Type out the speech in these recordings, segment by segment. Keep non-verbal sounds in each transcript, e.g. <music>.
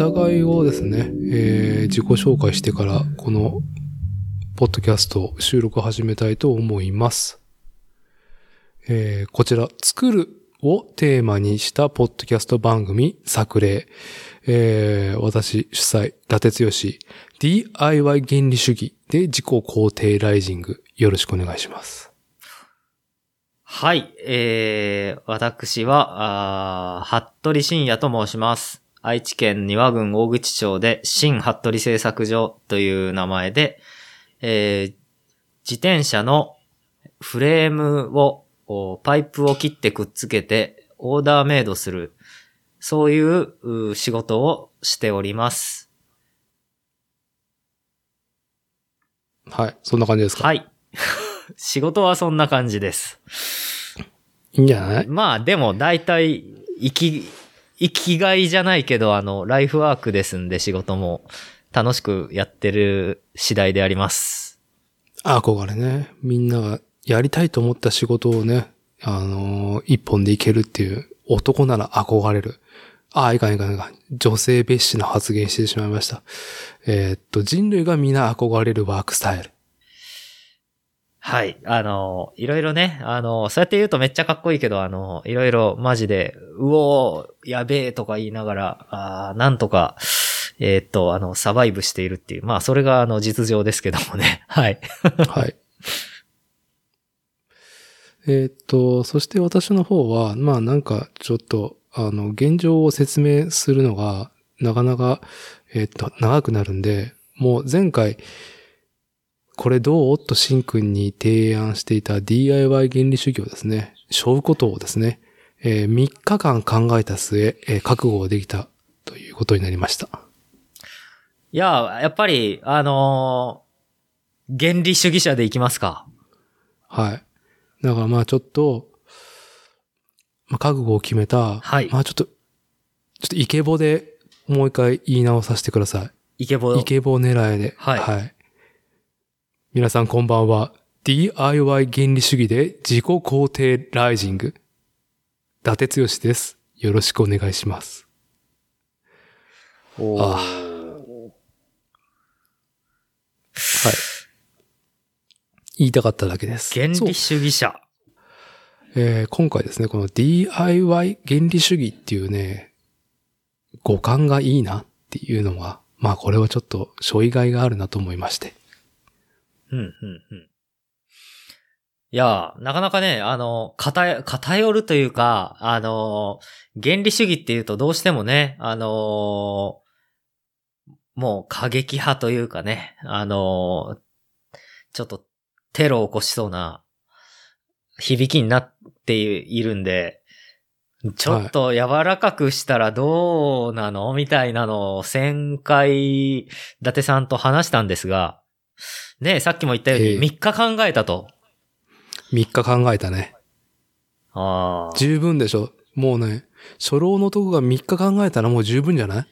互いをですね、えー自己紹介してから、この、ポッドキャスト収録を始めたいと思います。えーこちら、作るをテーマにしたポッドキャスト番組、作例。えー私主催、伊達剛 DIY 原理主義で自己肯定ライジング。よろしくお願いします。はい。えー、私は、あ服部深也と申します。愛知県庭郡大口町で、新服部製作所という名前で、えー自転車のフレームを、おパイプを切ってくっつけて、オーダーメイドする、そういうう仕事をしております。はい、そんな感じですか？はい。<laughs> 仕事はそんな感じです。いいんじゃない？まあでも大体、生き、生きがいじゃないけど、あの、ライフワークですんで仕事も楽しくやってる次第であります。憧れね。みんながやりたいと思った仕事をね、あのー一本でいけるっていう男なら憧れる。ああ、いかんいかんいかん。女性蔑視な発言してしまいました。えーっと、人類が皆憧れるワークスタイル。はい。あの、いろいろね、あの、そうやって言うとめっちゃかっこいいけど、あの、いろいろマジで、うおー、やべえとか言いながら、あなんとか、えーっと、あの、サバイブしているっていう。まあ、それがあの、実情ですけどもね。<laughs> はい。はい。<laughs> えーっと、そして私の方は、まあなんかちょっと、あの、現状を説明するのが、なかなか、えーっと、長くなるんで、もう前回、これどう？とシンくんに提案していた DIY 原理主義をですね、背負うことをですね、え3日間考えた末、えー覚悟ができたということになりました。いや、やっぱり、あのー原理主義者でいきますか。はい。だからまあちょっと、まあ覚悟を決めた、はいまあちょっと、ちょっとイケボでもう一回言い直させてください。イケボイ。ケボ狙いで。はい皆さんこんばんは。DIY 原理主義で自己肯定ライジング。伊達剛です。よろしくお願いします。おーあはい。言いたかっただけです。原理主義者。えー今回ですね、この DIY 原理主義っていうね、五感がいいなっていうのは、まあこれはちょっと障意外があるなと思いまして。うん、うん、うん。いや、なかなかね、あの、偏、偏るというか、あの、原理主義っていうとどうしてもね、あの、もう過激派というかね、あの、ちょっとテロを起こしそうな響きになっているんで、ちょっと柔らかくしたらどうなの？みたいなのを1000回、伊達さんと話したんですが、ねさっきも言ったようにええ3日考えたと。3日考えたね。ああ。十分でしょ。もうね、初老のとこが3日考えたらもう十分じゃない？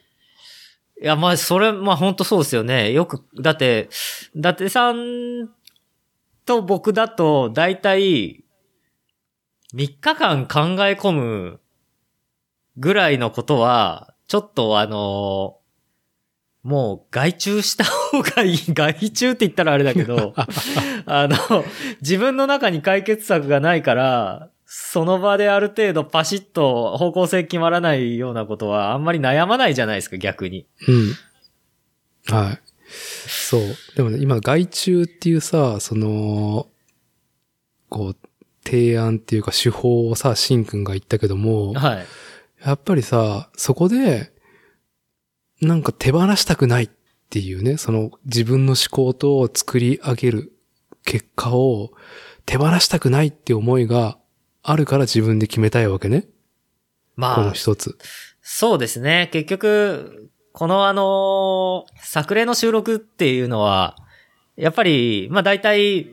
いや、まあ、それ、まあ、本当そうですよね。よく、だって、伊達さんと僕だと、だいたい、3日間考え込むぐらいのことは、ちょっとあのもう外注した方がいい。外注って言ったらあれだけど、<laughs> あの、自分の中に解決策がないから、その場である程度パシッと方向性決まらないようなことはあんまり悩まないじゃないですか、逆に。うん。はい。そう。でもね、今、外注っていうさ、その、こう、提案っていうか手法をさ、シンくんが言ったけども、はい。やっぱりさ、そこで、なんか手放したくないっていうね、その自分の思考と作り上げる結果を手放したくないって思いがあるから自分で決めたいわけね。こまあ、の一つ。そうですね。結局、このあの作例の収録っていうのは、やっぱり、まあ大体、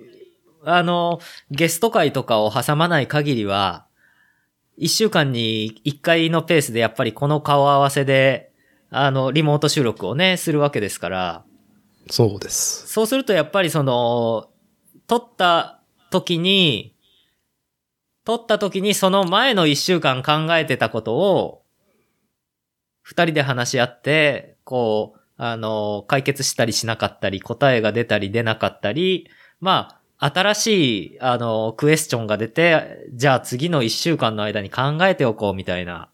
あの、ゲスト会とかを挟まない限りは、一週間に一回のペースでやっぱりこの顔合わせで、あの、リモート収録をね、するわけですから、そうです。そうするとやっぱりその、撮った時に、撮った時にその前の一週間考えてたことを、二人で話し合って、こう、あの、解決したりしなかったり、答えが出たり出なかったり、まあ、新しい、あの、クエスチョンが出て、じゃあ次の一週間の間に考えておこうみたいな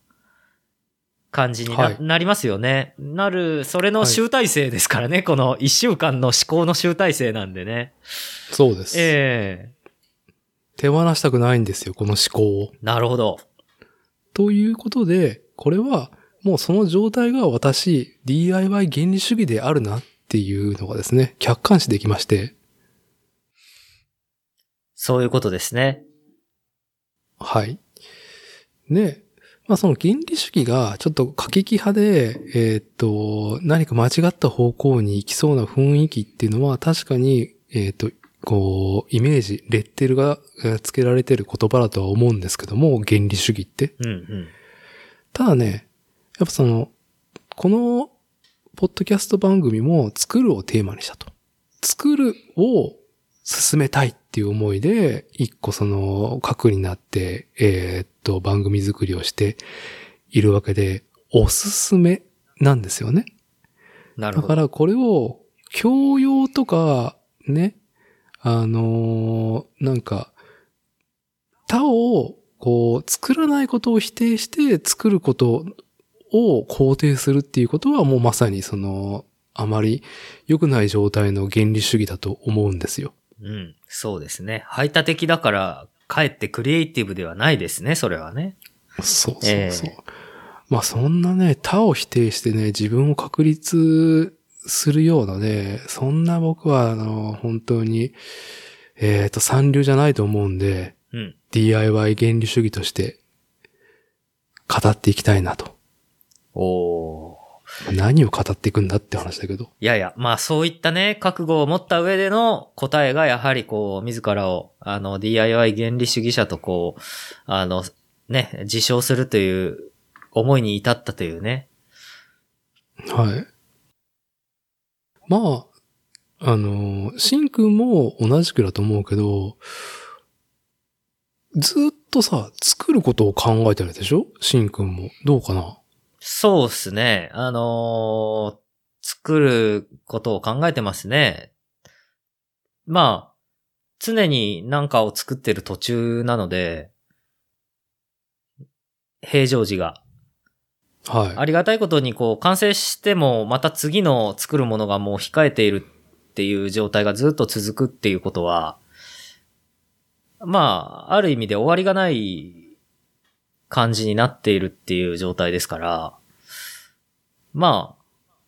感じにな,、はいなりますよね。なる、それの集大成ですからね、この一週間の思考の集大成なんでね。そうです。ええ手放したくないんですよ、この思考を。なるほど。ということで、これはもうその状態が私、DIY 原理主義であるなっていうのがですね、客観視できまして、そういうことですね。はい。で、まあその原理主義がちょっと過激派で、えーっと、何か間違った方向に行きそうな雰囲気っていうのは確かに、えーっと、こう、イメージ、レッテルがえー付けられてる言葉だとは思うんですけども、原理主義って。うんうん。ただね、やっぱその、この、ポッドキャスト番組も作るをテーマにしたと。作るを進めたいっていう思いで、一個その、核になって、えーっと、番組作りをしているわけで、おすすめなんですよね。なるほど。だからこれを教養とか、ね、あのーなんか、他を、こう、作らないことを否定して作ることを肯定するっていうことはもうまさにその、あまり良くない状態の原理主義だと思うんですよ。うん。そうですね。排他的だから、かえってクリエイティブではないですね、それはね。そうそうそう。ええまあそんなね、他を否定してね、自分を確立するようなね、そんな僕はあの、本当に、えっ、と、三流じゃないと思うんで、うん。DIY 原理主義として語っていきたいなと。おー。何を語っていくんだって話だけど。いやいや、まあそういったね、覚悟を持った上での答えがやはりこう、自らを、あの、DIY 原理主義者とこう、あの、ね、自称するという思いに至ったというね。はい。まあ、あの、シンくんも同じくだと思うけど、ずっとさ、作ることを考えてるでしょ？シンくんも。どうかな？そうっすね。あのー作ることを考えてますね。まあ、常に何かを作ってる途中なので、平常時が。はい。ありがたいことにこう完成してもまた次の作るものがもう控えているっていう状態がずっと続くっていうことは、まあ、ある意味で終わりがない感じになっているっていう状態ですから、ま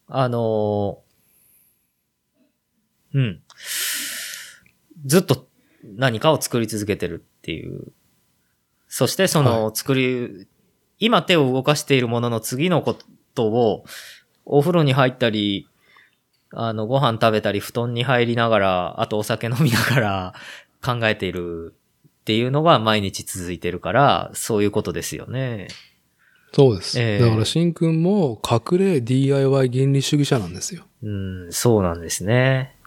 あ、あのうん。ずっと何かを作り続けてるっていう。そしてその作り、今手を動かしているものの次のことを、お風呂に入ったり、あの、ご飯食べたり、布団に入りながら、あとお酒飲みながら考えているっていうのが毎日続いてるから、そういうことですよね。そうです。ええだから、シンくんも隠れ DIY 原理主義者なんですよ。うん、そうなんですね。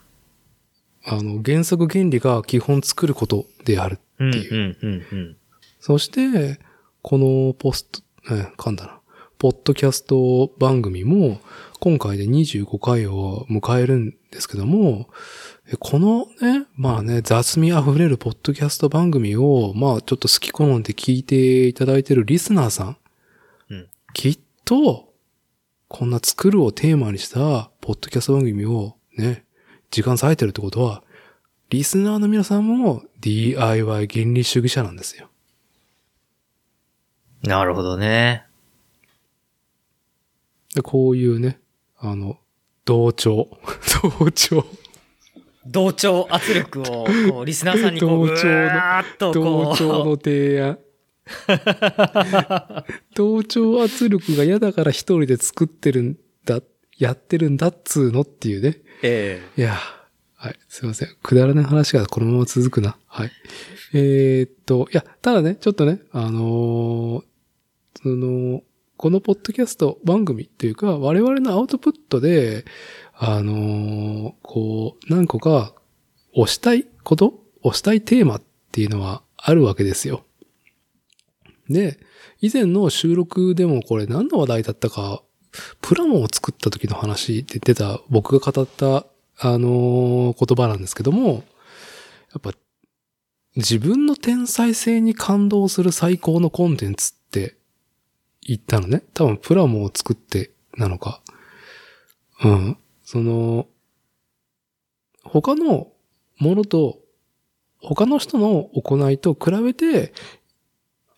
あの、原則原理が基本作ることである。うん、っていううん、うん、うん。そして、このポスト、え、噛んだな。ポッドキャスト番組も、今回で25回を迎えるんですけども、えこのね、まあね、雑味あふれるポッドキャスト番組を、まあちょっと好き好んで聞いていただいているリスナーさん、うんきっと、こんな作るをテーマにしたポッドキャスト番組をね、時間割いてるってことは、リスナーの皆さんも DIY 原理主義者なんですよ。なるほどね。で、こういうね、あの、同調。<laughs> 同調。同調圧力を、こう、リスナーさんにこう、同調のぐーっとこう、同調の提案。<laughs> 同調圧力が嫌だから一人で作ってるんだ、やってるんだっつーのっていうね。えいや、はい、すいません。くだらない話がこのまま続くな。はい。えーっと、いや、ただね、ちょっとね、あのーその、このポッドキャスト番組っていうか、我々のアウトプットで、あのーこう、何個か押したいこと押したいテーマっていうのはあるわけですよ。で、以前の収録でもこれ何の話題だったか、プラモを作った時の話で出た僕が語った、あのー言葉なんですけども、やっぱ自分の天才性に感動する最高のコンテンツって言ったのね。多分プラモを作ってなのか。うん。その、他のものと、他の人の行いと比べて、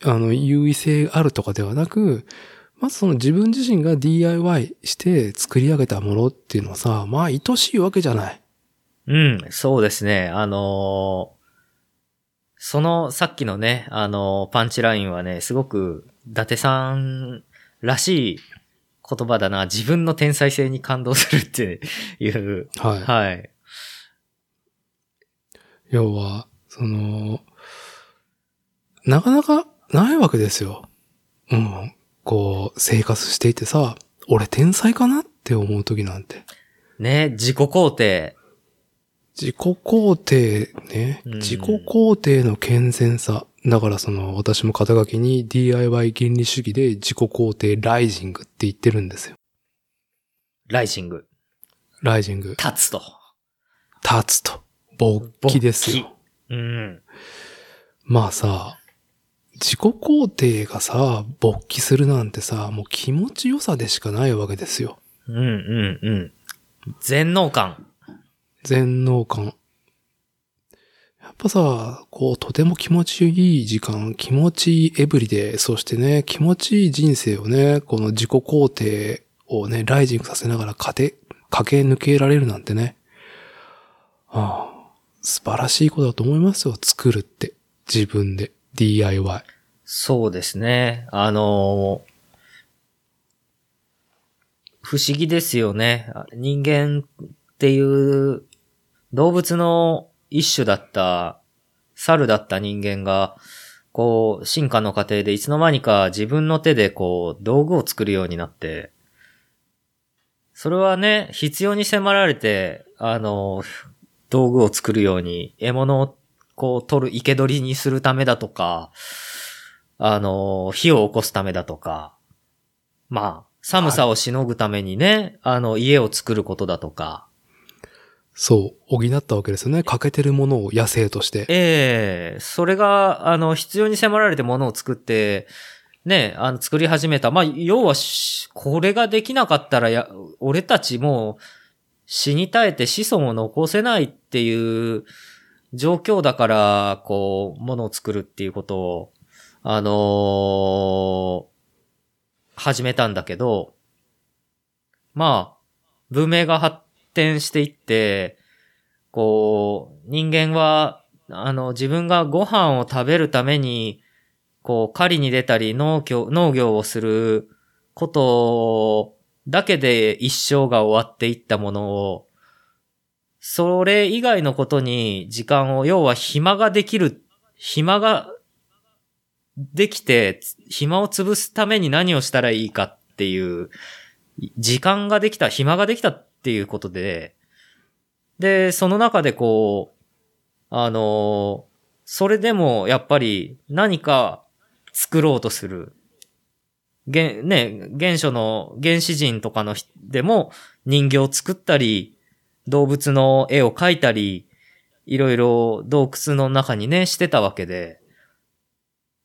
あの、優位性あるとかではなく、まずその自分自身が DIY して作り上げたものっていうのはさ、まあ愛しいわけじゃない。うん、そうですね。あのーそのさっきのね、あのーパンチラインはね、すごく、伊達さんらしい言葉だな。自分の天才性に感動するって <laughs> いう。はい。はい。要は、その、なかなかないわけですよ。うん。こう、生活していてさ、俺天才かなって思う時なんて。ね、自己肯定。自己肯定ね。うん自己肯定の健全さ。だからその、私も肩書きに DIY 原理主義で自己肯定ライジングって言ってるんですよ。ライジング。ライジング。立つと。立つと。勃起ですよ。うん。まあさ、自己肯定がさ、勃起するなんてさ、もう気持ちよさでしかないわけですよ。うんうんうん。全能感。全能感。やっぱさ、こう、とても気持ちいい時間、気持ちいいエブリデイ、そしてね、気持ちいい人生をね、この自己肯定をね、ライジングさせながら駆け、駆け抜けられるなんてね。ああ、素晴らしいことだと思いますよ、作るって。自分で。DIY。そうですね。あのー不思議ですよね。人間っていう動物の一種だった、猿だった人間が、こう、進化の過程でいつの間にか自分の手でこう、道具を作るようになって、それはね、必要に迫られて、あの、道具を作るように、獲物をこう、取る、生け捕りにするためだとか、あの、火を起こすためだとか、まあ、寒さをしのぐためにね、あの、家を作ることだとか、そう、補ったわけですよね。欠けてるものを野生として。ええそれが、あの、必要に迫られてものを作って、ね、あの、作り始めた。まあ、要は、これができなかったら、や、俺たちも、死に絶えて子孫を残せないっていう状況だから、こう、ものを作るっていうことを、あのー始めたんだけど、まあ、文明が発展していって、こう、人間は、あの、自分がご飯を食べるために、こう、狩りに出たり農業、農業をすることだけで一生が終わっていったものを、それ以外のことに時間を、要は暇ができる、暇ができて、暇を潰すために何をしたらいいかっていう、時間ができた、暇ができたっていうことで、で、その中でこう、あのそれでもやっぱり何か作ろうとする。原、ね、原初の原始人とかの人でも人形を作ったり、動物の絵を描いたり、いろいろ洞窟の中にね、してたわけで、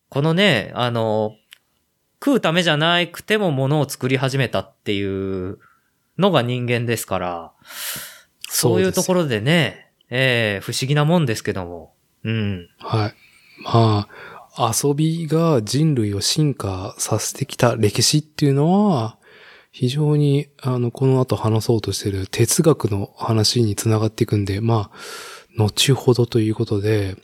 このね、あの、食うためじゃなくても物を作り始めたっていうのが人間ですから、そういうところでね、ええ不思議なもんですけども。うん。はい。まあ、遊びが人類を進化させてきた歴史っていうのは、非常に、あの、この後話そうとしている哲学の話につながっていくんで、まあ、後ほどということで、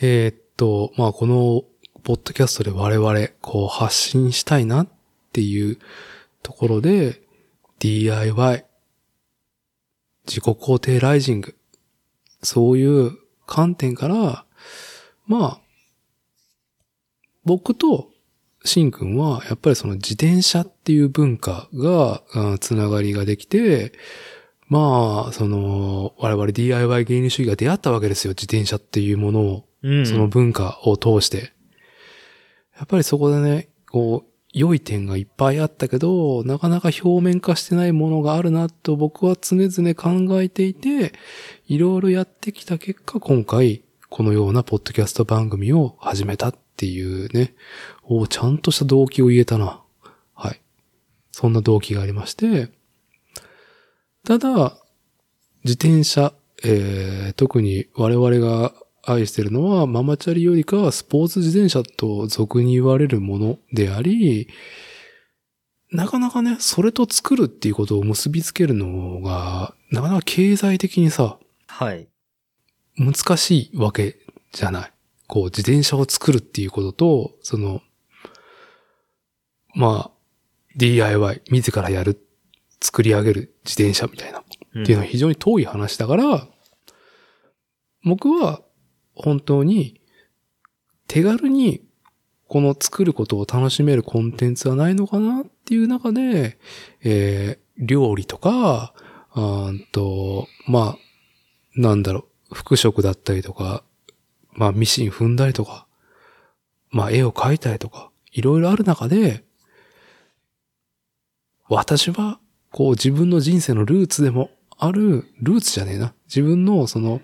えーっと、まあ、この、ポッドキャストで我々、こう、発信したいなっていうところで、DIY、自己肯定ライジング、そういう観点から、まあ、僕とシンくんは、やっぱりその自転車っていう文化が、うんつながりができて、まあ、その、我々 DIY 原理主義が出会ったわけですよ、自転車っていうものを、うん。その文化を通して。やっぱりそこでね、こう、良い点がいっぱいあったけど、なかなか表面化してないものがあるなと僕は常々考えていて、いろいろやってきた結果、今回、このようなポッドキャスト番組を始めたっていうね、おちゃんとした動機を言えたな。はい。そんな動機がありまして、ただ、自転車、えー、特に我々が愛してるのはママチャリよりかはスポーツ自転車と俗に言われるものであり、なかなかね、それと作るっていうことを結びつけるのが、なかなか経済的にさ、はい。難しいわけじゃない。こう、自転車を作るっていうことと、その、まあ、DIY、自らやる、作り上げる自転車みたいな、うんっていうのは非常に遠い話だから、僕は本当に手軽にこの作ることを楽しめるコンテンツはないのかなっていう中で、えー料理とか、あーんと、まあ、なんだろう、服飾だったりとか、まあミシン踏んだりとか、まあ絵を描いたりとか、いろいろある中で、私は、こう自分の人生のルーツでもある、ルーツじゃねえな。自分のその、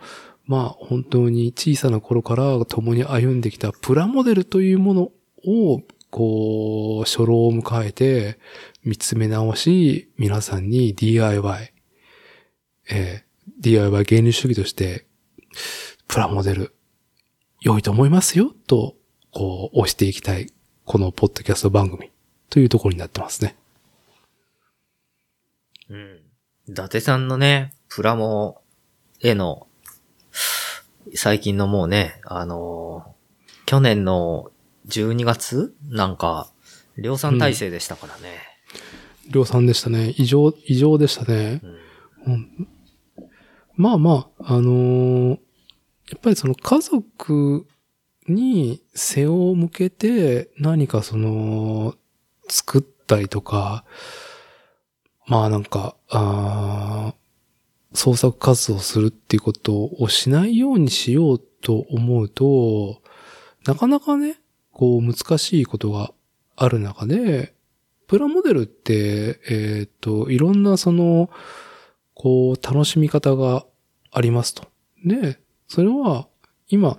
まあ本当に小さな頃から共に歩んできたプラモデルというものを、こう、初老を迎えて見つめ直し、皆さんに DIY、えー DIY 原理主義として、プラモデル、良いと思いますよ、と、こう、押していきたい、このポッドキャスト番組、というところになってますね。うん。伊達さんのね、プラモへの、最近のもうね、あのー去年の12月なんか、量産体制でしたからね。量産でしたね。異常、異常でしたね。うんうんまあまあ、あのーやっぱりその家族に背を向けて何かその、作ったりとか、まあなんか、あー創作活動するっていうことをしないようにしようと思うと、なかなかね、こう難しいことがある中で、プラモデルって、えっ、と、いろんなその、こう、楽しみ方がありますと。で、それは、今、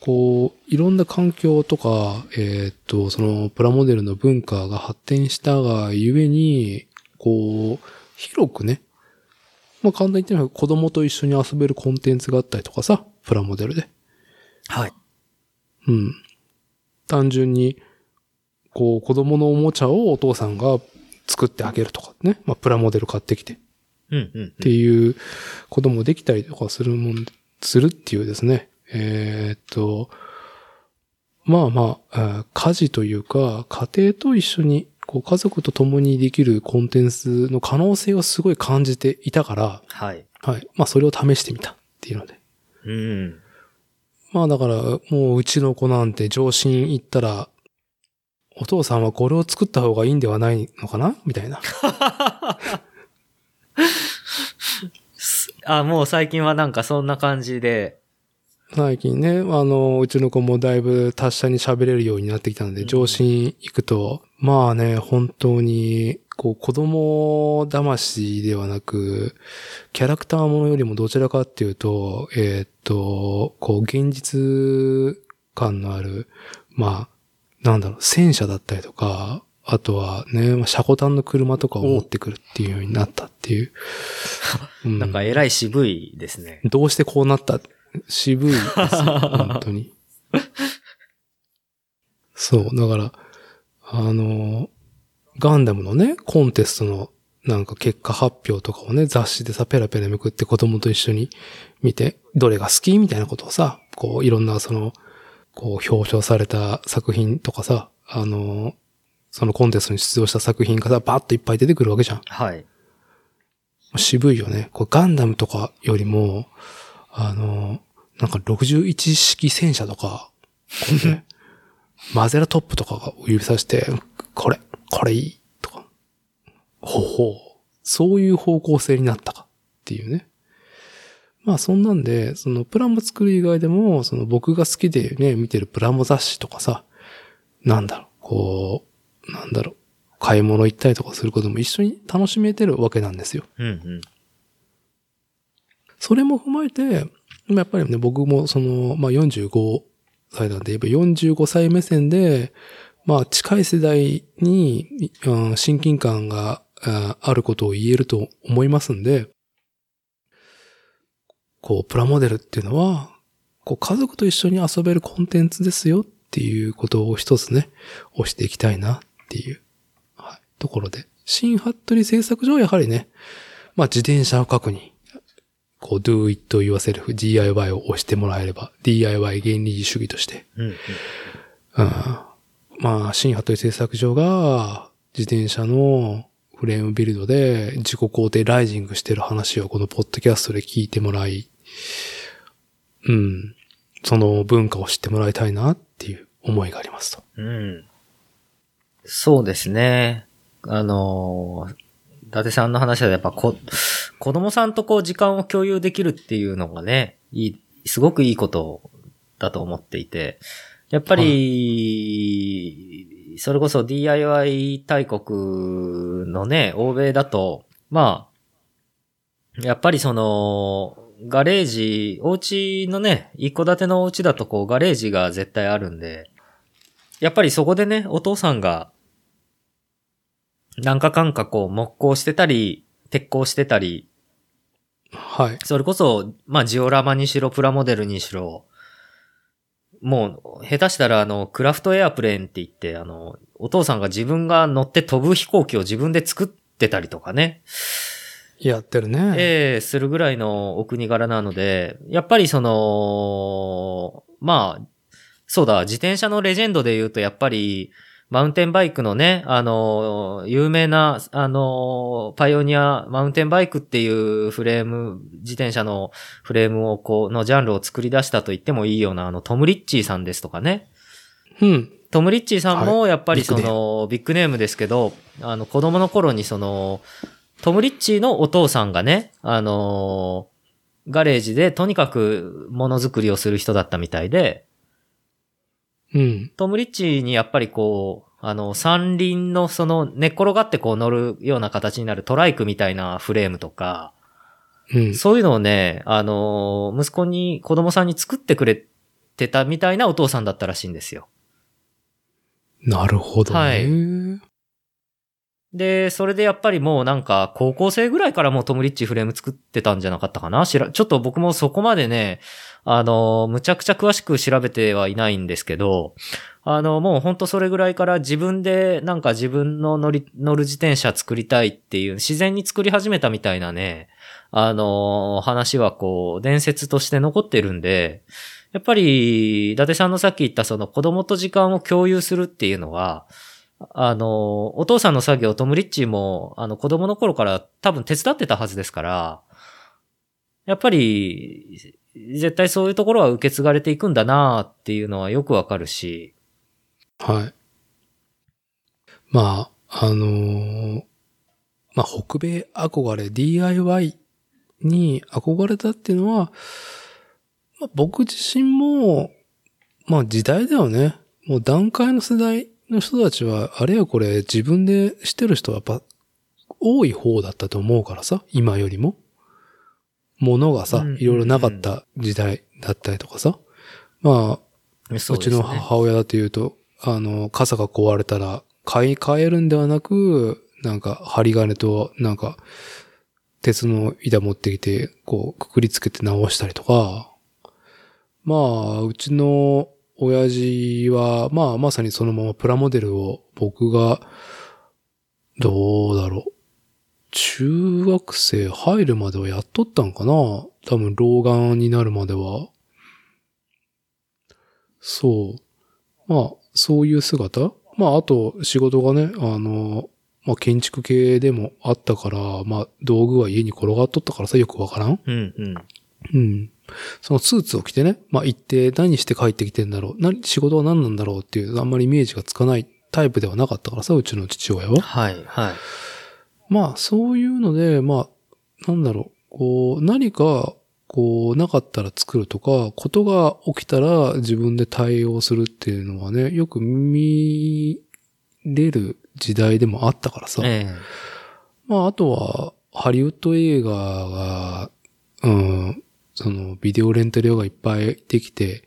こう、いろんな環境とか、えっ、と、その、プラモデルの文化が発展したがゆえに、こう、広くね、まあ簡単に言ってみれば子供と一緒に遊べるコンテンツがあったりとかさ、プラモデルで。はい。うん。単純に、こう、子供のおもちゃをお父さんが作ってあげるとかね。まあ、プラモデル買ってきて。うんうんっていうこともできたりとかするもん、するっていうですね。えーっと、まあまあ、家事というか、家庭と一緒に、こう家族と共にできるコンテンツの可能性をすごい感じていたから、はい。はい。まあそれを試してみたっていうので。うん。まあだから、もううちの子なんて上心行ったら、お父さんはこれを作った方がいいんではないのかな？みたいな。<laughs> あ、もう最近はなんかそんな感じで、最近ね、あの、うちの子もだいぶ達者に喋れるようになってきたので、うん上心行くと、まあね、本当に、こう、子供騙しではなく、キャラクターものよりもどちらかっていうと、えーっと、こう、現実感のある、まあ、なんだろう、戦車だったりとか、あとはね、まあ、車庫端の車とかを持ってくるっていうようになったっていう。<laughs> うんなんか偉い渋いですね。どうしてこうなった渋いですよ、本当に。そう、だから、あの、ガンダムのね、コンテストのなんか結果発表とかをね、雑誌でさ、ペラペラめくって子供と一緒に見て、どれが好きみたいなことをさ、こう、いろんなその、こう、表彰された作品とかさ、あの、そのコンテストに出場した作品がさ、バーッといっぱい出てくるわけじゃん。はい。渋いよね。こうガンダムとかよりも、あの、なんか61式戦車とか、<laughs> マゼラトップとかが指さして、これ、これいい、とか。ほうほう。そういう方向性になったかっていうね。まあそんなんで、そのプラモ作る以外でも、その僕が好きでね、見てるプラモ雑誌とかさ、なんだろう、こう、なんだろう、買い物行ったりとかすることも一緒に楽しめてるわけなんですよ。うんうん。それも踏まえて、やっぱりね、僕もその、まあ、45歳なんで、やっぱ45歳目線で、まあ、近い世代に、うん親近感があることを言えると思いますんで、こう、プラモデルっていうのは、こう、家族と一緒に遊べるコンテンツですよっていうことを一つね、押していきたいなっていう、はい、ところで。新ハットリ製作上はやはりね、まあ、自転車を書くに、こう、do it yourself, DIY を押してもらえれば、DIY 原理主義として、うんうん。うんまあ、新ハットリ製作所が、自転車のフレームビルドで自己肯定ライジングしてる話をこのポッドキャストで聞いてもらい、うん、その文化を知ってもらいたいなっていう思いがありますと。うん。そうですね。あの達さんの話はやっぱこ、子供さんとこう時間を共有できるっていうのがね、いい、すごくいいことだと思っていて、やっぱり、それこそ DIY 大国のね、欧米だと、まあ、やっぱりその、ガレージ、お家のね、一戸建てのお家だとこうガレージが絶対あるんで、やっぱりそこでね、お父さんが、なんかかんかこう木工してたり、鉄工してたり、はい。それこそ、まあジオラマにしろ、プラモデルにしろ、もう、下手したらあの、クラフトエアプレーンって言って、あの、お父さんが自分が乗って飛ぶ飛行機を自分で作ってたりとかね。やってるね。ええするぐらいのお国柄なので、やっぱりその、まあ、そうだ、自転車のレジェンドで言うと、やっぱり、マウンテンバイクのね、あの、有名な、あの、パイオニアマウンテンバイクっていうフレーム、自転車のフレームをこう、のジャンルを作り出したと言ってもいいような、あの、トム・リッチーさんですとかね。うん。トム・リッチーさんもやっぱりその、ビッグネームですけど、あの、子供の頃にその、トム・リッチーのお父さんがね、あのーガレージでとにかくものづくりをする人だったみたいで、うん。トム・リッチーにやっぱりこう、あの、三輪のその寝っ転がってこう乗るような形になるトライクみたいなフレームとか、うん。そういうのをね、あのー息子に、子供さんに作ってくれてたみたいなお父さんだったらしいんですよ。なるほどね。はいで、それでやっぱりもうなんか、高校生ぐらいからもうトムリッチフレーム作ってたんじゃなかったかな？知ら、ちょっと僕もそこまでね、あの、むちゃくちゃ詳しく調べてはいないんですけど、あの、もうほんとそれぐらいから自分でなんか自分の乗り、乗る自転車作りたいっていう、自然に作り始めたみたいなね、あの、話はこう、伝説として残ってるんで、やっぱり、伊達さんのさっき言ったその子供と時間を共有するっていうのは、あの、お父さんの作業、トム・リッチーも、あの、子供の頃から多分手伝ってたはずですから、やっぱり、絶対そういうところは受け継がれていくんだなっていうのはよくわかるし、はい。まあ、あのーまあ、北米憧れ、DIY に憧れたっていうのは、まあ、僕自身も、まあ時代だよね。もう段階の世代の人たちは、あれやこれ自分でしてる人はやっぱ多い方だったと思うからさ、今よりも。物がさうん、いろいろなかった時代だったりとかさ。まあ、そうね。ちの母親だと言うと、あの、傘が壊れたら、買い替えるんではなく、なんか、針金と、なんか、鉄の板持ってきて、こう、くくりつけて直したりとか、まあ、うちの親父は、まあ、まさにそのままプラモデルを僕が、どうだろう。中学生入るまではやっとったんかな多分、老眼になるまでは。そう。まあ、そういう姿まあ、あと、仕事がね、あの、まあ、建築系でもあったから、まあ、道具は家に転がっとったからさ、よくわからんうんうん。うん。そのスーツを着てね、まあ、行って何して帰ってきてんだろう、何、仕事は何なんだろうっていう、あんまりイメージがつかないタイプではなかったからさ、うちの父親は。はい、はい。まあ、そういうので、まあ、なんだろう、こう、何か、こう、なかったら作るとか、ことが起きたら自分で対応するっていうのはね、よく見れる時代でもあったからさ。えまあ、あとは、ハリウッド映画が、うん、その、ビデオレンタル用がいっぱいできて、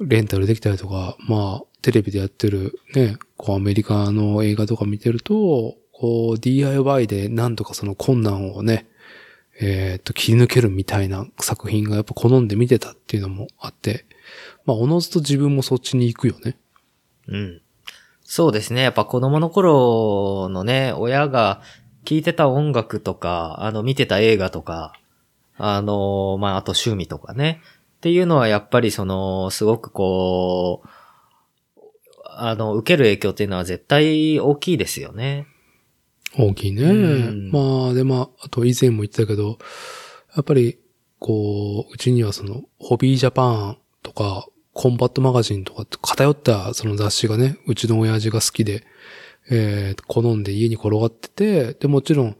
レンタルできたりとか、まあ、テレビでやってるね、こう、アメリカの映画とか見てると、こう、DIY でなんとかその困難をね、えっ、と、切り抜けるみたいな作品がやっぱ好んで見てたっていうのもあって、まあ、おのずと自分もそっちに行くよね。うん。そうですね。やっぱ子供の頃のね、親が聴いてた音楽とか、あの、見てた映画とか、あの、まあ、あと趣味とかね。っていうのはやっぱりその、すごくこう、あの、受ける影響っていうのは絶対大きいですよね。大きいね。うんまあ、で、まあ、あと以前も言ってたけど、やっぱり、こう、うちにはその、ホビージャパンとか、コンバットマガジンとかって偏ったその雑誌がね、うちの親父が好きで、えー、好んで家に転がってて、で、もちろん、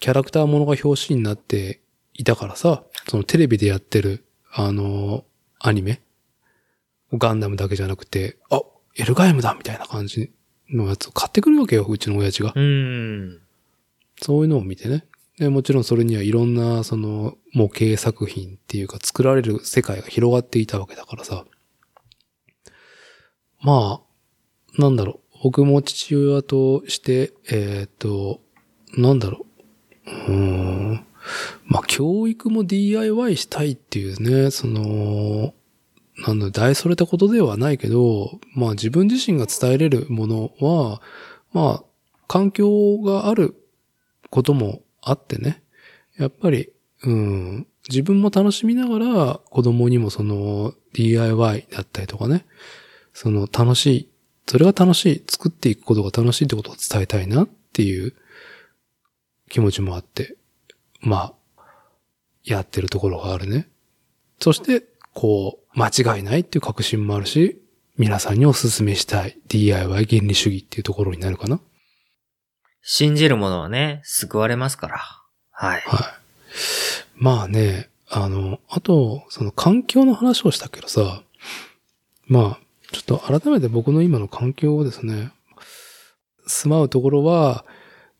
キャラクターものが表紙になっていたからさ、そのテレビでやってる、あの、アニメガンダムだけじゃなくて、あ、エルガイムだみたいな感じのやつを買ってくるわけよ、うちの親父が。うん。そういうのを見てね。で、もちろんそれにはいろんな、その、模型作品っていうか作られる世界が広がっていたわけだからさ。まあ、なんだろう。僕も父親として、えーっと、なんだろう。うーん。まあ、教育も DIY したいっていうね、その、なんだ、大それたことではないけど、まあ自分自身が伝えれるものは、まあ、環境があることもあってね。やっぱり、うん、自分も楽しみながら子供にもその DIY だったりとかね。その楽しい、それが楽しい、作っていくことが楽しいってことを伝えたいなっていう気持ちもあって、まあ、やってるところがあるね。そして、こう、間違いないっていう確信もあるし、皆さんにお勧めしたい DIY 原理主義っていうところになるかな。信じるものはね、救われますから。はい。はい。まあね、あの、あと、その環境の話をしたけどさ、まあ、ちょっと改めて僕の今の環境をですね、住まうところは、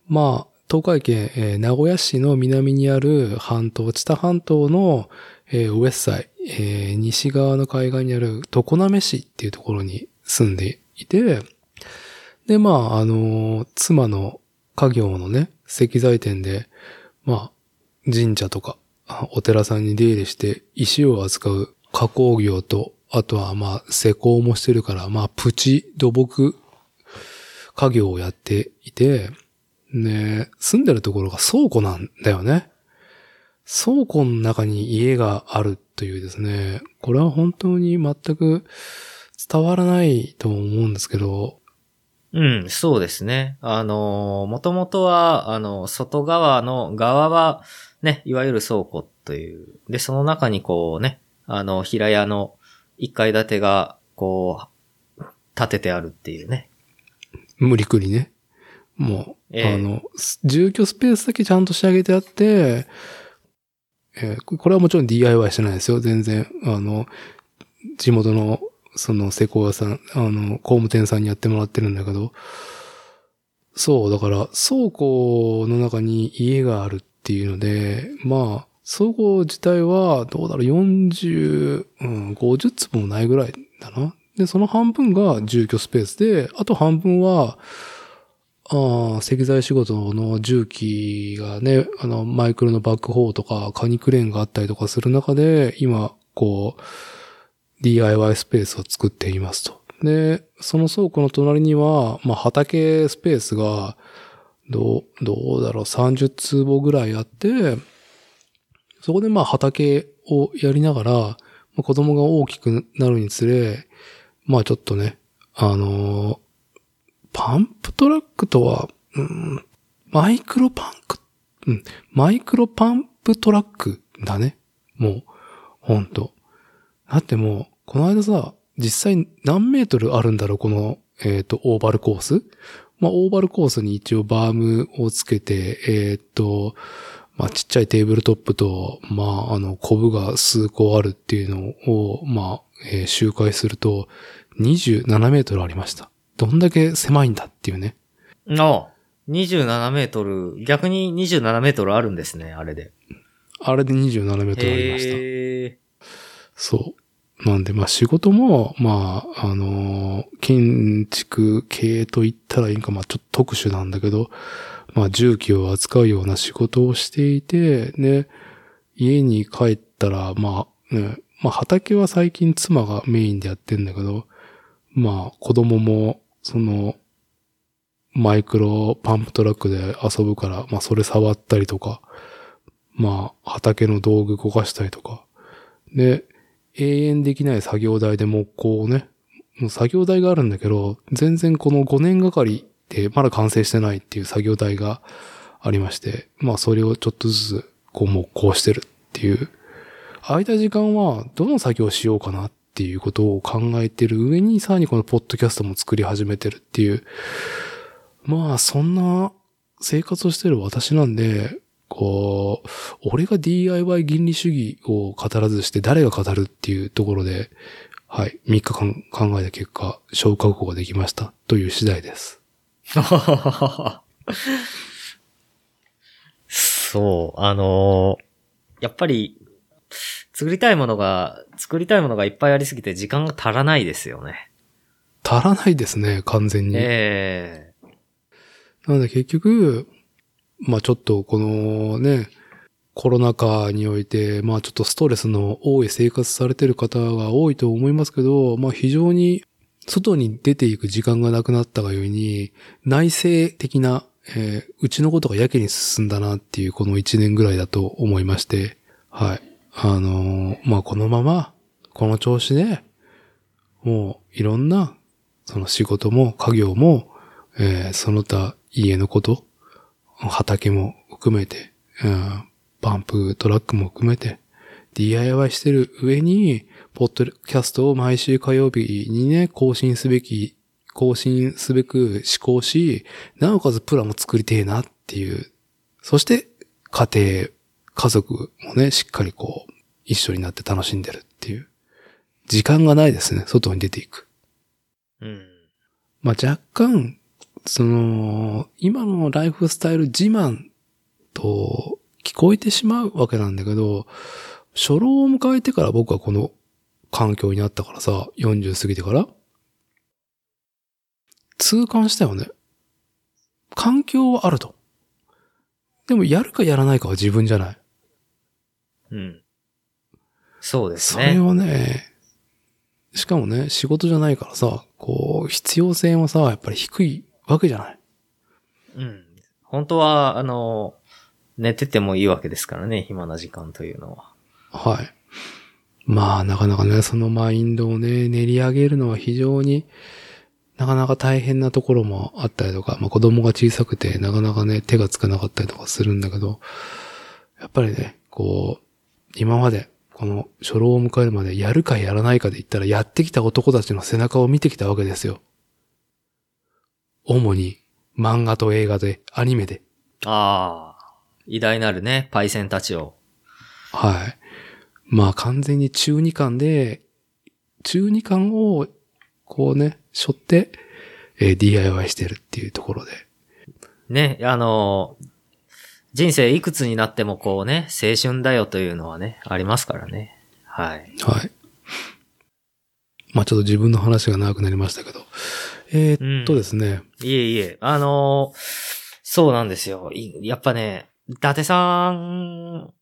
まあ、東海県、えー名古屋市の南にある半島、知多半島の、えーウエッサイ、えー西側の海岸にある常滑市っていうところに住んでいて、で、まあ、あのー妻の家業のね、石材店で、まあ、神社とか、お寺さんに出入りして石を扱う加工業と、あとはまあ施工もしてるから、まあプチ土木家業をやっていて、ね、住んでるところが倉庫なんだよね。倉庫の中に家があるというですね、これは本当に全く伝わらないと思うんですけど、うん、そうですね。あの、もともとは、あの、外側の側は、ね、いわゆる倉庫という。で、その中にこうね、あの、平屋の一階建てが、こう、建ててあるっていうね。無理くりね。もう、ええあの、す住居スペースだけちゃんと仕上げてあって、えーここれはもちろん DIY してないですよ。全然、あの、地元の、その施工屋さん、あの、工務店さんにやってもらってるんだけど、そう、だから、倉庫の中に家があるっていうので、まあ、倉庫自体は、どうだろう、40、うん、50坪もないぐらいだな。で、その半分が住居スペースで、あと半分は、あ、石材仕事の重機がね、あの、マイクロのバックホーとか、カニクレーンがあったりとかする中で、今、こう、DIY スペースを作っていますと。で、その倉庫の隣には、まあ、畑スペースが、どう、どうだろう、30坪ぐらいあって、そこでまあ畑をやりながら、まあ、子供が大きくなるにつれ、まあちょっとね、あのーパンプトラックとは、うん、マイクロパンク、うん、マイクロパンプトラックだね。もう、ほんと。だってもう、この間さ、実際何メートルあるんだろう、この、えっ、と、オーバルコース？まあ、オーバルコースに一応バームをつけて、えっ、と、まあちっちゃいテーブルトップと、まああの、コブが数個あるっていうのを、まあ、えー周回すると、27メートルありました。どんだけ狭いんだっていうね。あ27メートル、逆に27メートルあるんですね、あれで。あれで27メートルありました。へそう。なんで、まあ仕事も、まあ、あのー建築系と言ったらいいんか、まあちょっと特殊なんだけど、まあ重機を扱うような仕事をしていて、ね、家に帰ったら、まあ、ね、まあ畑は最近妻がメインでやってんだけど、まあ子供も、その、マイクロパンプトラックで遊ぶから、まあそれ触ったりとか、まあ畑の道具動かしたりとか、で、永遠できない作業台で木工をね、もう作業台があるんだけど、全然この5年がかりでまだ完成してないっていう作業台がありまして、まあそれをちょっとずつこう木工してるっていう、空いた時間はどの作業しようかなっっていうことを考えてる上にさらにこのポッドキャストも作り始めてるっていう、まあそんな生活をしてる私なんで、こう、俺が DIY 原理主義を語らずして誰が語るっていうところで、はい、3日間考えた結果、消化語ができましたという次第です。<laughs> そう、あのーやっぱり、作りたいものが、作りたいものがいっぱいありすぎて時間が足らないですよね。足らないですね、完全に。えなので結局、まあちょっとこのね、コロナ禍において、まあちょっとストレスの多い生活されてる方が多いと思いますけど、まあ非常に外に出ていく時間がなくなったがゆえに、内省的な、えーうちのことがやけに進んだなっていうこの1年ぐらいだと思いまして、はい。あのーまあこのまま、この調子で、もういろんな、その仕事も家業も、えーその他家のこと、畑も含めて、うん、パンプトラックも含めて、DIY してる上に、ポッドキャストを毎週火曜日にね、更新すべき、更新すべく思考し、なおかつプラも作りてえなっていう。そして、家庭、家族もね、しっかりこう、一緒になって楽しんでるっていう。時間がないですね、外に出ていく。えうん。まあ、若干、その、今のライフスタイル自慢と聞こえてしまうわけなんだけど、初老を迎えてから僕はこの環境になったからさ、40過ぎてから、痛感したよね。環境はあると。でもやるかやらないかは自分じゃない。うん。そうですそれね。をね、しかもね、仕事じゃないからさ、こう、必要性もさ、やっぱり低いわけじゃない。うん。本当は、あの、寝ててもいいわけですからね、暇な時間というのは。はい。まあ、なかなかね、そのマインドをね、練り上げるのは非常になかなか大変なところもあったりとか、まあ子供が小さくてなかなかね、手がつかなかったりとかするんだけど、やっぱりね、こう、今まで、この初老を迎えるまでやるかやらないかで言ったらやってきた男たちの背中を見てきたわけですよ。主に漫画と映画で、アニメで。ああ、偉大なるね、パイセンたちを。はい。まあ完全に中二感で、中二感を、こうね、背負って、えー DIY してるっていうところで。ね、あの、人生いくつになってもこうね、青春だよというのはね、ありますからね。はい。はい。まあちょっと自分の話が長くなりましたけど。えーっとですね。いえいえ、あのそうなんですよ。いやっぱね、伊達さん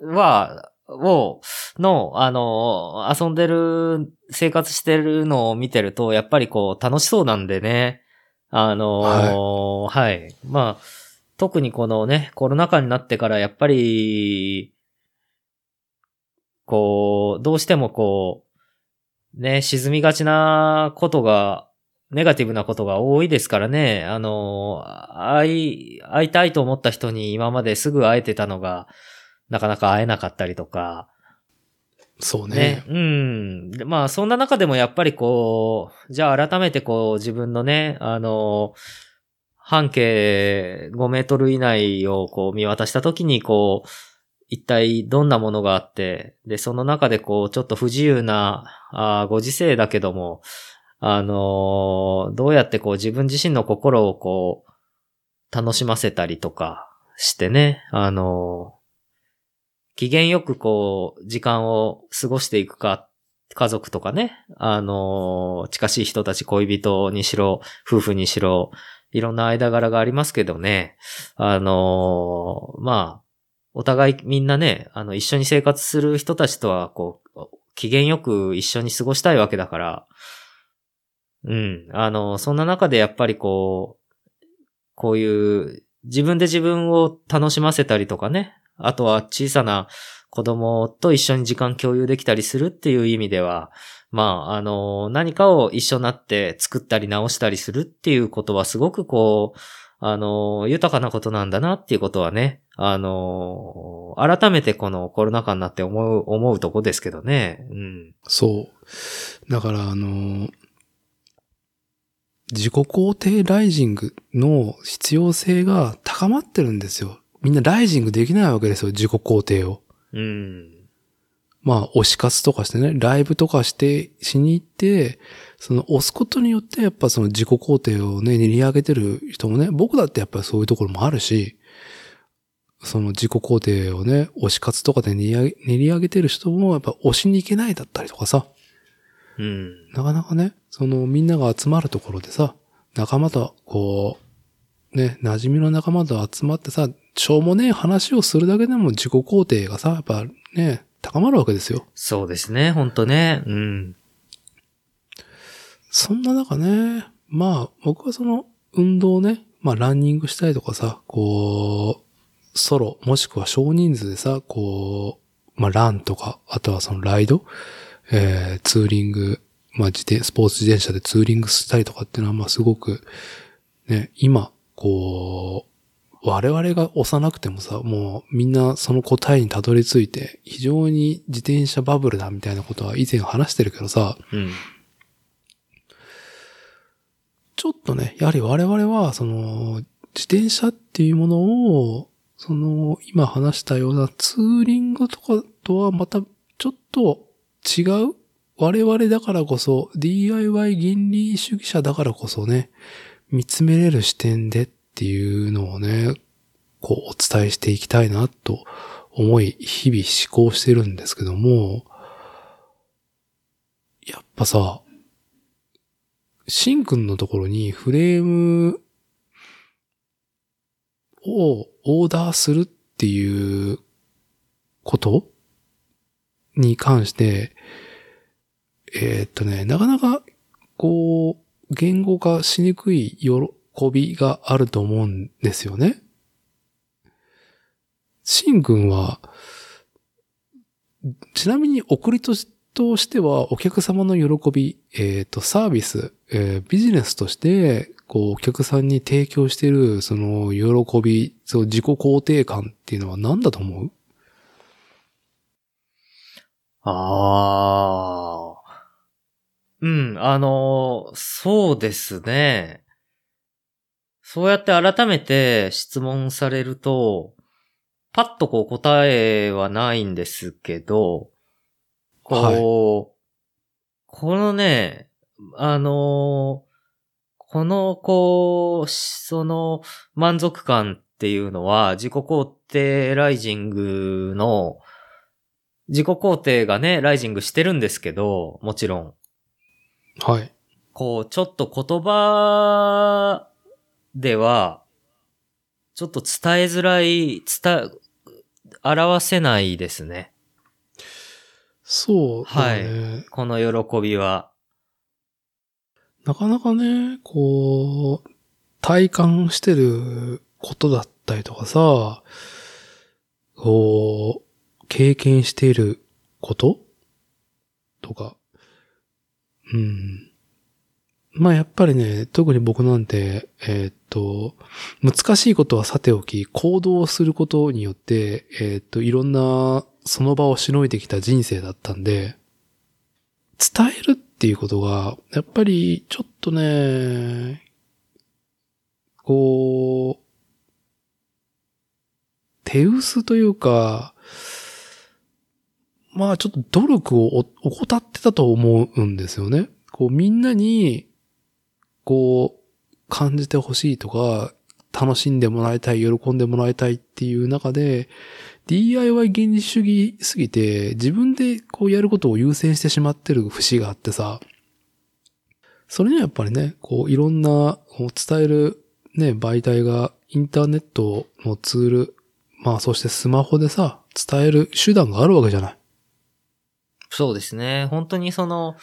は、を、の、あの遊んでる、生活してるのを見てると、やっぱりこう、楽しそうなんでね。あのはい。まあ、特にこのね、コロナ禍になってから、やっぱり、こう、どうしてもこう、ね、沈みがちなことが、ネガティブなことが多いですからね。あの、会い、会いたいと思った人に今まですぐ会えてたのが、なかなか会えなかったりとか、そうね。ね。うん。でまあ、そんな中でもやっぱりこう、じゃあ改めてこう、自分のね、あの、半径5メートル以内をこう見渡したときにこう、一体どんなものがあって、で、その中でこう、ちょっと不自由な、あご時世だけども、あのー、どうやってこう自分自身の心をこう、楽しませたりとかしてね、あのー、機嫌よくこう、時間を過ごしていくか、家族とかね、あのー、近しい人たち恋人にしろ、夫婦にしろ、いろんな間柄がありますけどね、あのまあ、お互いみんなね、あの、一緒に生活する人たちとは、こう、機嫌よく一緒に過ごしたいわけだから、うん。あの、そんな中でやっぱりこう、こういう自分で自分を楽しませたりとかね、あとは小さな子供と一緒に時間共有できたりするっていう意味では、まあ、あの、何かを一緒になって作ったり直したりするっていうことはすごくこう、あの、豊かなことなんだなっていうことはね、あの、改めてこのコロナ禍になって思う、思うとこですけどね。うん。そう。だからあの、自己肯定ライジングの必要性が高まってるんですよ。みんなライジングできないわけですよ、自己肯定を。うん。まあ、推し活とかしてね、ライブとかして、しに行って、その押すことによってやっぱその自己肯定をね、練り上げてる人もね、僕だってやっぱりそういうところもあるし、その自己肯定をね、推し活とかで練り上げてる人もやっぱ推しに行けないだったりとかさ。うん。なかなかね、そのみんなが集まるところでさ、仲間とこう、ね、馴染みの仲間と集まってさ、しょうもねえ話をするだけでも自己肯定がさ、やっぱね、高まるわけですよ。そうですね、ほんとね。うん。そんな中ね、まあ、僕はその運動ね、まあランニングしたりとかさ、こう、ソロ、もしくは少人数でさ、こう、まあ、ランとか、あとはそのライド、えー、ツーリング、まあ、自転、スポーツ自転車でツーリングしたりとかっていうのは、まあ、すごく、ね、今、こう、我々が押さなくてもさ、もうみんなその答えにたどり着いて、非常に自転車バブルだみたいなことは以前話してるけどさ、うん、ちょっとね、やはり我々は、その、自転車っていうものを、その、今話したようなツーリングとかとはまたちょっと違う我々だからこそ、DIY 原理主義者だからこそね、見つめれる視点でっっていうのをね、こうお伝えしていきたいなと思い、日々思考してるんですけども、やっぱさ、シンくんのところにフレームをオーダーするっていうことに関して、えー、っとね、なかなか、こう、言語化しにくい喜びがあると思うんですよね。シン君は、ちなみに送りとしてはお客様の喜び、えっ、ー、と、サービス、えー、ビジネスとしてこう、お客さんに提供している、その、喜び、その自己肯定感っていうのは何だと思う？ああ。うん、あの、そうですね。そうやって改めて質問されると、パッとこう答えはないんですけど、こう、はい、このね、あのこの、こう、その満足感っていうのは自己肯定ライジングの自己肯定がね、ライジングしてるんですけど、もちろん。はい。こう、ちょっと言葉では、ちょっと伝えづらい、伝え、表せないですね。そうだね。はい。この喜びは。なかなかね、こう、体感してることだったりとかさ、こう、経験していることとか、うん。まあやっぱりね、特に僕なんて、えー、っと、難しいことはさておき、行動をすることによって、えー、っと、いろんなその場をしのいできた人生だったんで、伝えるっていうことが、やっぱりちょっとね、こう、手薄というか、まあちょっと努力を怠ってたと思うんですよね。こうみんなに、こう、感じてほしいとか、楽しんでもらいたい、喜んでもらいたいっていう中で、DIY 原理主義すぎて、自分でこうやることを優先してしまってる節があってさ、それにはやっぱりね、こういろんなこう伝えるね、媒体がインターネットのツール、まあそしてスマホでさ、伝える手段があるわけじゃない。そうですね。本当にその、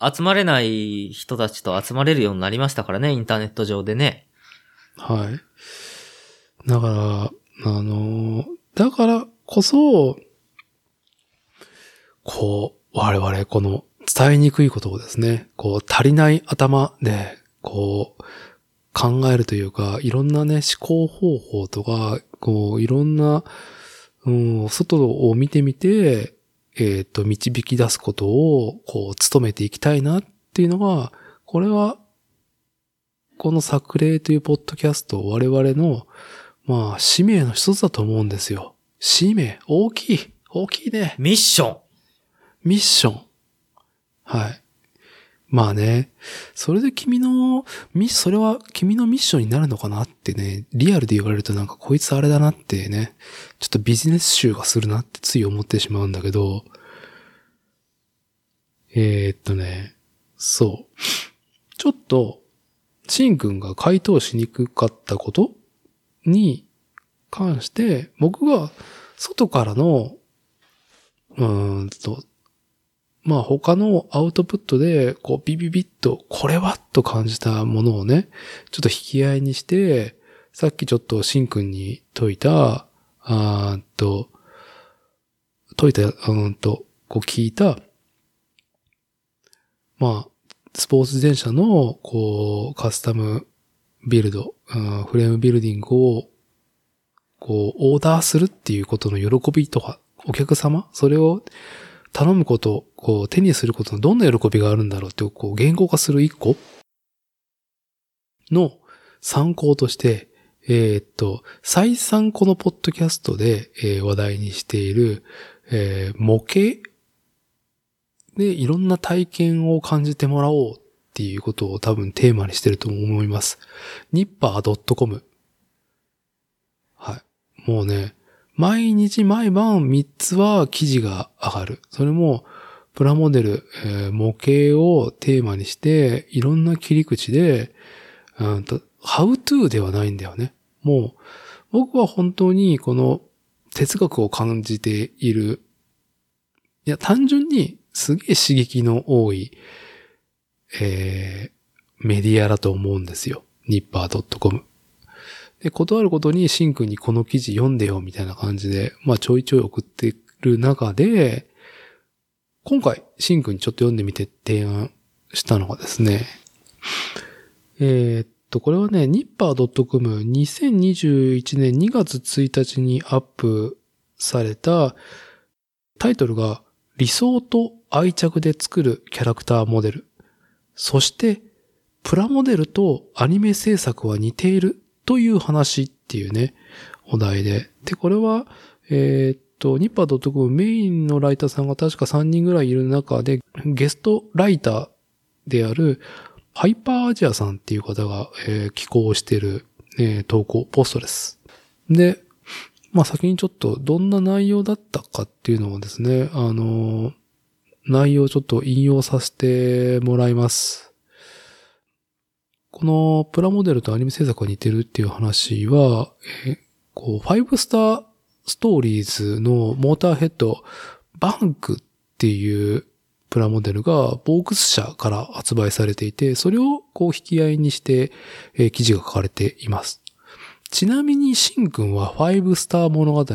集まれない人たちと集まれるようになりましたからね、インターネット上でね。はい。だから、あの、だからこそ、こう、我々この伝えにくいことをですね、こう足りない頭で、こう、考えるというか、いろんなね、思考方法とか、こう、いろんな、うん、外を見てみて、えっ、と、導き出すことを、こう、努めていきたいなっていうのが、これは、この作例というポッドキャスト、我々の、まあ、使命の一つだと思うんですよ。使命、大きい、大きいね。ミッションミッション。はい。まあね、それで君の、ミそれは君のミッションになるのかなってね、リアルで言われるとなんかこいつあれだなってね、ちょっとビジネス集がするなってつい思ってしまうんだけど、えー、っとね、そう。ちょっと、シン君が回答しにくかったことに関して、僕が外からの、うーんと、まあ他のアウトプットで、こうビビビッと、これは？と感じたものをね、ちょっと引き合いにして、さっきちょっとシンくんに解いた、あーっと、解いた、うんと、こう聞いた、まあ、スポーツ自転車の、こう、カスタムビルド、フレームビルディングを、こう、オーダーするっていうことの喜びとか、お客様？それを頼むこと、こう、手にすることのどんな喜びがあるんだろうって、こう、言語化する一個の参考として、えーっと、再三このポッドキャストで、えー話題にしている、えー模型でいろんな体験を感じてもらおうっていうことを多分テーマにしてると思います。ニッパー .com。はい。もうね、毎日毎晩3つは記事が上がる。それも、プラモデル、えー模型をテーマにして、いろんな切り口で、うんと、how to ではないんだよね。もう、僕は本当にこの哲学を感じている。いや、単純にすげえ刺激の多い、えー、メディアだと思うんですよ。ニッパー .com。で、断ることにシンくんにこの記事読んでよみたいな感じで、まあちょいちょい送ってる中で、今回シンくんにちょっと読んでみて提案したのがですね、えーっと、これはね、ニッパー .com 2021年2月1日にアップされたタイトルが理想と愛着で作るキャラクターモデル。そして、プラモデルとアニメ制作は似ているという話っていうね、お題で。で、これは、えーっと、ニッパー .com メインのライターさんが確か3人ぐらいいる中で、ゲストライターである、ハイパーアジアさんっていう方が、えー寄稿してる、えー投稿、ポストです。で、まあ先にちょっとどんな内容だったかっていうのをですね、あのー内容をちょっと引用させてもらいます。このプラモデルとアニメ制作が似てるっていう話は、えこう、ファイブスターストーリーズのモーターヘッド、バンクっていうプラモデルがボークス社から発売されていて、それをこう引き合いにして、えー記事が書かれています。ちなみにシンくんはファイブスター物語、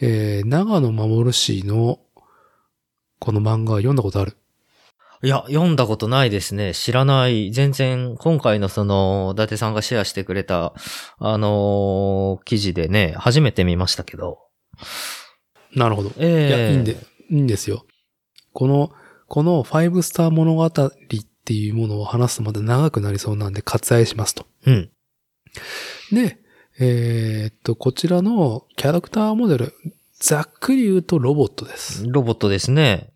えー長野守氏のこの漫画は読んだことある？いや、読んだことないですね。知らない。全然、今回のその、伊達さんがシェアしてくれた、あのー記事でね、初めて見ましたけど。なるほど。ええいや、いいんで、いいんですよ。この、このファイブスター物語っていうものを話すとまた長くなりそうなんで割愛しますと。うん。で、えーっと、こちらのキャラクターモデル、ざっくり言うとロボットです。ロボットですね。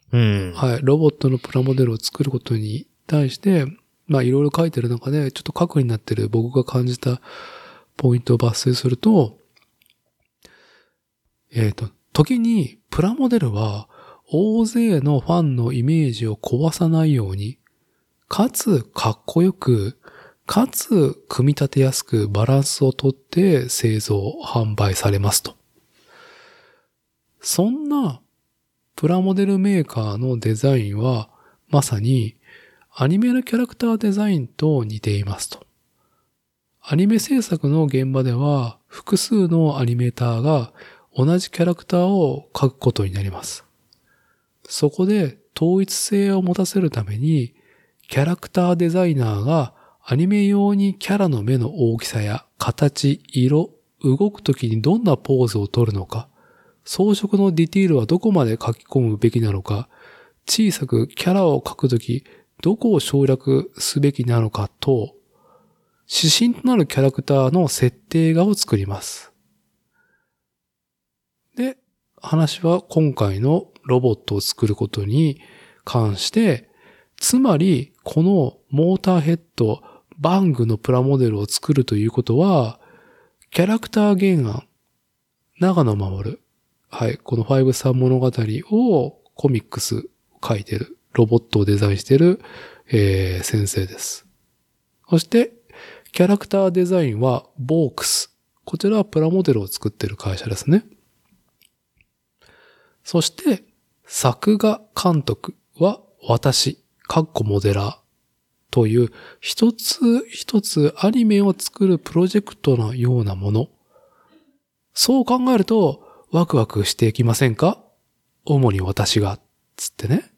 はい。ロボットのプラモデルを作ることに対して、まあいろいろ書いてる中で、ちょっと核になってる僕が感じたポイントを抜粋すると、えっ、と、時にプラモデルは大勢のファンのイメージを壊さないように、かつかっこよく、かつ組み立てやすくバランスをとって製造、販売されますと。そんなプラモデルメーカーのデザインは、まさにアニメのキャラクターデザインと似ていますと。アニメ制作の現場では、複数のアニメーターが同じキャラクターを描くことになります。そこで統一性を持たせるために、キャラクターデザイナーがアニメ用にキャラの目の大きさや形、色、動くときにどんなポーズを取るのか、装飾のディティールはどこまで書き込むべきなのか、小さくキャラを描くとき、どこを省略すべきなのかと、指針となるキャラクターの設定画を作ります。で、話は今回のロボットを作ることに関して、つまり、このモーターヘッド、バングのプラモデルを作るということは、キャラクター原案、長野守、はい、この5スター物語をコミックス書いてる、ロボットをデザインしてる、えー先生です。そして、キャラクターデザインはボークス。こちらはプラモデルを作ってる会社ですね。そして、作画監督は私、カッコモデラーという一つ一つアニメを作るプロジェクトのようなもの。そう考えるとワクワクしていきませんか？主に私が、つってね。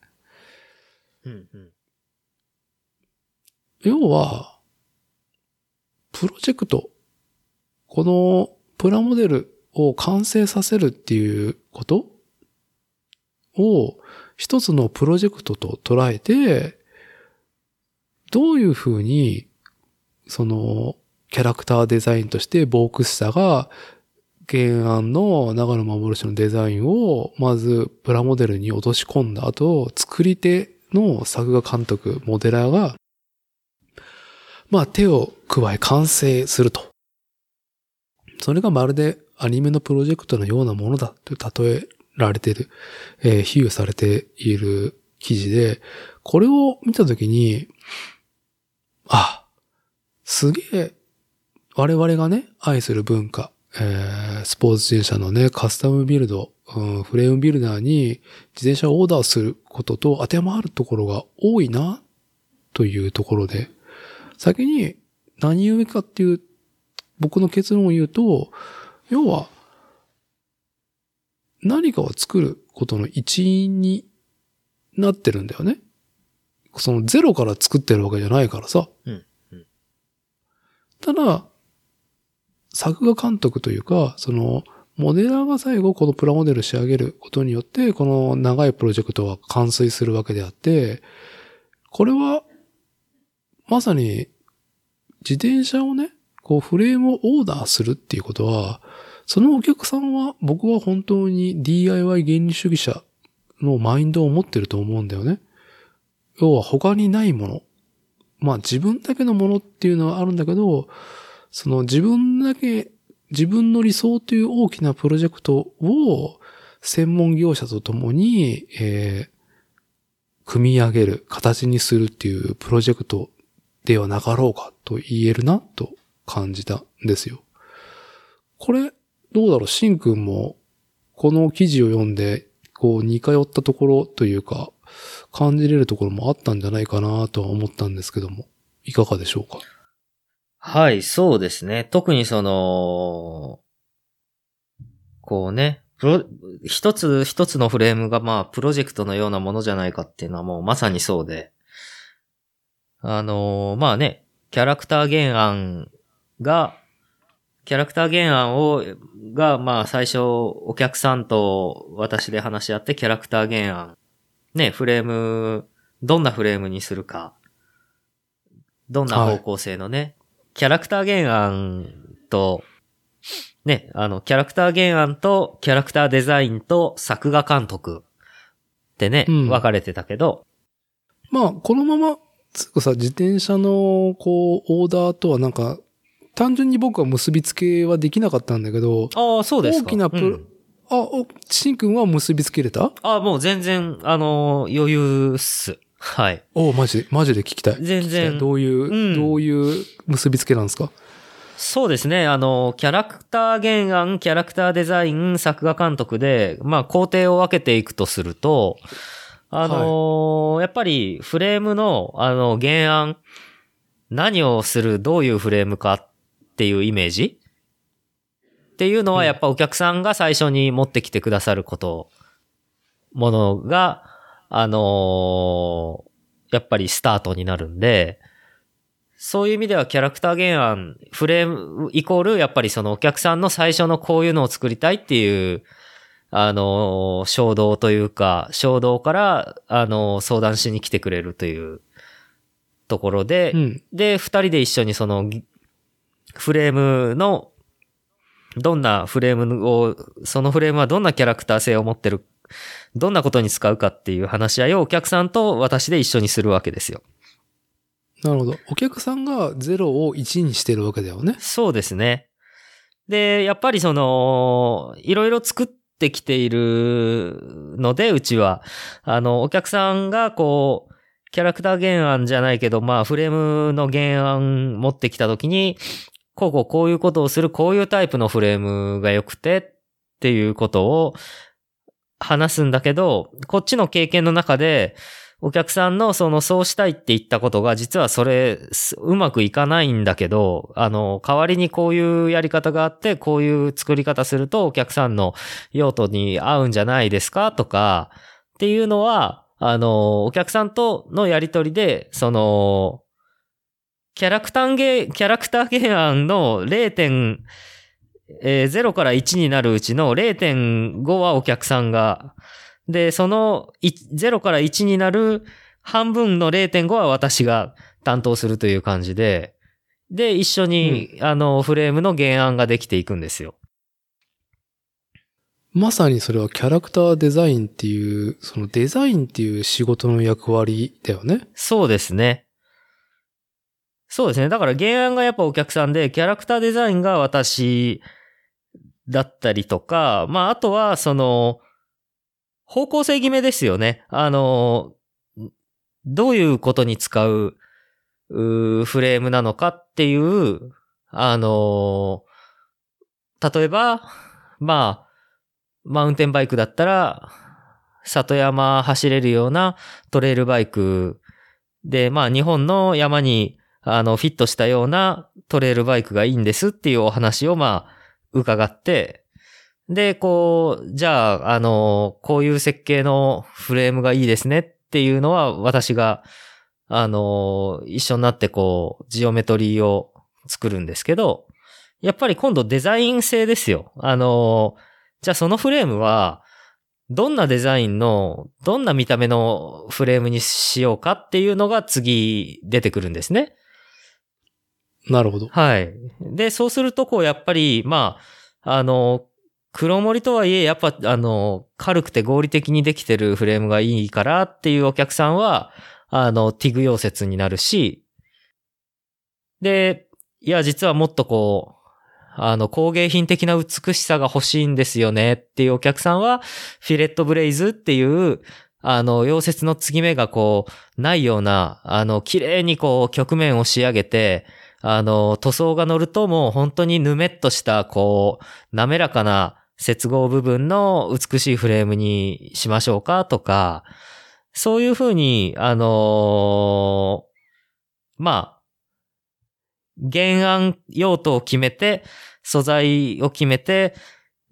うんうん。要は、プロジェクト、このプラモデルを完成させるっていうこと？を一つのプロジェクトと捉えて、どういうふうに、その、キャラクターデザインとしてボークス社が原案の長野守氏のデザインをまずプラモデルに落とし込んだ後、作り手の作画監督、モデラーがまあ手を加え完成すると。それがまるでアニメのプロジェクトのようなものだと例えられている、えー比喩されている記事で、これを見たときに、あ、すげえ、我々がね、愛する文化、えースポーツ自転車のね、カスタムビルド、うんフレームビルダーに自転車をオーダーすることと当てはまるところが多いな、というところで、先に何故かっていう、僕の結論を言うと、要は、何かを作ることの一因になってるんだよね。そのゼロから作ってるわけじゃないからさ。うんうんただ、作画監督というか、その、モデラーが最後このプラモデル仕上げることによって、この長いプロジェクトは完遂するわけであって、これは、まさに、自転車をね、こうフレームをオーダーするっていうことは、そのお客さんは僕は本当に DIY 原理主義者のマインドを持ってると思うんだよね。要は他にないもの。まあ自分だけのものっていうのはあるんだけど、その自分だけ、自分の理想という大きなプロジェクトを専門業者と共に、えー組み上げる、形にするっていうプロジェクトではなかろうかと言えるなと感じたんですよ。これ、どうだろう、シンくんも、この記事を読んで、こう似通ったところというか、感じれるところもあったんじゃないかなとは思ったんですけども、いかがでしょうか？はい、そうですね。特にその、こうね、プロ、一つ一つのフレームがまあ、プロジェクトのようなものじゃないかっていうのはもうまさにそうで、あのーまあね、キャラクター原案が、キャラクター原案を、が、まあ最初お客さんと私で話し合ってキャラクター原案、ね、フレーム、どんなフレームにするか、どんな方向性のね、キャラクター原案と、ね、あの、キャラクター原案と、キャラクターデザインと、作画監督ってね、うん分かれてたけど、まあ、このまま、つうかさ、自転車の、こう、オーダーとはなんか、単純に僕は結びつけはできなかったんだけど、ああ、そうですか。大きなプロうんあ、お、しんくんは結びつけれた？ああ、もう全然、あのー余裕っす。はい。おマジで、マジで聞きたい。全然。どういう、うん。どういう結びつけなんですか？そうですね。あの、キャラクター原案、キャラクターデザイン、作画監督で、まあ、工程を分けていくとすると、あのーやっぱりフレームの、あの、原案、何をする、どういうフレームかっていうイメージ？っていうのは、うん。やっぱお客さんが最初に持ってきてくださること、ものが、あのーやっぱりスタートになるんで、そういう意味ではキャラクター原案、フレームイコール、やっぱりそのお客さんの最初のこういうのを作りたいっていう、あの、衝動というか、衝動から、あの、相談しに来てくれるというところで、うん。で、二人で一緒にその、ぎフレームの、どんなフレームを、そのフレームはどんなキャラクター性を持ってる、どんなことに使うかっていう話し合いをお客さんと私で一緒にするわけですよ。なるほど。お客さんが0を1にしてるわけだよね。そうですね。で、やっぱりその、いろいろ作ってきているので、うちは、あの、お客さんがこう、キャラクター原案じゃないけど、まあ、フレームの原案持ってきたときに、こうこうこういうことをする、こういうタイプのフレームが良くてっていうことを話すんだけど、こっちの経験の中で、お客さんのそのそうしたいって言ったことが実はそれうまくいかないんだけど、あの、代わりにこういうやり方があって、こういう作り方するとお客さんの用途に合うんじゃないですか？とか、っていうのは、あの、お客さんとのやりとりで、その、キャラクターゲ、キャラクター原案の 0. えー0から1になるうちの0.5はお客さんが、で、そのい0から1になる半分の0.5は私が担当するという感じで、で、一緒に、あの、フレームの原案ができていくんですよ。まさにそれはキャラクターデザインっていう、そのデザインっていう仕事の役割だよね。そうですね。そうですね。だから原案がやっぱお客さんで、キャラクターデザインが私だったりとか、まあ、あとは、その、方向性決めですよね。あの、どういうことに使う、うフレームなのかっていう、あの、例えば、まあ、マウンテンバイクだったら、里山走れるようなトレイルバイクで、まあ日本の山にあのフィットしたようなトレイルバイクがいいんですっていうお話をまあ伺って、で、こう、じゃあ、あの、こういう設計のフレームがいいですねっていうのは私が、あの、一緒になってこう、ジオメトリーを作るんですけど、やっぱり今度デザイン性ですよ。あの、じゃあそのフレームは、どんなデザインの、どんな見た目のフレームにしようかっていうのが次出てくるんですね。なるほど。はい。で、そうすると、こう、やっぱり、まあ、あの、黒森とはいえ、やっぱ、あの、軽くて合理的にできてるフレームがいいからっていうお客さんは、あの、ティグ溶接になるし、で、いや、実はもっとこう、あの、工芸品的な美しさが欲しいんですよねっていうお客さんは、フィレットブレイズっていう、あの、溶接の継ぎ目がこう、ないような、あの、綺麗にこう、曲面を仕上げて、あの、塗装が乗るともう本当にぬめっとした、こう、滑らかな接合部分の美しいフレームにしましょうかとか、そういうふうに、あのまあ、原案用途を決めて、素材を決めて、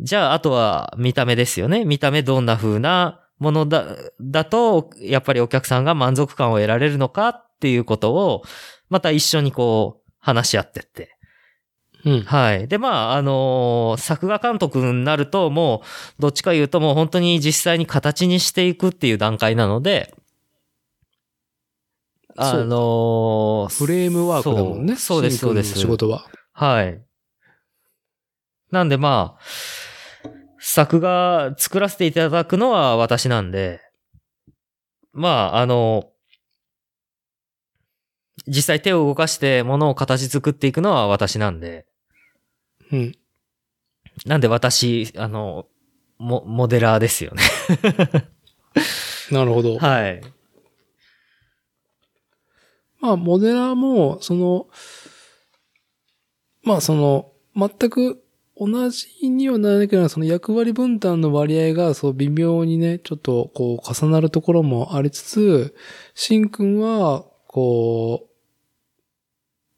じゃあ、あとは見た目ですよね。見た目どんな風なものだ、だと、やっぱりお客さんが満足感を得られるのかっていうことを、また一緒にこう、話し合ってって。うん。はい。で、まあ、あのー作画監督になると、もう、どっちか言うともう本当に実際に形にしていくっていう段階なので、あのフレームワークだもんね。そうです、そうです。仕事は。はい。なんでまあ、作画作らせていただくのは私なんで、まあ、あの、実際手を動かして物を形作っていくのは私なんで、うん。なんで私、あの、モ、モデラーですよね。<laughs> なるほど。はい。まあ、モデラーも、その、まあ、その、全く同じにはならないけど、その役割分担の割合が、そう、微妙にね、ちょっと、こう、重なるところもありつつ、シンくんは、こう、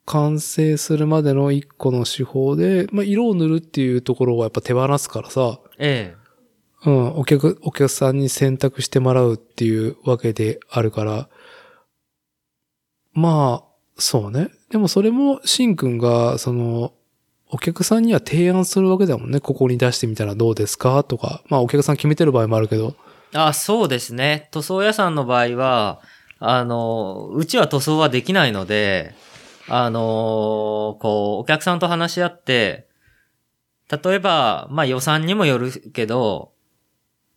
完成するまでの一個の手法で、まあ、色を塗るっていうところはやっぱ手放すからさ、えうん、お客、お客さんに選択してもらうっていうわけであるから、まあ、そうね。でもそれも、シンくんが、その、お客さんには提案するわけだもんね。ここに出してみたらどうですか？とか。まあ、お客さん決めてる場合もあるけど。えあ、そうですね。塗装屋さんの場合は、あの、うちは塗装はできないので、あの、こう、お客さんと話し合って、例えば、まあ予算にもよるけど、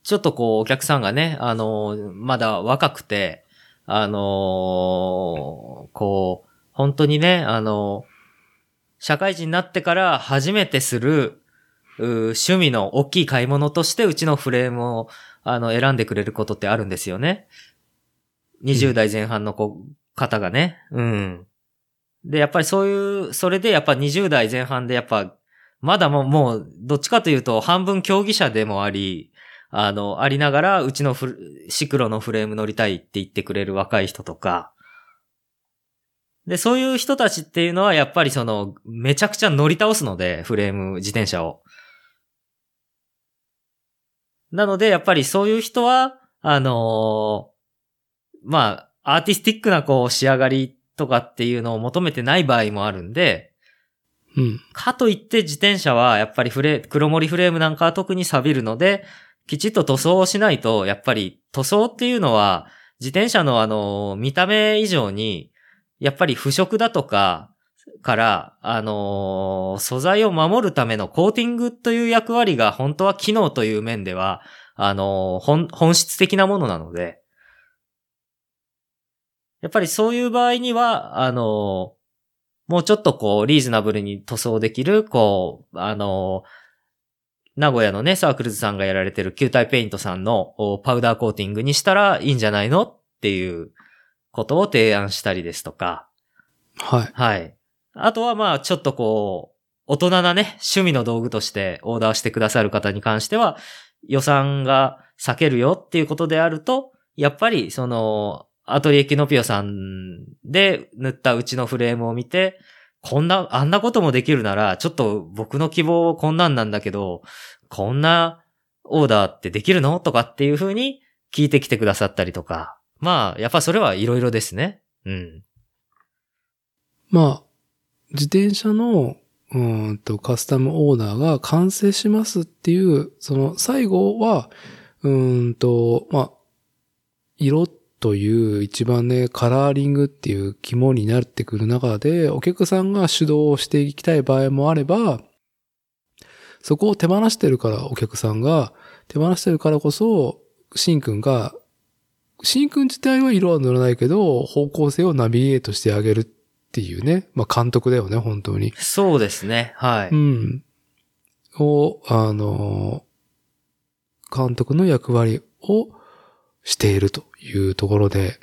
ちょっとこう、お客さんがね、あの、まだ若くて、あの、こう、本当にね、あの、社会人になってから初めてする、趣味の大きい買い物としてうちのフレームを、あの、選んでくれることってあるんですよね。20代前半の子、方がね。うん。で、やっぱりそういう、それでやっぱ20代前半でやっぱ、まだもう、もう、どっちかというと半分競技者でもあり、あの、ありながら、うちのフシクロのフレーム乗りたいって言ってくれる若い人とか、で、そういう人たちっていうのは、やっぱりその、めちゃくちゃ乗り倒すので、フレーム、自転車を。なので、やっぱりそういう人は、あのまあ、アーティスティックなこう、仕上がりとかっていうのを求めてない場合もあるんで、うん。かといって自転車はやっぱりフレ、黒森フレームなんかは特に錆びるので、きちっと塗装をしないと、やっぱり塗装っていうのは、自転車のあの、見た目以上に、やっぱり腐食だとか、から、あのー素材を守るためのコーティングという役割が本当は機能という面では、あのー本、本質的なものなので、やっぱりそういう場合には、あのーもうちょっとこう、リーズナブルに塗装できる、こう、あの、名古屋のね、サークルズさんがやられてる球体ペイントさんのおパウダーコーティングにしたらいいんじゃないのっていうことを提案したりですとか、はい。はい。あとはまあ、ちょっとこう、大人なね、趣味の道具としてオーダーしてくださる方に関しては、予算が避けるよっていうことであると、やっぱりその、アトリエキノピオさんで塗ったうちのフレームを見て、こんな、あんなこともできるなら、ちょっと僕の希望こんなんなんだけど、こんなオーダーってできるのとかっていう風に聞いてきてくださったりとか。まあ、やっぱそれはいろいろですね。うん。まあ、自転車の、うんと、カスタムオーダーが完成しますっていう、その最後は、うーんと、まあ、色っという一番ね、カラーリングっていう肝になってくる中で、お客さんが主導していきたい場合もあれば、そこを手放してるから、お客さんが、手放してるからこそ、シンくんが、シンくん自体は色は塗らないけど、方向性をナビゲートしてあげるっていうね。まあ監督だよね、本当に。そうですね。はい。うん。を、あの、監督の役割をしているというところで、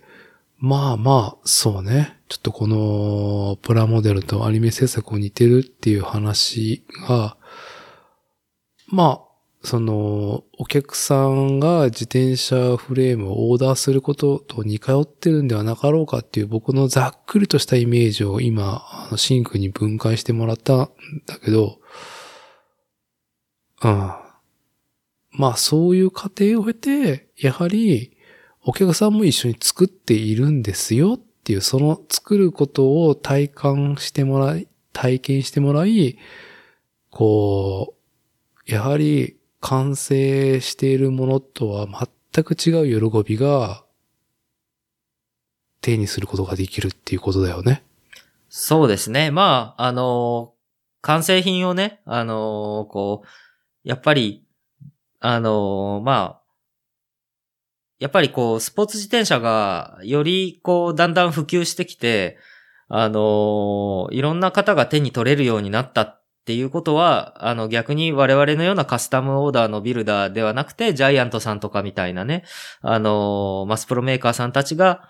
まあまあ、そうね。ちょっとこのプラモデルとアニメ制作を似てるっていう話が、まあ、その、お客さんが自転車フレームをオーダーすることと似通ってるんではなかろうかっていう僕のざっくりとしたイメージを今、あのシンクに分解してもらったんだけど、うん。まあそういう過程を経て、やはりお客さんも一緒に作っているんですよっていう、その作ることを体感してもらい、体験してもらい、こう、やはり完成しているものとは全く違う喜びが手にすることができるっていうことだよね。そうですね。まあ、あの完成品をね、あのこう、やっぱり、あのまあ、やっぱりこう、スポーツ自転車が、よりこう、だんだん普及してきて、あのーいろんな方が手に取れるようになったっていうことは、あの、逆に我々のようなカスタムオーダーのビルダーではなくて、ジャイアントさんとかみたいなね、あのーマスプロメーカーさんたちが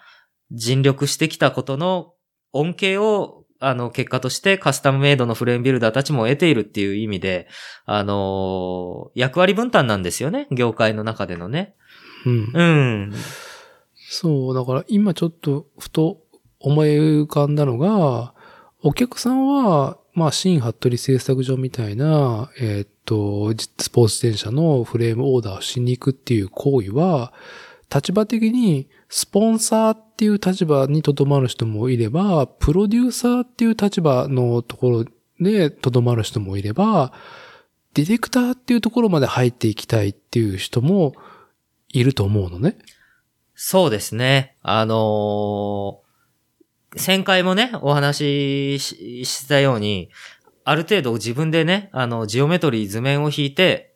尽力してきたことの恩恵を、あの、結果としてカスタムメイドのフレームビルダーたちも得ているっていう意味で、あのー役割分担なんですよね、業界の中でのね。うん。うん。そう、だから今ちょっとふと思い浮かんだのが、お客さんは、まあ、新服部製作所みたいな、えーっと、じスポーツ自転車のフレームオーダーをしに行くっていう行為は、立場的にスポンサーっていう立場にとどまる人もいれば、プロデューサーっていう立場のところでとどまる人もいれば、ディレクターっていうところまで入っていきたいっていう人もいると思うのね。そうですね。あのー前回もね、お話しししたように、ある程度自分でね、あの、ジオメトリー図面を引いて、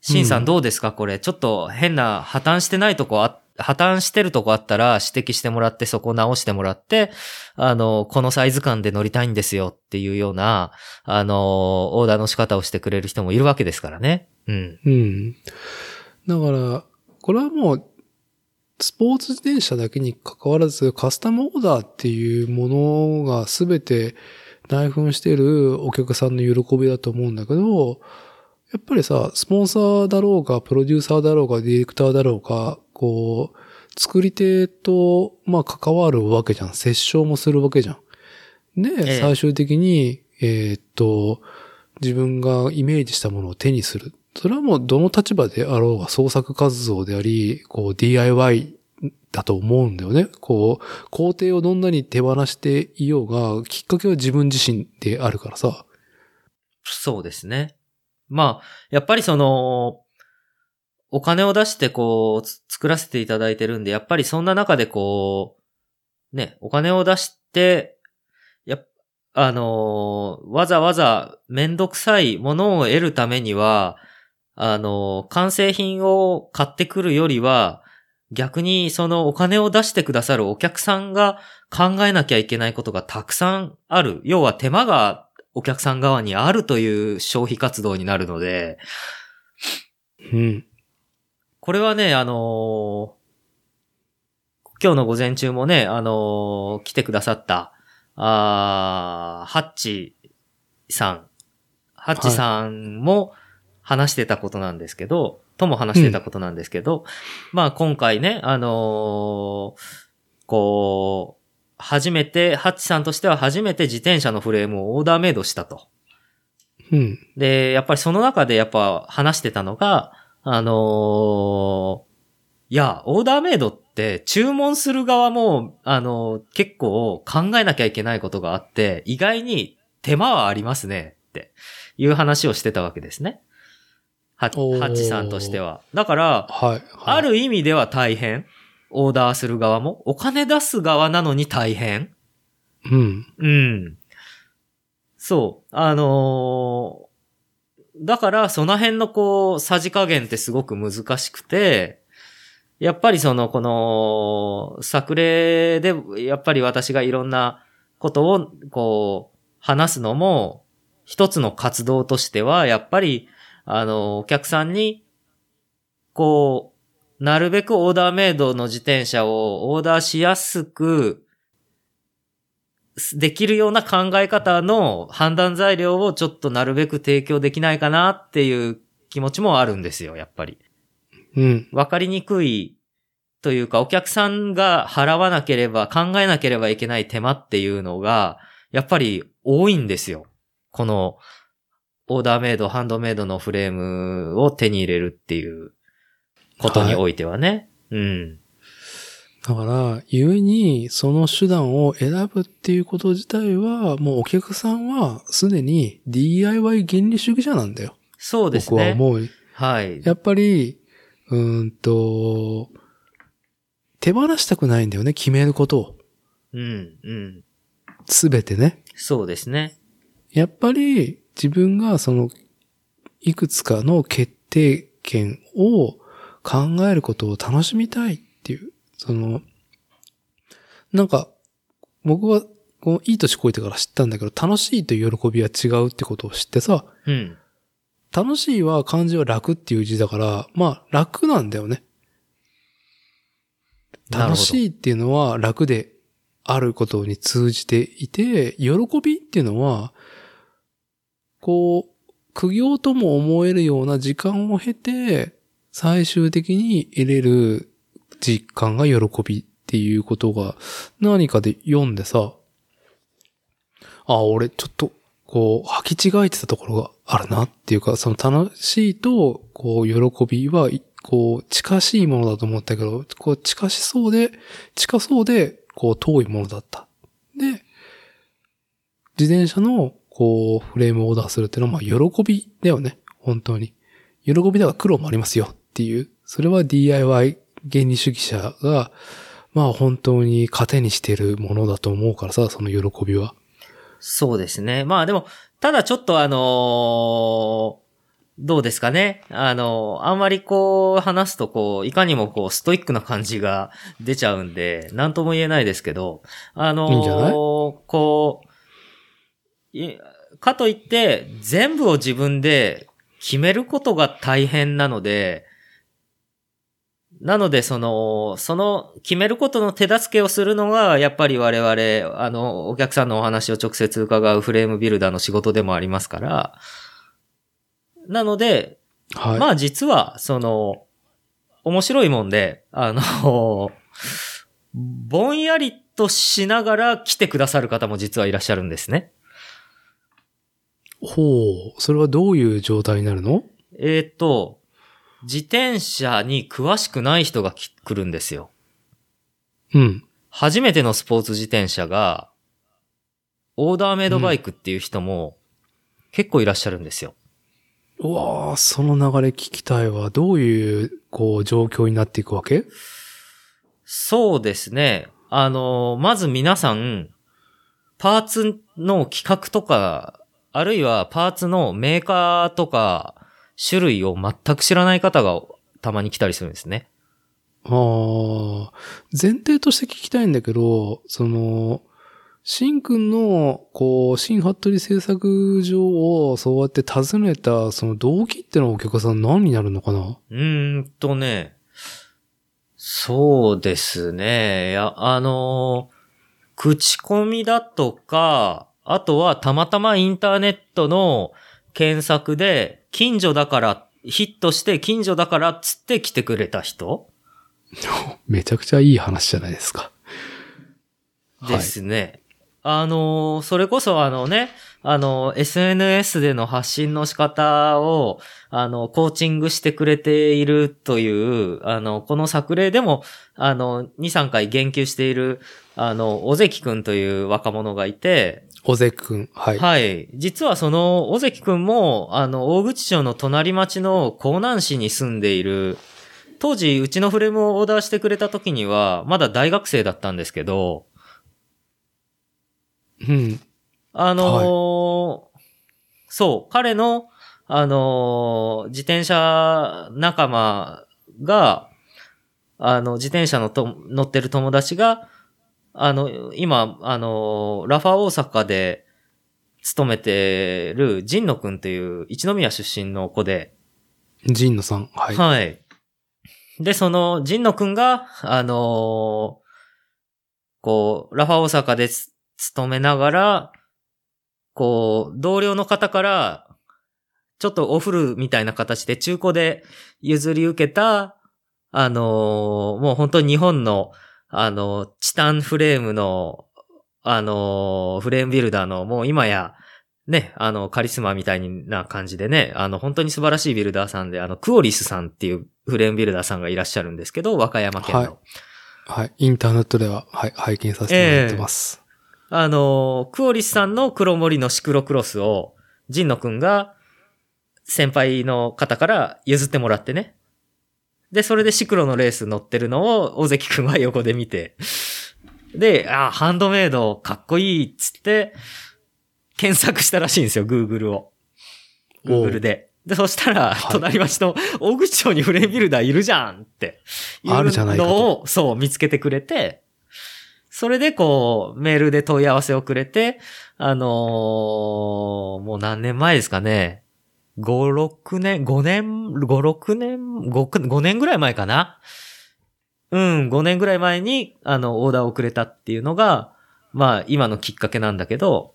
シンさうんんどうですか？これ、ちょっと変な破綻してないとこあ、破綻してるとこあったら指摘してもらって、そこ直してもらって、あの、このサイズ感で乗りたいんですよっていうような、あの、オーダーの仕方をしてくれる人もいるわけですからね。うん。うん。だから、これはもう、スポーツ自転車だけに関わらず、カスタムオーダーっていうものが全て内紛しているお客さんの喜びだと思うんだけど、やっぱりさ、スポンサーだろうが、プロデューサーだろうが、ディレクターだろうが、こう、作り手と、まあ、関わるわけじゃん。折衝もするわけじゃん。で、ええ最終的に、えーっと、自分がイメージしたものを手にする。それはもうどの立場であろうが創作活動であり、こう DIY だと思うんだよね。こう、工程をどんなに手放していようが、きっかけは自分自身であるからさ。そうですね。まあ、やっぱりその、お金を出してこう、作らせていただいてるんで、やっぱりそんな中でこう、ね、お金を出して、やあのわざわざめんどくさいものを得るためには、あのー完成品を買ってくるよりは、逆にそのお金を出してくださるお客さんが考えなきゃいけないことがたくさんある。要は手間がお客さん側にあるという消費活動になるので、うん。これはね、あのー今日の午前中もね、あのー来てくださった、あーハッチさん、ハッチさんも話してたことなんですけど、とも話してたことなんですけど、まあ今回ね、あのーこう、初めて、ハッチさんとしては初めて自転車のフレームをオーダーメイドしたと。うん。で、やっぱりその中でやっぱ話してたのが、あのーいや、オーダーメイドって注文する側も、あのー結構考えなきゃいけないことがあって、意外に手間はありますねっていう話をしてたわけですね。ハッチさんとしては。だから、はい。はい、ある意味では大変。オーダーする側も。お金出す側なのに大変。うん。うん。そう。あのーだから、その辺のこう、さじ加減ってすごく難しくて、やっぱりその、この、作例で、やっぱり私がいろんなことを、こう、話すのも、一つの活動としては、やっぱり、あの、お客さんに、こう、なるべくオーダーメイドの自転車をオーダーしやすく、できるような考え方の判断材料をちょっとなるべく提供できないかなっていう気持ちもあるんですよ、やっぱり。うん。わかりにくいというか、お客さんが払わなければ、考えなければいけない手間っていうのが、やっぱり多いんですよ。この、オーダーメイド、ハンドメイドのフレームを手に入れるっていうことにおいてはね。うん。だから、故に、その手段を選ぶっていうこと自体は、もうお客さんはすでに DIY 原理主義者なんだよ。そうですね。僕は思う。はい。やっぱり、うーんと、手放したくないんだよね、決めることを。うん、うん。すべてね。そうですね。やっぱり自分がその、いくつかの決定権を考えることを楽しみたいっていう、その、なんか、僕は、こう、いい年こいてから知ったんだけど、楽しいという喜びは違うってことを知ってさ、うん。楽しいは漢字は楽っていう字だから、まあ楽なんだよね。楽しいっていうのは楽であることに通じていて、喜びっていうのは、こう、苦行とも思えるような時間を経て、最終的に得れる実感が喜びっていうことが何かで読んでさ、あ、俺ちょっと、こう、履き違えてたところがあるなっていうか、その楽しいと、こう、喜びは、こう、近しいものだと思ったけど、こう、近しそうで、近そうで、こう、遠いものだった。で、自転車の、こう、フレームをオーダーするっていうのは、まあ、喜びだよね。本当に。喜びだが苦労もありますよっていう。それは DIY 原理主義者が、まあ本当に糧にしてるものだと思うからさ、その喜びは。そうですね。まあでも、ただちょっとあのーどうですかね。あのーあんまりこう話すとこう、いかにもこう、ストイックな感じが出ちゃうんで、なんとも言えないですけど、あのーいいこう、いかといって、全部を自分で決めることが大変なので、なので、その、その、決めることの手助けをするのが、やっぱり我々、あの、お客さんのお話を直接伺うフレームビルダーの仕事でもありますから、なので、はい。まあ実は、その、面白いもんで、あの、ぼんやりとしながら来てくださる方も実はいらっしゃるんですね。ほう。それはどういう状態になるの？えっ、と、自転車に詳しくない人がき来るんですよ。うん。初めてのスポーツ自転車が、オーダーメイドバイクっていう人も結構いらっしゃるんですよ。うわあその流れ聞きたいわ。どういう、こう、状況になっていくわけ？そうですね。あの、まず皆さん、パーツの規格とか、あるいはパーツのメーカーとか、種類を全く知らない方がたまに来たりするんですね。ああ、前提として聞きたいんだけど、その、シンくんの、こう、新服部製作所をそうやって訪ねた、その動機ってのはお客さん何になるのかな？うーんとね、そうですね。いや、あの口コミだとか、あとはたまたまインターネットの検索で、近所だから、ヒットして近所だからっつって来てくれた人？<laughs> めちゃくちゃいい話じゃないですか。はいですね。あのーそれこそあのね、あの、SNS での発信の仕方を、あの、コーチングしてくれているという、あの、この作例でも、あの、2、3回言及している、あの、尾関くんという若者がいて、おぜくん。はい。はい。実はその、尾関くんも、あの、大口町の隣町の江南市に住んでいる、当時、うちのフレームをオーダーしてくれた時には、まだ大学生だったんですけど、うん。あのーそう、彼の、あのー自転車仲間が、あの、自転車のと乗ってる友達が、あの、今、あのーラファ大阪で勤めてる神野くんという一宮出身の子で、ジンノさん。はい。はい。で、その、神野くんが、あのーこう、ラファ大阪でつ勤めながら、こう、同僚の方から、ちょっとオフルみたいな形で中古で譲り受けた、あのーもう本当に日本の、あのチタンフレームの、あのフレームビルダーの、もう今や、ね、あの、カリスマみたいな感じでね、あの、本当に素晴らしいビルダーさんで、あの、クオリスさんっていうフレームビルダーさんがいらっしゃるんですけど、和歌山県の。はいはい。インターネットでは、はい、拝見させてもらってます。あの、クオリスさんの黒森のシクロクロスを、ジンノくんが、先輩の方から譲ってもらってね。で、それでシクロのレース乗ってるのを、大関くんは横で見て、で、あ、ハンドメイドかっこいいっつって、検索したらしいんですよ、Google を。Google で。で、そしたら、はい隣町の大口町にフレームビルダーいるじゃんって。あるじゃないのを、そう、見つけてくれて、それでこう、メールで問い合わせをくれて、あのーもう何年前ですかね。5、6年、5年、5、6年、5、5年ぐらい前かな？うん、5年ぐらい前に、あの、オーダーをくれたっていうのが、まあ、今のきっかけなんだけど、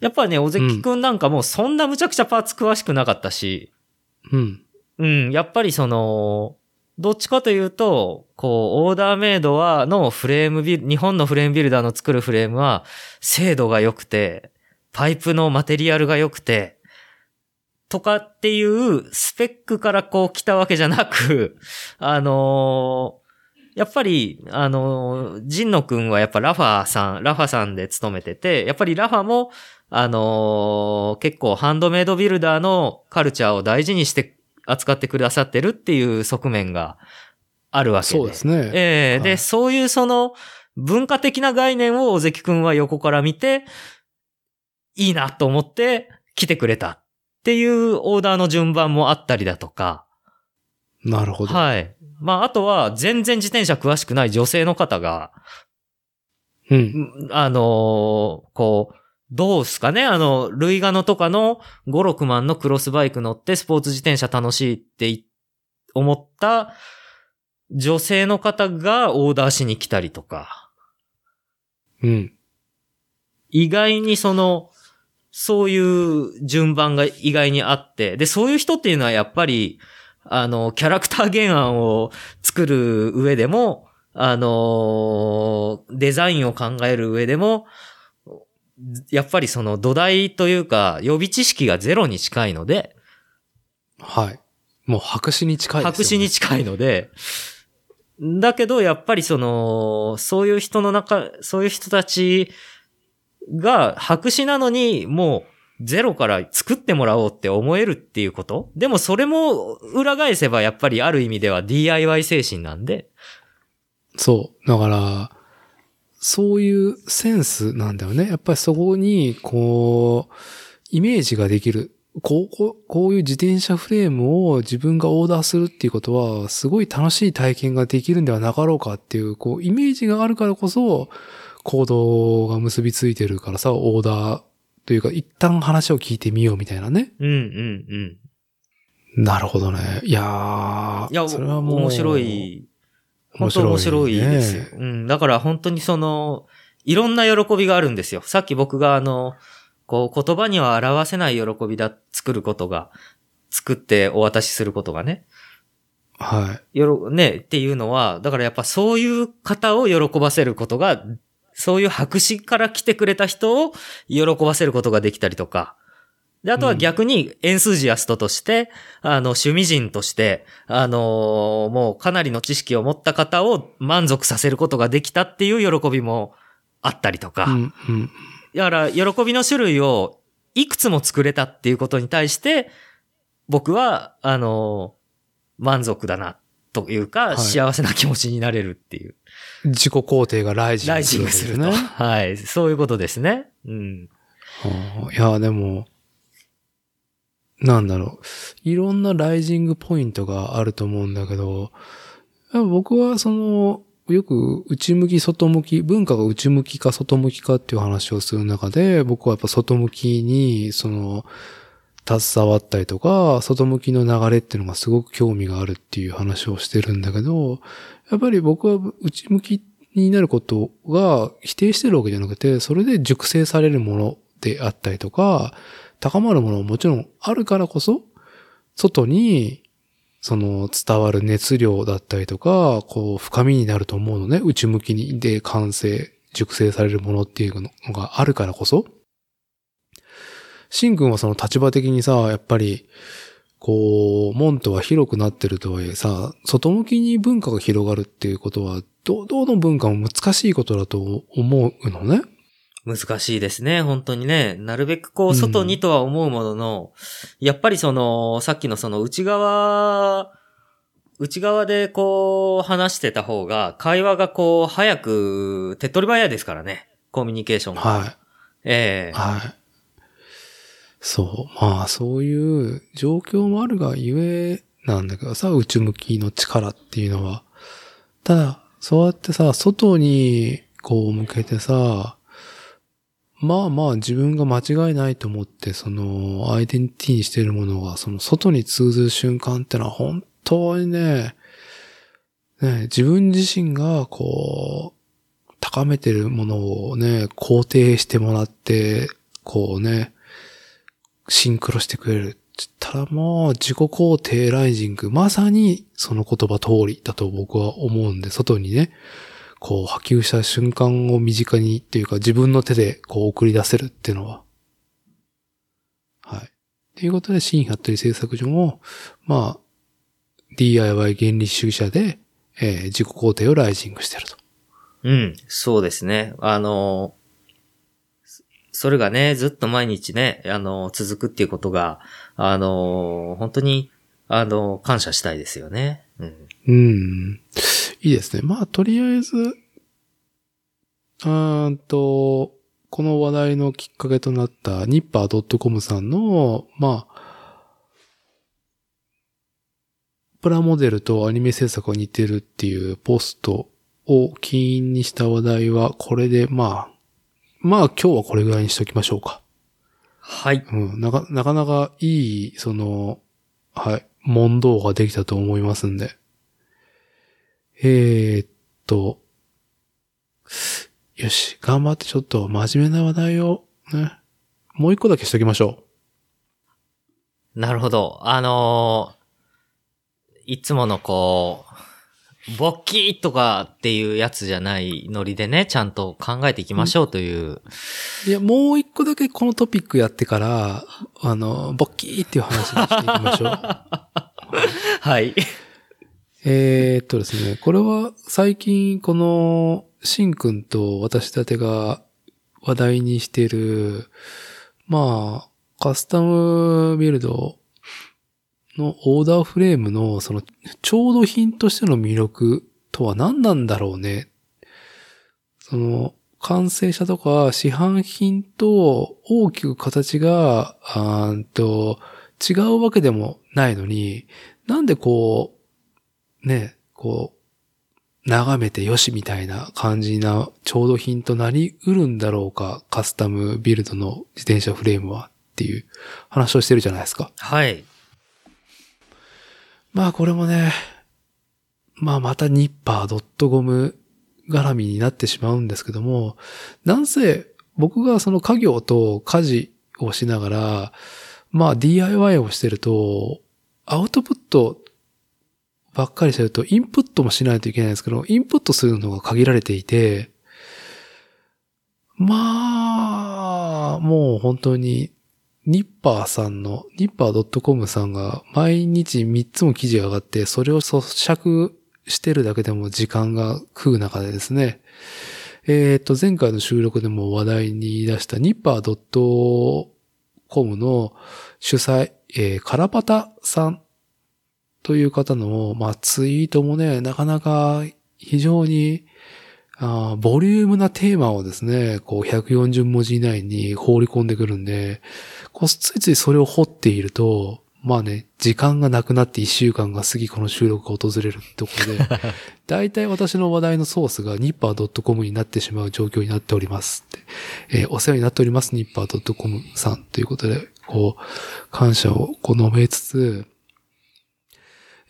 やっぱね、尾関くんなんかもうそんなむちゃくちゃパーツ詳しくなかったし、うん。うん、やっぱりその、どっちかというと、こう、オーダーメイドは、のフレームビル、日本のフレームビルダーの作るフレームは、精度が良くて、パイプのマテリアルが良くて、とかっていうスペックからこう来たわけじゃなく、<laughs> あのーやっぱり、あのージンノ君はやっぱラファさん、ラファさんで勤めてて、やっぱりラファも、あのー結構ハンドメイドビルダーのカルチャーを大事にして扱ってくださってるっていう側面があるわけで。そうですね。ええはいで、そういうその文化的な概念を尾関くんは横から見て、いいなと思って来てくれたっていうオーダーの順番もあったりだとか、なるほど。はい。まあ、あとは全然自転車詳しくない女性の方が、うん。うんあのーこう、どうすかね？あの、ルイガノとかの5、6万のクロスバイク乗ってスポーツ自転車楽しいってい思った女性の方がオーダーしに来たりとか、うん。意外にその、そういう順番が意外にあって、で、そういう人っていうのはやっぱり、あの、キャラクター原案を作る上でも、あの、デザインを考える上でも、やっぱりその土台というか予備知識がゼロに近いので、はい。もう白紙に近いですよ、ね。白紙に近いので、だけどやっぱりその、そういう人の中、そういう人たちが白紙なのにもうゼロから作ってもらおうって思えるっていうこと？でもそれも裏返せばやっぱりある意味では DIY 精神なんで、そう。だから、そういうセンスなんだよね。やっぱりそこに、こう、イメージができる。こう、こういう自転車フレームを自分がオーダーするっていうことは、すごい楽しい体験ができるんではなかろうかっていう、こう、イメージがあるからこそ、行動が結びついてるからさ、オーダーというか、一旦話を聞いてみようみたいなね。うんうんうん。なるほどね。いやー、いや、それはもう、面白い。本当面白いですよ。うん。だから本当にその、いろんな喜びがあるんですよ。さっき僕があの、こう言葉には表せない喜びだ、作ることが、作ってお渡しすることがね。はい。よろ、ね、っていうのは、だからやっぱそういう方を喜ばせることが、そういう白紙から来てくれた人を喜ばせることができたりとか。で、あとは逆にエンスージアストとして、あの、趣味人として、あのーもうかなりの知識を持った方を満足させることができたっていう喜びもあったりとか。うん、うん。だから、喜びの種類をいくつも作れたっていうことに対して、僕は、あの、満足だな、というか、はい幸せな気持ちになれるっていう。自己肯定がライジンライグするわジングすると。はい。そういうことですね。うん。はあいや、でも、なんだろう。いろんなライジングポイントがあると思うんだけど、僕はその、よく内向き、外向き、文化が内向きか外向きかっていう話をする中で、僕はやっぱ外向きに、その、携わったりとか、外向きの流れっていうのがすごく興味があるっていう話をしてるんだけど、やっぱり僕は内向きになることが否定してるわけじゃなくて、それで熟成されるものであったりとか、高まるものももちろんあるからこそ、外に、その伝わる熱量だったりとか、こう深みになると思うのね。内向きにで完成、熟成されるものっていうのがあるからこそ。シン君はその立場的にさ、やっぱり、こう、門とは広くなってるとはいえさ、外向きに文化が広がるっていうことは、ど、どの文化も難しいことだと思うのね？難しいですね、本当にね。なるべくこううん外にとは思うものの、やっぱりその、さっきのその内側内側でこう話してた方が、会話がこう早く、手っ取り早いですからね。コミュニケーションが。はい。ええはい。そう。まあ、そういう状況もあるがゆえなんだけどさ、内向きの力っていうのは。ただ、そうやってさ、外にこう向けてさ、まあまあ自分が間違いないと思って、その、アイデンティティにしてるものが、その外に通ずる瞬間ってのは本当にね、ね、自分自身がこう、高めてるものをね、肯定してもらって、こうね、シンクロしてくれるって言ったらもう自己肯定ライジング、まさにその言葉通りだと僕は思うんで、外にね、こう波及した瞬間を身近にっていうか自分の手でこう送り出せるっていうのは。はい。ということで、新ハットリ製作所も、まあ、DIY 原理主義者で、えー自己肯定をライジングしてると。うん、そうですね。あの、そそれがね、ずっと毎日ね、あの、続くっていうことが、あの、本当に、あの、感謝したいですよね。うん。うん。いいですね。まあ、とりあえず、うんと、この話題のきっかけとなったニッパー .com さんの、まあ、プラモデルとアニメ制作が似てるっていうポストを起因にした話題は、これで、まあ、まあ今日はこれぐらいにしときましょうか。はい。うん、なか、なかなかいい、その、はい、問答ができたと思いますんで。えー、っと、よし、頑張ってちょっと真面目な話題を、ね、もう一個だけしときましょなるほど。あのいつものこう、ボッキーとかっていうやつじゃないノリでね、ちゃんと考えていきましょうという。う。いや、もう一個だけこのトピックやってから、あの、ボッキーっていう話にしていきましょう。<laughs> はい。えーっとですね、これは最近この、しんくんと私たちが話題にしている、まあ、カスタムビルドのオーダーフレームのその調度品としての魅力とは何なんだろうね。その、完成車とか市販品と大きく形が、あんと、違うわけでもないのに、なんでこう、ね、こう、眺めてよしみたいな感じな調度品となりうるんだろうか、カスタムビルドの自転車フレームはっていう話をしてるじゃないですか。はい。まあこれもね、まあまたニッパー .com 絡みになってしまうんですけども、なんせ僕がその家業と家事をしながら、まあ DIY をしてると、アウトプットばっかりしてるとインプットもしないといけないんですけど、インプットするのが限られていて、まあ、もう本当にニッパーさんの、ニッパー .com さんが毎日3つも記事が上がって、それを咀嚼してるだけでも時間が食う中でですね、えっ、と、前回の収録でも話題に出したニッパー .com の主催、えー、カラパタさんという方の、まあ、ツイートもね、なかなか非常に、あーボリュームなテーマをですね、こう140文字以内に放り込んでくるんで、こうついついそれを掘っていると、まあね、時間がなくなって一週間が過ぎこの収録が訪れるところで、<laughs> 大体私の話題のソースがニッパー .com になってしまう状況になっておりますって。えーお世話になっております、ニッパー .com さんということで、こう、感謝をこう述べつつ、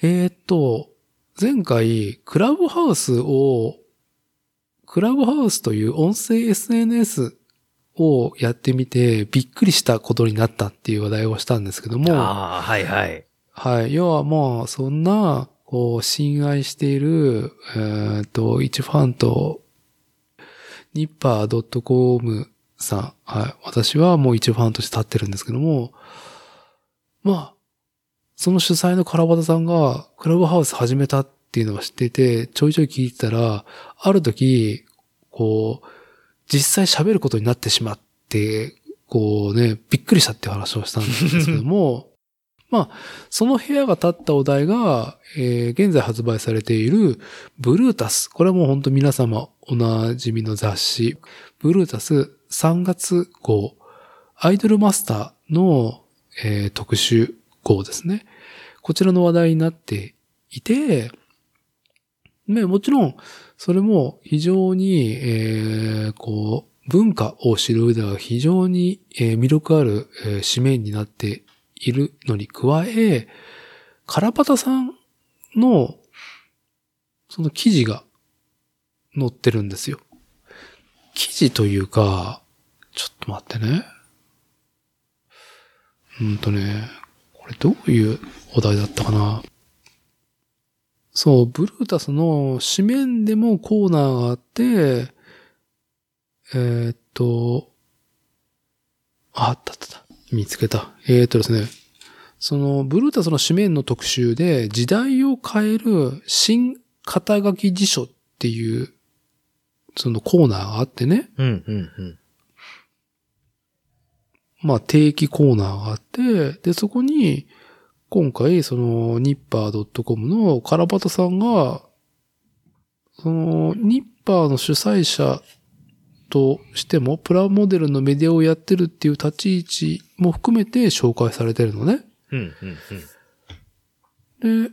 えーっと、前回、クラブハウスを、クラブハウスという音声 SNS をやってみてびっくりしたことになったっていう話題をしたんですけども、ああ、はいはい。はい。要はまあ、そんな、こう、親愛している、えーっと、一ファンと、ニッパー .com さん。はい。私はもう一ファンとして立ってるんですけども、まあ、その主催のカラバタさんが、クラブハウス始めたっていうのは知っていて、ちょいちょい聞いてたら、ある時、こう、実際喋ることになってしまって、こうね、びっくりしたっていう話をしたんですけども、<laughs> まあ、その部屋が立ったお題が、えー現在発売されているブルータス。これはもう本当皆様おなじみの雑誌。ブルータス3月号、アイドルマスターの、えー特集号ですね。こちらの話題になっていて、ね、もちろん、それも非常に、えーこう、文化を知る上では非常に、えー魅力ある、えー紙面になっているのに加え、カラパタさんの、その記事が載ってるんですよ。記事というか、ちょっと待ってね。うんとね、これどういうお題だったかな。そう、ブルータスの紙面でもコーナーがあって、えーっと、ああったあったあった。見つけた。えーっとですね。その、ブルータスの紙面の特集で、時代を変える新肩書き辞書っていう、そのコーナーがあってね。うん、うん、うん。まあ定期コーナーがあって、で、そこに、今回、その、ニッパー .com のカラバタさんが、その、ニッパーの主催者としても、プラモデルのメディアをやってるっていう立ち位置も含めて紹介されてるのね。うん、うん、うん。で、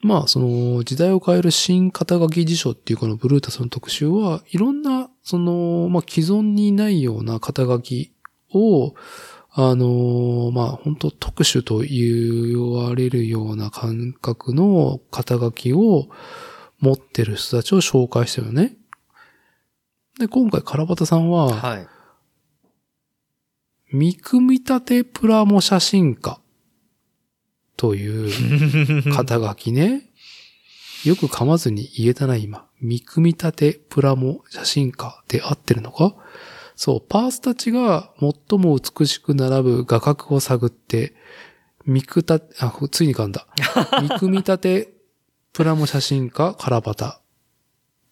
まあ、その、時代を変える新肩書き辞書っていうこのブルータスの特集は、いろんな、その、まあ、既存にないような肩書きを、あの、まあ、本当特殊と言われるような感覚の肩書きを持ってる人たちを紹介してるよね。で、今回、カラバタさんは、はい。見組み立てプラモ写真家という、肩書きね。<laughs> よく噛まずに言えたな、今。見組み立てプラモ写真家で合ってるのか？そう、パースたちが最も美しく並ぶ画角を探って、見くた、あ、ついに噛んだ。<laughs> 見組み立てプラモ写真家、カラバタ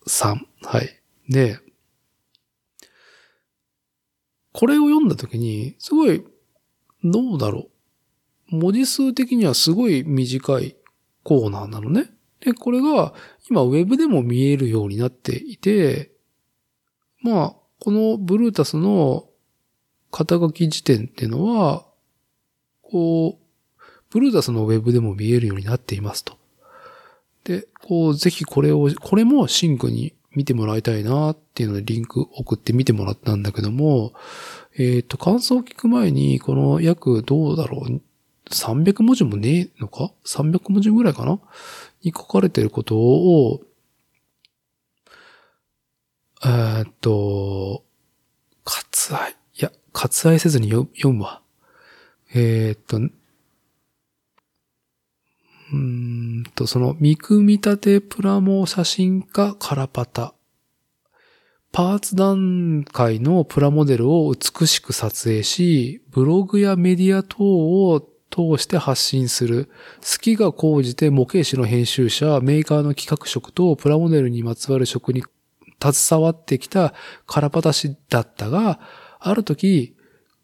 さん。はい。で、これを読んだときに、すごい、どうだろう。文字数的にはすごい短いコーナーなのね。で、これが今ウェブでも見えるようになっていて、まあ、このブルータスの肩書き辞典っていうのは、こう、ブルータスのウェブでも見えるようになっていますと。で、こう、ぜひこれを、これもシンクに見てもらいたいなっていうのでリンク送って見てもらったんだけども、えっ、と、感想を聞く前に、この約どうだろう、300文字もねえのか ?300 文字ぐらいかな？に書かれてることを、えっと、割愛？いや、割愛せずに読むわ。えーっと、うんと、その、見組み立てプラモ写真家カラパタ。パーツ段階のプラモデルを美しく撮影し、ブログやメディア等を通して発信する。好きが高じて模型師の編集者、メーカーの企画職とプラモデルにまつわる職に携わってきたカラパタ氏だったが、ある時、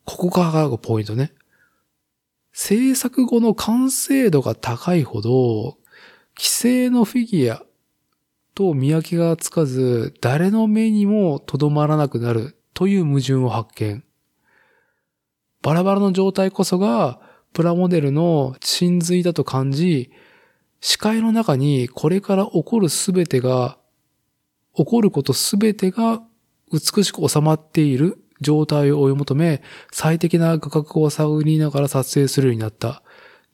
ここからがポイントね。制作後の完成度が高いほど、既成のフィギュアと見分けがつかず、誰の目にもとどまらなくなるという矛盾を発見。バラバラの状態こそが、プラモデルの真髄だと感じ、視界の中にこれから起こるすべてが、起こることすべてが美しく収まっている状態を追い求め、最適な画角を探りながら撮影するようになった。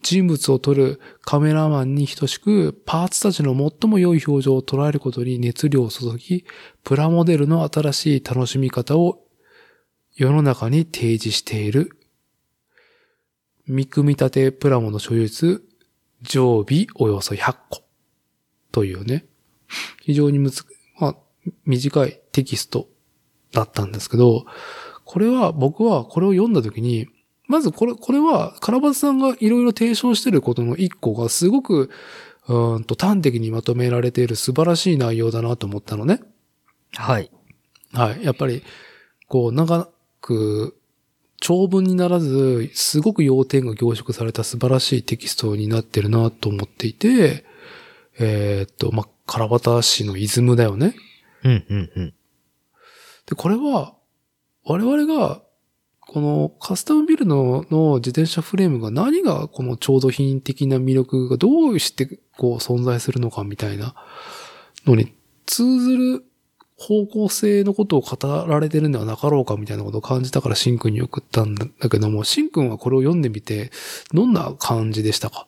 人物を撮るカメラマンに等しく、パーツたちの最も良い表情を捉えることに熱量を注ぎ、プラモデルの新しい楽しみ方を世の中に提示している。見組み立てプラモの所有率、常備およそ100個。というね、非常にむず、短いテキストだったんですけど、これは僕はこれを読んだときに、まずこれ、これは、カラバスさんがいろいろ提唱してることの一個がすごく、うーんと端的にまとめられている素晴らしい内容だなと思ったのね。はい。はい。やっぱり、こう、長く長文にならず、すごく要点が凝縮された素晴らしいテキストになってるなと思っていて、えーっと、まあ、カラバタ市のイズムだよね。うん、うん、うん。で、これは、我々が、このカスタムビルのの自転車フレームが何がこの調度品的な魅力がどうしてこう存在するのかみたいなのに通ずる方向性のことを語られてるんではなかろうかみたいなことを感じたからシンくんに送ったんだけども、シンくんはこれを読んでみてどんな感じでしたか？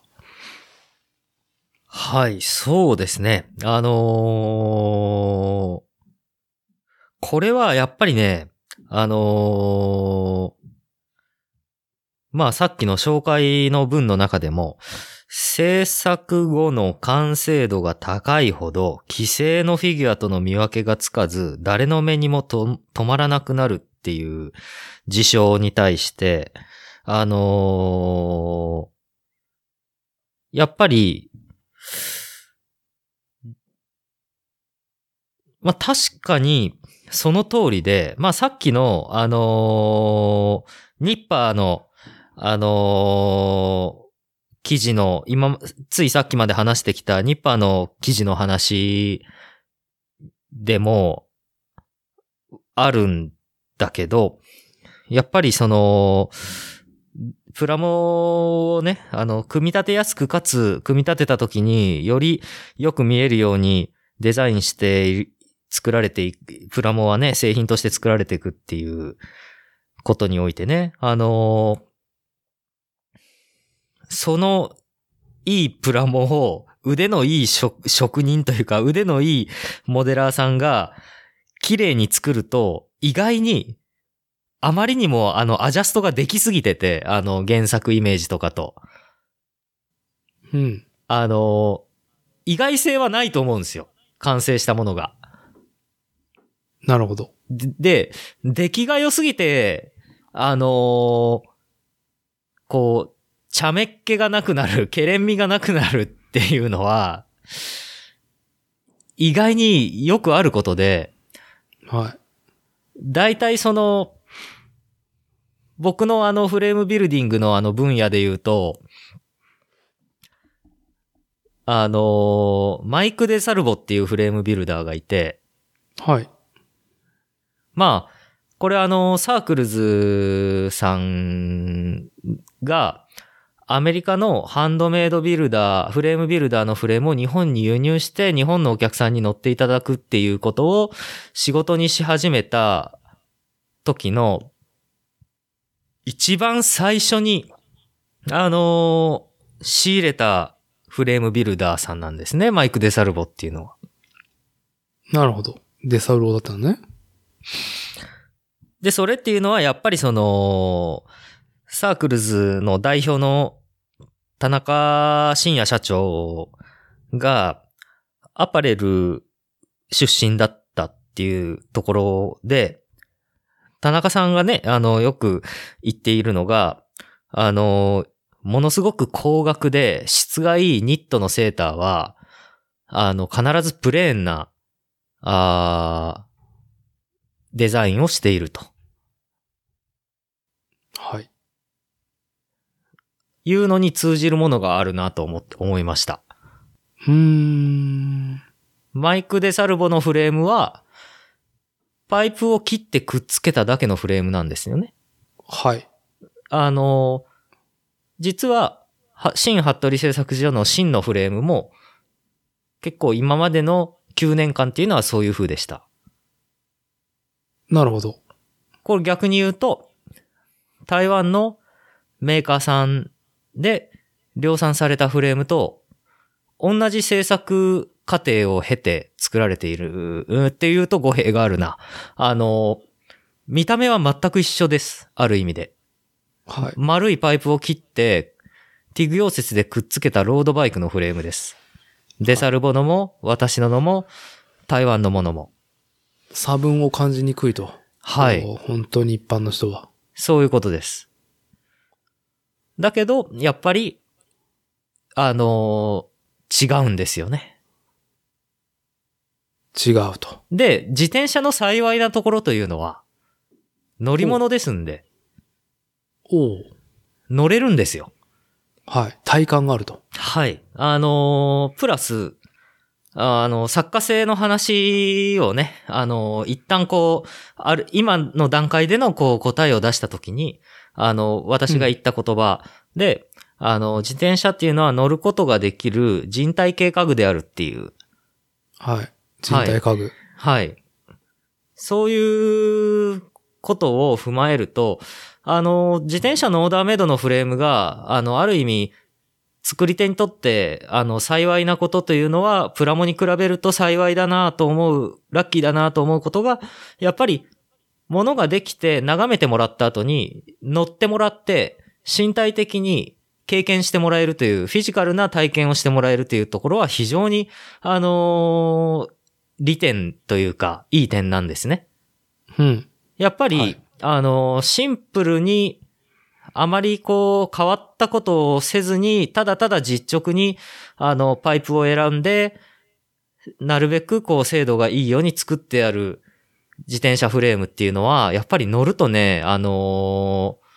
はい、そうですね。あのーこれはやっぱりね、あのーまあさっきの紹介の文の中でも、制作後の完成度が高いほど、既成のフィギュアとの見分けがつかず、誰の目にもと止まらなくなるっていう事象に対して、あのーやっぱり、まあ、確かに、その通りで、まあ、さっきの、あのーニッパーの、あのー記事の、今、ついさっきまで話してきたニッパーの記事の話でも、あるんだけど、やっぱりその、プラモをね、あの、組み立てやすくかつ、組み立てた時によりよく見えるようにデザインしてい作られていく、プラモはね、製品として作られていくっていうことにおいてね、あのーそのいいプラモを腕のいい職職人というか腕のいいモデラーさんが綺麗に作ると意外にあまりにもあのアジャストができすぎてて、あの原作イメージとかと。うん。あの、意外性はないと思うんですよ。完成したものが。なるほど。で、で出来が良すぎて、あのーこう、茶目っ気がなくなる、ケレン味がなくなるっていうのは、意外によくあることで、はい。大体その、僕のあのフレームビルディングのあの分野で言うと、あの、マイク・デ・サルボっていうフレームビルダーがいて、はい。まあ、これあの、サークルズさんが、アメリカのハンドメイドビルダー、フレームビルダーのフレームを日本に輸入して、日本のお客さんに乗っていただくっていうことを仕事にし始めた時の、一番最初に、あの仕入れたフレームビルダーさんなんですね。マイク・デ・サルボっていうのは。なるほど。デサルボだったのね。で、それっていうのはやっぱりその、サークルズの代表の田中信也社長がアパレル出身だったっていうところで、田中さんがね、あの、よく言っているのが、あの、ものすごく高額で質がいいニットのセーターは、あの、必ずプレーンな、あーデザインをしているとはい。いうのに通じるものがあるなと思って、思いました。うーん。マイク・デ・サルボのフレームは、パイプを切ってくっつけただけのフレームなんですよね。はい。あの、実は、は新服部製作所の新のフレームも、結構今までの9年間っていうのはそういう風でした。なるほど。これ逆に言うと、台湾のメーカーさんで量産されたフレームと、同じ製作過程を経て作られているうんっていうと語弊があるな。あの、見た目は全く一緒です。ある意味で。はい。丸いパイプを切って、ティグ溶接でくっつけたロードバイクのフレームです。デサルボのも、私ののも、台湾のものも。差分を感じにくいと。はい。本当に一般の人は。そういうことです。だけど、やっぱり、あのー違うんですよね。違うと。で、自転車の幸いなところというのは、乗り物ですんで、おう乗れるんですよ。はい。体感があると。はい。あのープラス、あの、作家性の話をね、あの、一旦こう、ある、今の段階でのこう答えを出したときに、あの、私が言った言葉で、あの、自転車っていうのは乗ることができる人体系家具であるっていう、はい。人体家具。はい。そういうことを踏まえると、あの、自転車のオーダーメイドのフレームが、あの、ある意味、作り手にとって、あの、幸いなことというのは、プラモに比べると幸いだなと思う、ラッキーだなと思うことが、やっぱり、物ができて眺めてもらった後に、乗ってもらって、身体的に経験してもらえるという、フィジカルな体験をしてもらえるというところは非常に、あのー利点というか、いい点なんですね。うん。やっぱり、はいあの、シンプルに、あまりこう、変わったことをせずに、ただただ実直に、あの、パイプを選んで、なるべくこう、精度がいいように作ってある自転車フレームっていうのは、やっぱり乗るとね、あのー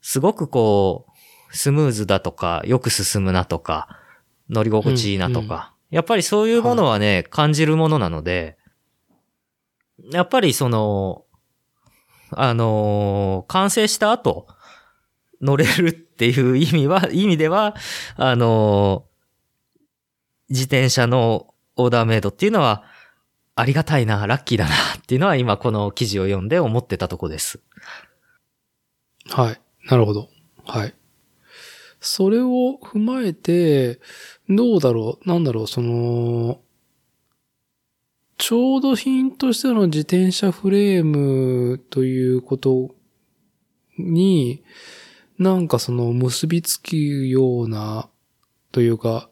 すごくこう、スムーズだとか、よく進むなとか、乗り心地いいなとか、やっぱりそういうものはね、感じるものなので、やっぱりその、あのー完成した後、乗れるっていう意味は、<laughs> 意味では、あの自転車のオーダーメイドっていうのは、ありがたいな、ラッキーだなっていうのは今この記事を読んで思ってたとこです。はい。なるほど。はい。それを踏まえて、どうだろう？なんだろう？その、ちょうど品としての自転車フレームということに、なんかその結びつくような、というか、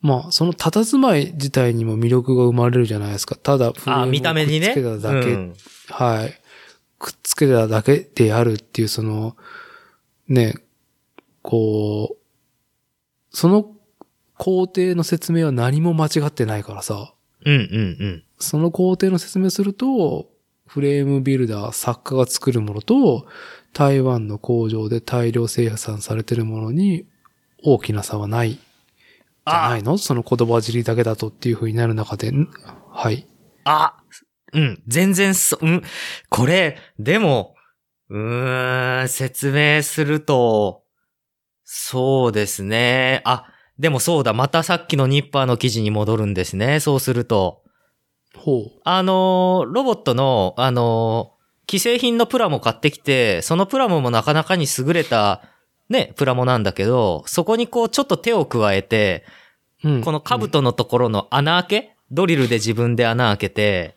まあ、その佇まい自体にも魅力が生まれるじゃないですか。ただ、フレームあ、を見た目にね。くっつけただけうんはい。くっつけただけであるっていう、その、ね、こう、その工程の説明は何も間違ってないからさ、うんうんうん。その工程の説明すると、フレームビルダー、作家が作るものと、台湾の工場で大量生産されてるものに大きな差はない。じゃないの？その言葉尻だけだとっていう風になる中で、んはい。あ、うん、全然そ、うん、これ、でも、うーん、説明すると、そうですね。あ、でもそうだ、またさっきのニッパーの記事に戻るんですね。そうすると。ほう。あのー、ロボットの、あのー、既製品のプラモ買ってきて、そのプラモもなかなかに優れた、ね、プラモなんだけど、そこにこうちょっと手を加えて、うんこの兜のところの穴開けドリルで自分で穴開けて、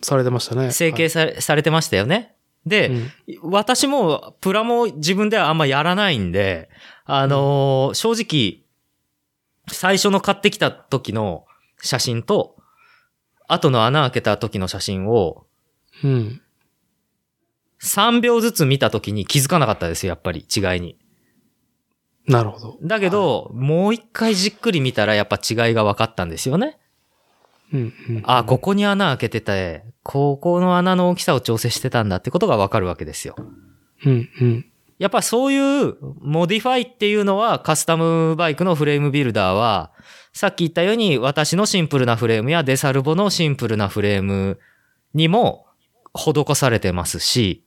されてましたね。成形され,、されてましたよね。で、うん私もプラモ自分ではあんまやらないんで、あのー正直、最初の買ってきた時の写真と、後の穴開けた時の写真をうん。3秒ずつ見た時に気づかなかったですよ、やっぱり違いに。なるほど。だけど、もう一回じっくり見たらやっぱ違いが分かったんですよね。うん、うん。あ、ここに穴開けてて、ここの穴の大きさを調整してたんだってことが分かるわけですよ。うん、うん。やっぱそういうモディファイっていうのはカスタムバイクのフレームビルダーは、さっき言ったように私のシンプルなフレームやデサルボのシンプルなフレームにも施されてますし、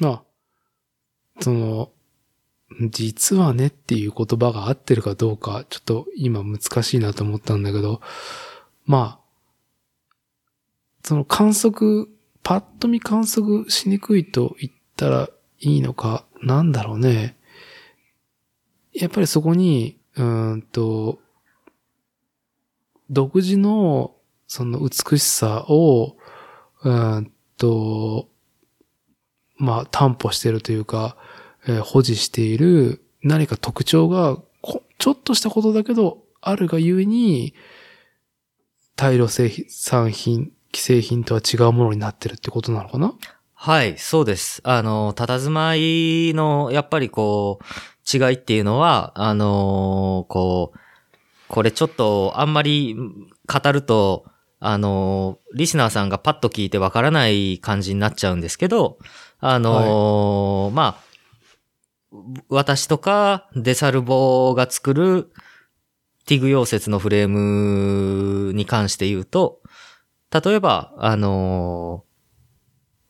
まあ、その、実はねっていう言葉が合ってるかどうか、ちょっと今難しいなと思ったんだけど、まあ、その観測、パッと見観測しにくいと言ったらいいのか、なんだろうね。やっぱりそこに、うんと、独自の、その美しさを、うんと、まあ、担保してるというか、えー保持している何か特徴が、ちょっとしたことだけど、あるがゆえに、大量生産品、既製品とは違うものになってるってことなのかな？はい、そうです。あの、佇まいの、やっぱりこう、違いっていうのは、あのこう、これちょっとあんまり語ると、あのリスナーさんがパッと聞いてわからない感じになっちゃうんですけど、あのまあ、私とかデサルボが作るティグ溶接のフレームに関して言うと、例えば、あのー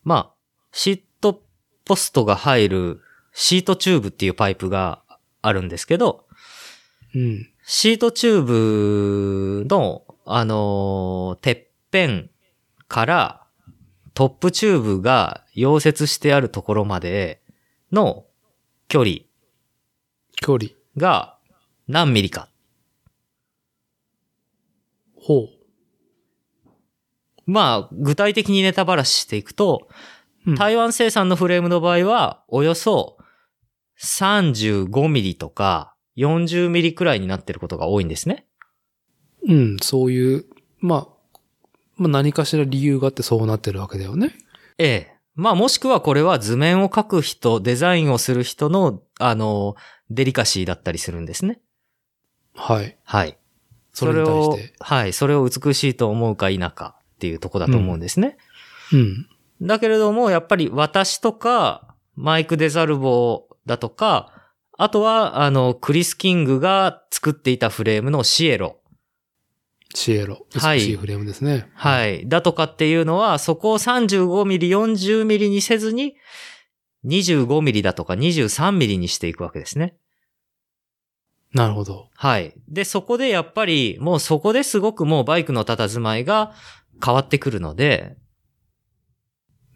まあ、シートポストが入るシートチューブっていうパイプがあるんですけど、うん。シートチューブの、あのーてっぺんからトップチューブが溶接してあるところまでの距離距離。が何ミリか。ほまあ、具体的にネタバラシしていくと、う。うん台湾生産のフレームの場合は、およそ35ミリとか40ミリくらいになってることが多いんですね。うん、そういう、まあ、まあ何かしら理由があってそうなってるわけだよね。ええ。まあもしくはこれは図面を描く人、デザインをする人の、あの、デリカシーだったりするんですね。はい。はい。それに対をして。はい。それを美しいと思うか否かっていうとこだと思うんですね。うん。だけれども、やっぱり私とか、マイク・デザルボだとか、あとは、あの、クリス・キングが作っていたフレームのシエロ。シエロ。はい美しいフレームですね。はい。だとかっていうのは、そこを35ミリ、40ミリにせずに、25ミリだとか23ミリにしていくわけですね。なるほど。はい。で、そこでやっぱり、もうそこですごくもうバイクの佇まいが変わってくるので、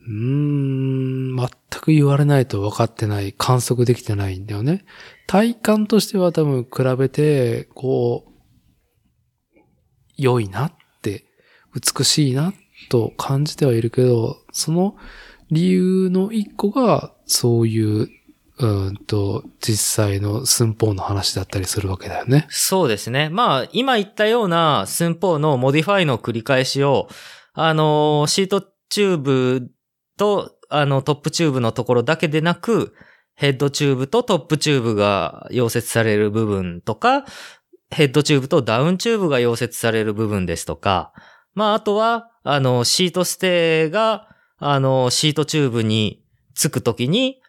うーん、全く言われないと分かってない、観測できてないんだよね。体感としては多分比べて、こう、良いなって、美しいなと感じてはいるけど、その理由の一個が、そういう、うんと、実際の寸法の話だったりするわけだよね。そうですね。まあ、今言ったような寸法のモディファイの繰り返しを、あの、シートチューブと、あの、トップチューブのところだけでなく、ヘッドチューブとトップチューブが溶接される部分とか、ヘッドチューブとダウンチューブが溶接される部分ですとか、まあ、あとは、あの、シートステーが、あの、シートチューブにつくときに、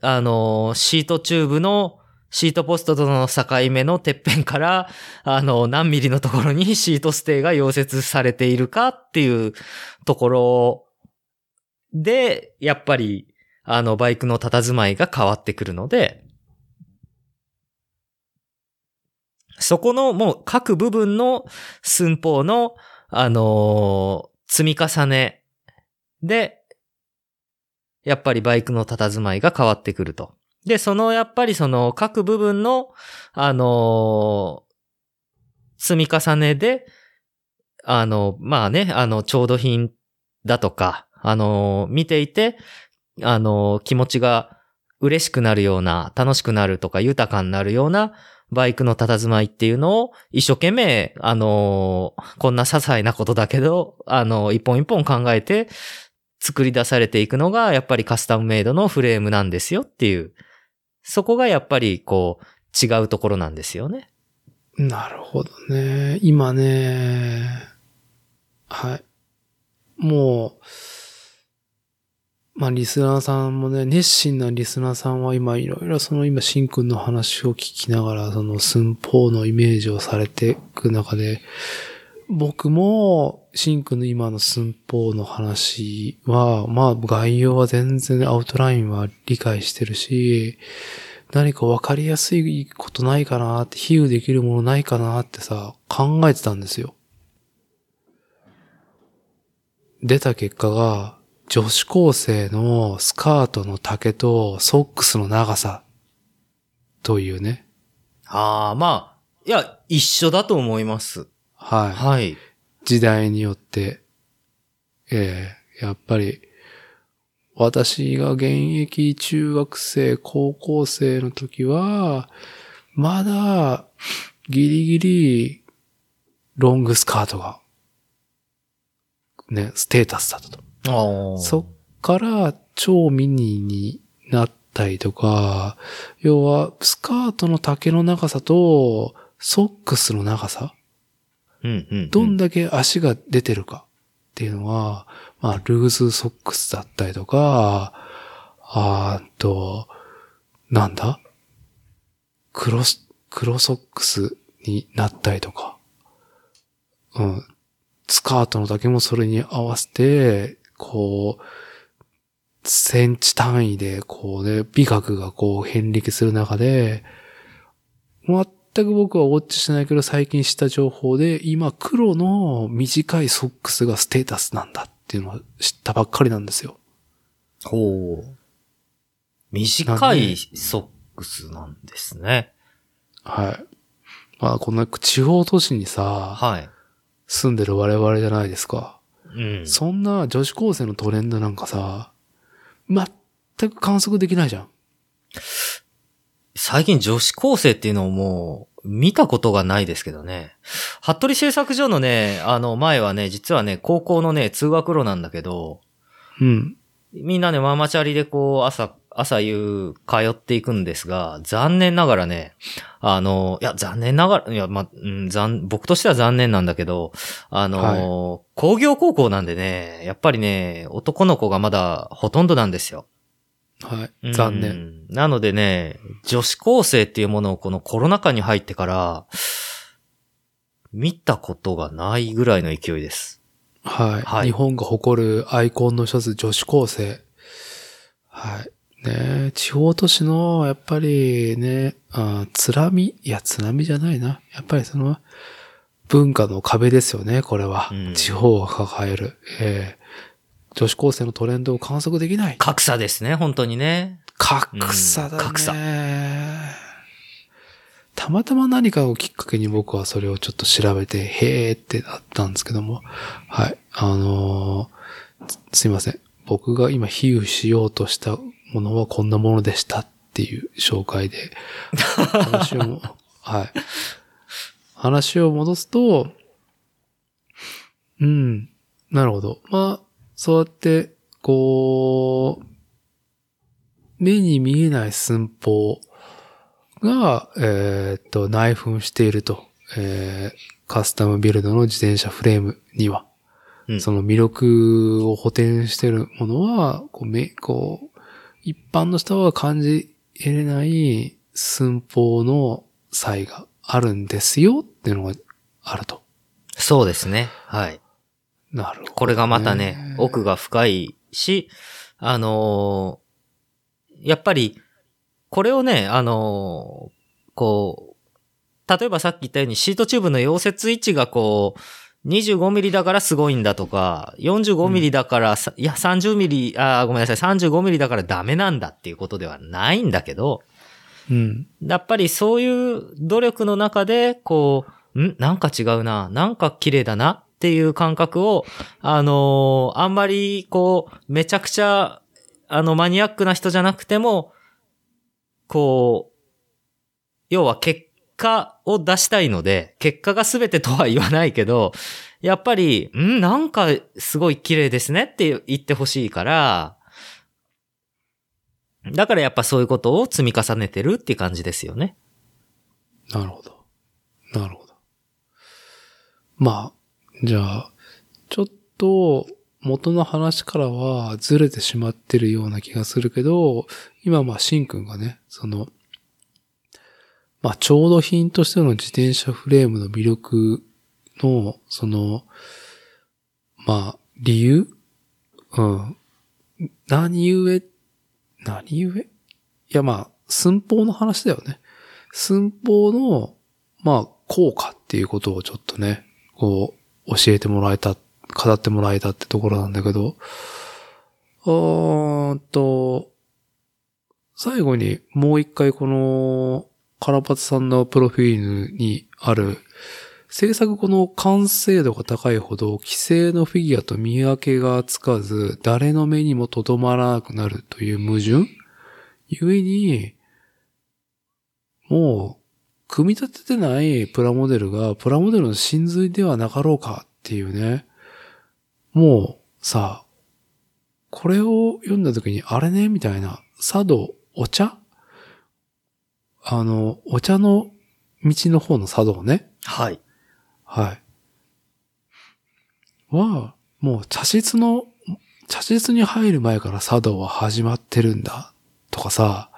あの、シートチューブのシートポストとの境目のてっぺんから、あの、何ミリのところにシートステーが溶接されているかっていうところで、やっぱり、あの、バイクの佇まいが変わってくるので、そこのもう各部分の寸法の、あのー積み重ねで、やっぱりバイクの佇まいが変わってくると。で、そのやっぱりその各部分の、あのー積み重ねで、あの、まあね、あの、調度品だとか、あの、見ていて、あの、気持ちが嬉しくなるような、楽しくなるとか豊かになるようなバイクの佇まいっていうのを一生懸命、あの、こんな些細なことだけど、あの、一本一本考えて作り出されていくのが、やっぱりカスタムメイドのフレームなんですよっていう、そこがやっぱりこう、違うところなんですよね。なるほどね。今ね、はい。もう、まあ、リスナーさんもね、熱心なリスナーさんは今、いろいろその今、シンくんの話を聞きながら、その寸法のイメージをされていく中で、僕も、シンくんの今の寸法の話は、まあ、概要は全然アウトラインは理解してるし、何か分かりやすいことないかなって、比喩できるものないかなってさ、考えてたんですよ。出た結果が、女子高生のスカートの丈とソックスの長さというね。ああ、まあ、いや、一緒だと思います。はい。はい。時代によって、ええやっぱり、私が現役中学生、高校生の時は、まだ、ギリギリ、ロングスカートが、ね、ステータスだったと。そっから超ミニになったりとか、要は、スカートの丈の長さと、ソックスの長さうんうんうん。どんだけ足が出てるかっていうのは、まあ、ルーズソックスだったりとか、あーと、なんだ？黒ス、黒ソックスになったりとか、うん。スカートの丈もそれに合わせて、こう、センチ単位で、こうね、美学がこう変力する中で、全く僕はウォッチしないけど最近知った情報で、今黒の短いソックスがステータスなんだっていうのを知ったばっかりなんですよ。ほう。短いソックスなんですね。はい。まあ、こんな地方都市にさ、はい。住んでる我々じゃないですか。うん。そんな女子高生のトレンドなんかさ、全く観測できないじゃん。最近女子高生っていうのをもう見たことがないですけどね。服部製作所のね、あの前はね、実はね、高校のね、通学路なんだけど、うん。みんなね、ママチャリでこう、朝、朝夕通っていくんですが、残念ながらね、あの、いや、残念ながら、いや、ま、うん、残、僕としては残念なんだけど、あの、工業高校なんでね、やっぱりね、男の子がまだほとんどなんですよ。はい。残念。うん。なのでね、女子高生っていうものをこのコロナ禍に入ってから、見たことがないぐらいの勢いです。はい。はい日本が誇るアイコンの一つ、女子高生。はい。ね地方都市の、やっぱりね、あ津波？いや、津波じゃないな。やっぱりその、文化の壁ですよね、これは。うん地方が抱える。えー女子高生のトレンドを観測できない。格差ですね、本当にね。格差だね。うん格差たまたま何かをきっかけに僕はそれをちょっと調べて、へーってなったんですけども。はい。あのーすすいません。僕が今比喩しようとしたものはこんなものでしたっていう紹介で、話をも、<laughs> はい。話を戻すと、うん。なるほど。まあ、そうやって、こう、目に見えない寸法が、えーっと、内紛していると。えーカスタムビルドの自転車フレームには。うんその魅力を補填しているものは、こう、め、こう、一般の人は感じ得れない寸法の差異があるんですよっていうのがあると。そうですね。はい。なるほど、これがまたね、奥が深いし、あのーやっぱり、これをね、あのーこう、例えばさっき言ったようにシートチューブの溶接位置がこう、25ミリだからすごいんだとか、45ミリだからさ、いや30ミリ、あーごめんなさい、35ミリだからダメなんだっていうことではないんだけど、うん。やっぱりそういう努力の中で、こう、ん？なんか違うな、なんか綺麗だなっていう感覚を、あのーあんまり、こう、めちゃくちゃ、あの、マニアックな人じゃなくても、こう、要は結果を出したいので、結果が全てとは言わないけど、やっぱり、んなんかすごい綺麗ですねって言ってほしいから、だからやっぱそういうことを積み重ねてるっていう感じですよね。なるほど。なるほど。まあ、じゃあ、ちょっと元の話からはずれてしまってるような気がするけど、今まあ、シンくんがね、その、まあ、調度品としての自転車フレームの魅力の、その、まあ、理由？うん。何故、何故？いやまあ、寸法の話だよね。寸法の、まあ、効果っていうことをちょっとね、こう、教えてもらえた、語ってもらえたってところなんだけど、うーんと、最後にもう一回この、カラパツさんのプロフィールにある、制作後の完成度が高いほど、既成のフィギュアと見分けがつかず、誰の目にもとどまらなくなるという矛盾。ゆえに、もう、組み立ててないプラモデルがプラモデルの真髄ではなかろうかっていうね。もう、さ、これを読んだ時に、あれね？みたいな、茶道、お茶？あの、お茶の道の方の茶道ね。はい。はい。は、もう茶室の、茶室に入る前から茶道は始まってるんだ。とかさ、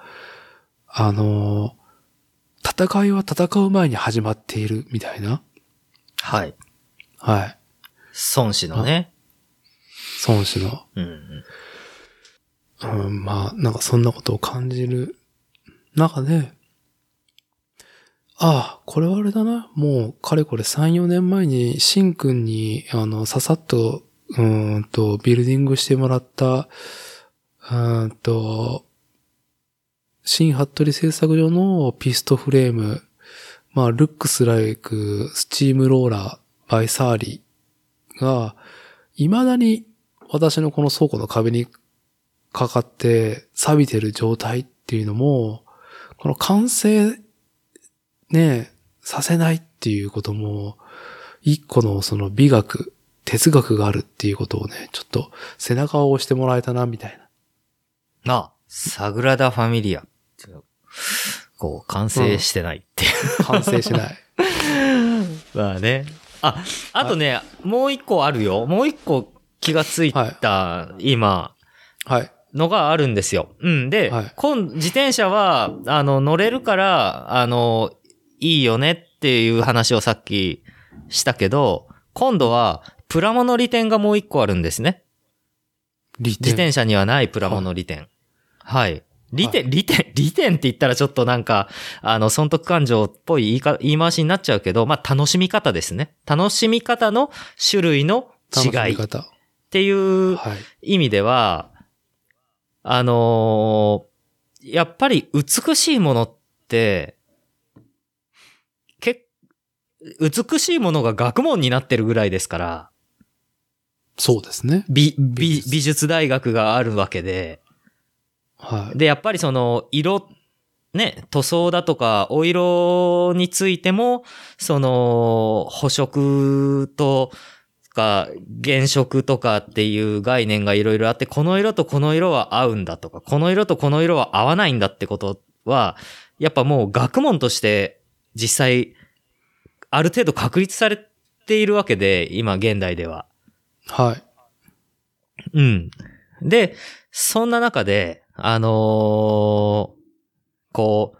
あの、戦いは戦う前に始まっているみたいな。はい。はい。孫子のね。孫子の。うんうん。うん、まあ、なんかそんなことを感じる中で、ああ、これはあれだな。もう、かれこれ3、4年前に、シンくんに、あの、ささっと、うんと、ビルディングしてもらった、うんと、新服部製作所のピストフレーム、まあ、 looks like、Steamroller、by Surly が、未だに私のこの倉庫の壁にかかって錆びてる状態っていうのも、この完成ね、させないっていうことも、一個のその美学、哲学があるっていうことをね、ちょっと背中を押してもらえたな、みたいな。あ、サグラダ・ファミリア。こう、完成してないっていう。完成しない。<laughs> まあね。あ、あとね、もう一個あるよ。もう一個気がついた、今、はい。のがあるんですよ。うん。で、はい今、自転車は、あの、乗れるから、あの、いいよねっていう話をさっきしたけど、今度は、プラモの利点がもう一個あるんですね。利点。自転車にはないプラモの利点。はい。利点、利点、利点って言ったらちょっとなんか、あの、損得感情っぽい言いか言い回しになっちゃうけど、まあ、楽しみ方ですね。楽しみ方の種類の違いっ。ていうはい。意味では、あのーやっぱり美しいものって、け美しいものが学問になってるぐらいですから、そうですね。美、美美、術大学があるわけで、はい。で、やっぱりその、色、ね、塗装だとか、お色についても、その、補色とか、原色とかっていう概念がいろいろあって、この色とこの色は合うんだとか、この色とこの色は合わないんだってことは、やっぱもう学問として実際、ある程度確立されているわけで、今現代では。はい。うん。で、そんな中で、あのーこ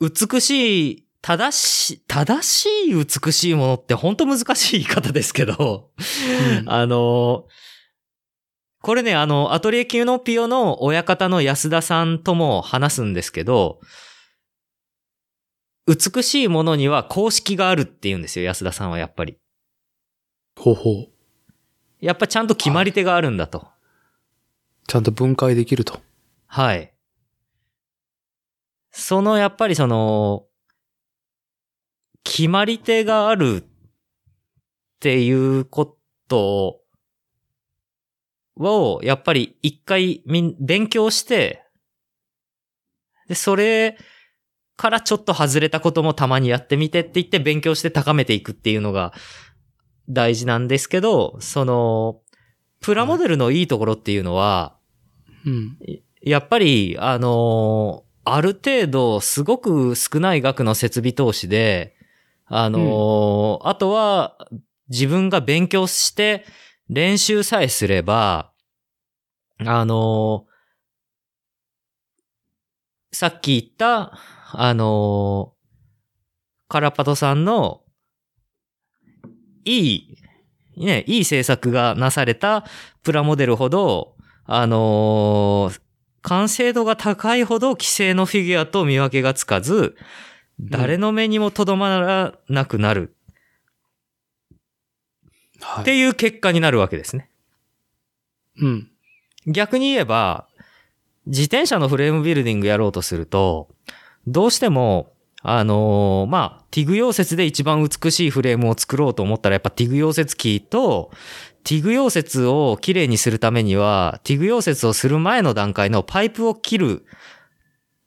う、美しい、正しい、正しい美しいものって本当難しい言い方ですけど、うんあのーこれね、あの、アトリエキューノピオの親方の安田さんとも話すんですけど、美しいものには公式があるって言うんですよ、安田さんはやっぱり。ほうほう。やっぱちゃんと決まり手があるんだと。ちゃんと分解できると。はい。その、やっぱりその、決まり手があるっていうことを、やっぱり一回みん、勉強して、で、それからちょっと外れたこともたまにやってみてって言って勉強して高めていくっていうのが大事なんですけど、その、プラモデルのいいところっていうのは、うん。やっぱり、あのーある程度、すごく少ない額の設備投資で、あのーあとは、自分が勉強して、練習さえすれば、あのーさっき言った、あのーカラパトさんの、いい、ね、いい制作がなされたプラモデルほど、あのー完成度が高いほど既成のフィギュアと見分けがつかず、誰の目にもとどまらなくなるはい。っていう結果になるわけですね。うん。逆に言えば、自転車のフレームビルディングやろうとすると、どうしても、あのーまあ、ティグ溶接で一番美しいフレームを作ろうと思ったら、やっぱティグ溶接機と、ティグ溶接をきれいにするためには、ティグ溶接をする前の段階のパイプを切る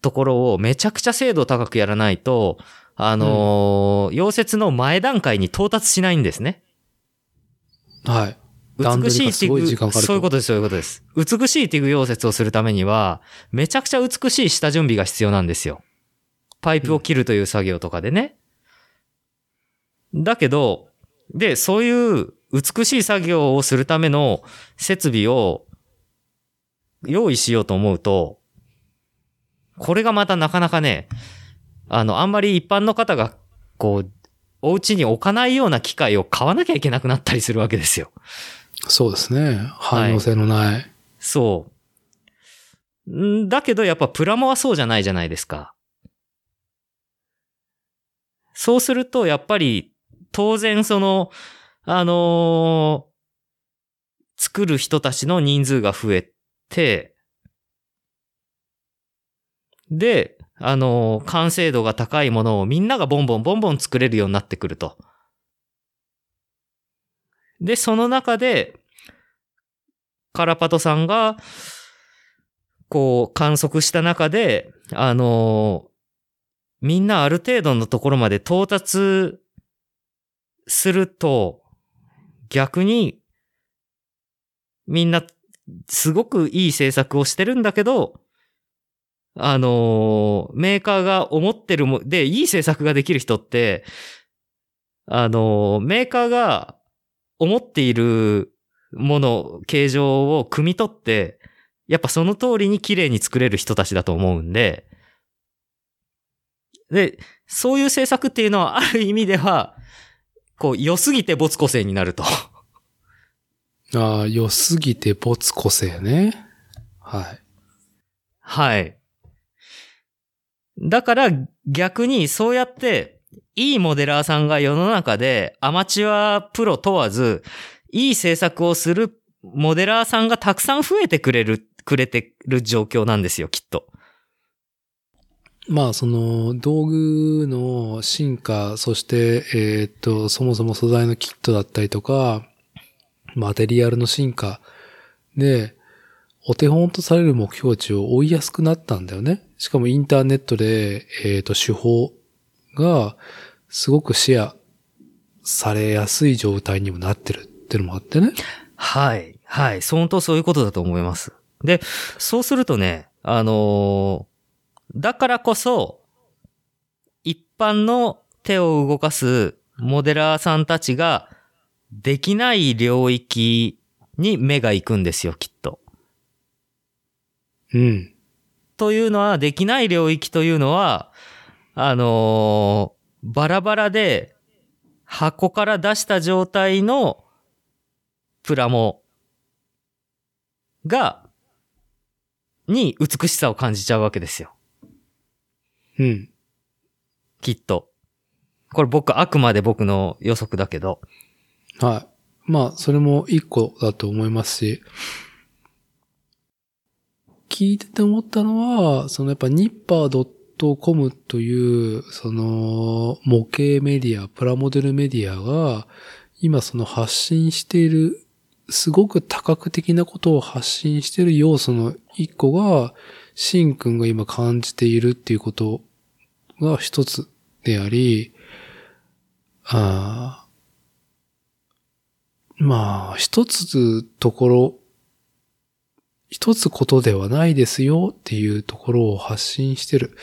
ところをめちゃくちゃ精度高くやらないと、あのー溶接の前段階に到達しないんですね。はい。美しいティグ、かかるとそういうことです、そういうことです。美しいティグ溶接をするためには、めちゃくちゃ美しい下準備が必要なんですよ。パイプを切るという作業とかでね。だけど、で、そういう美しい作業をするための設備を用意しようと思うと、これがまたなかなかね、あの、あんまり一般の方が、こう、お家に置かないような機械を買わなきゃいけなくなったりするわけですよ。そうですね。汎用性のない。そう。んだけどやっぱプラモはそうじゃないじゃないですか。そうするとやっぱり当然その、あのー作る人たちの人数が増えて、で、あのー完成度が高いものをみんながボンボンボンボン作れるようになってくると。で、その中で、カラパトさんが、こう、観測した中で、あのーみんなある程度のところまで到達すると、逆に、みんな、すごくいい制作をしてるんだけど、あのーメーカーが思ってるも、で、いい制作ができる人って、あのーメーカーが思っているもの、形状を汲み取って、やっぱその通りに綺麗に作れる人たちだと思うんで、で、そういう制作っていうのはある意味では、こう、良すぎて没個性になると。<laughs> ああ、良すぎて没個性ね。はい。はい。だから逆にそうやって、いいモデラーさんが世の中でアマチュアプロ問わず、いい制作をするモデラーさんがたくさん増えてくれる、くれてる状況なんですよ、きっと。まあ、その、道具の進化、そして、えっと、そもそも素材のキットだったりとか、マテリアルの進化で、お手本とされる目標値を追いやすくなったんだよね。しかもインターネットで、えっと、手法がすごくシェアされやすい状態にもなってるっていうのもあってね。はい。はい。本当そういうことだと思います。で、そうするとね、あのだからこそ、一般の手を動かすモデラーさんたちができない領域に目が行くんですよ、きっと。うん。というのは、できない領域というのは、あのーバラバラで箱から出した状態のプラモが、に美しさを感じちゃうわけですよ。うん。きっと。これ僕、あくまで僕の予測だけど。はい。まあ、それも一個だと思いますし、聞いてて思ったのは、そのやっぱニッパー .com という、その模型メディア、プラモデルメディアが、今その発信している、すごく多角的なことを発信している要素の一個が、シンくんが今感じているっていうことが一つであり、あまあ、一つところ、一つことではないですよっていうところを発信してる。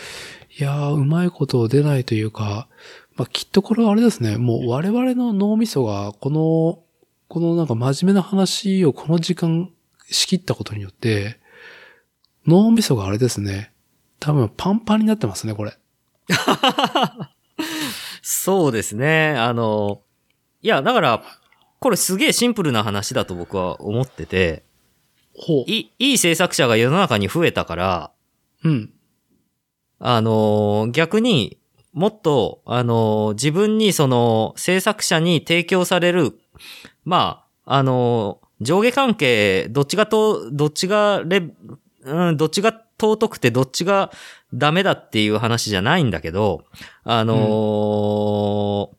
いやー、うまいこと出ないというか、まあきっとこれはあれですね、もう我々の脳みそが、この、このなんか真面目な話をこの時間仕切ったことによって、脳みそがあれですね、多分パンパンになってますね、これ。そうですね。あの、いや、だから、これすげえシンプルな話だと僕は思ってて。いいい制作者が世の中に増えたから、うん。あのー逆にもっと、あのー自分にその制作者に提供される、まあ、あのー上下関係、どっちがと、どっちがレ、うん、どっちが尊くてどっちがダメだっていう話じゃないんだけど、あのー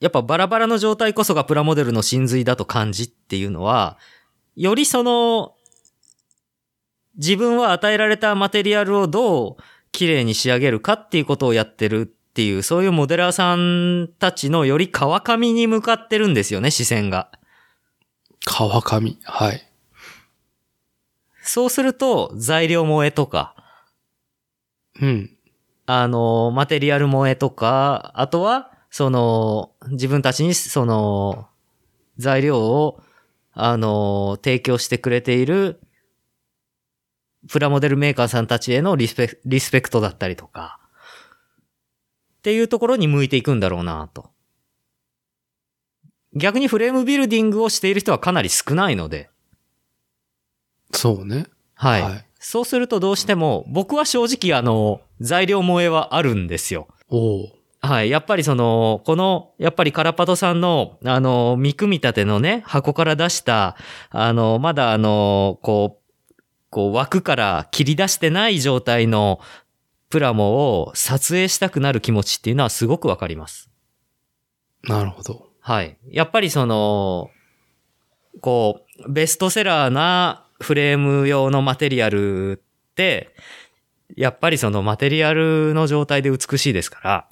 やっぱバラバラの状態こそがプラモデルの真髄だと感じっていうのは、よりその、自分は与えられたマテリアルをどう綺麗に仕上げるかっていうことをやってるっていう、そういうモデラーさんたちのより川上に向かってるんですよね、視線が。川上。はい。そうすると、材料萌えとか、うん。あの、マテリアル萌えとか、あとは、その、自分たちに、その、材料を、あの、提供してくれている、プラモデルメーカーさんたちへのリスペリスペクトだったりとか、っていうところに向いていくんだろうなと。逆にフレームビルディングをしている人はかなり少ないので、そうね。はい。はいそうするとどうしても、僕は正直あの、材料萌えはあるんですよ。おうはい。やっぱりその、この、やっぱりカラパトさんの、あの、見組み立てのね、箱から出した、あの、まだあの、こう、こう枠から切り出してない状態のプラモを撮影したくなる気持ちっていうのはすごくわかります。なるほど。はい。やっぱりその、こう、ベストセラーなフレーム用のマテリアルって、やっぱりそのマテリアルの状態で美しいですから、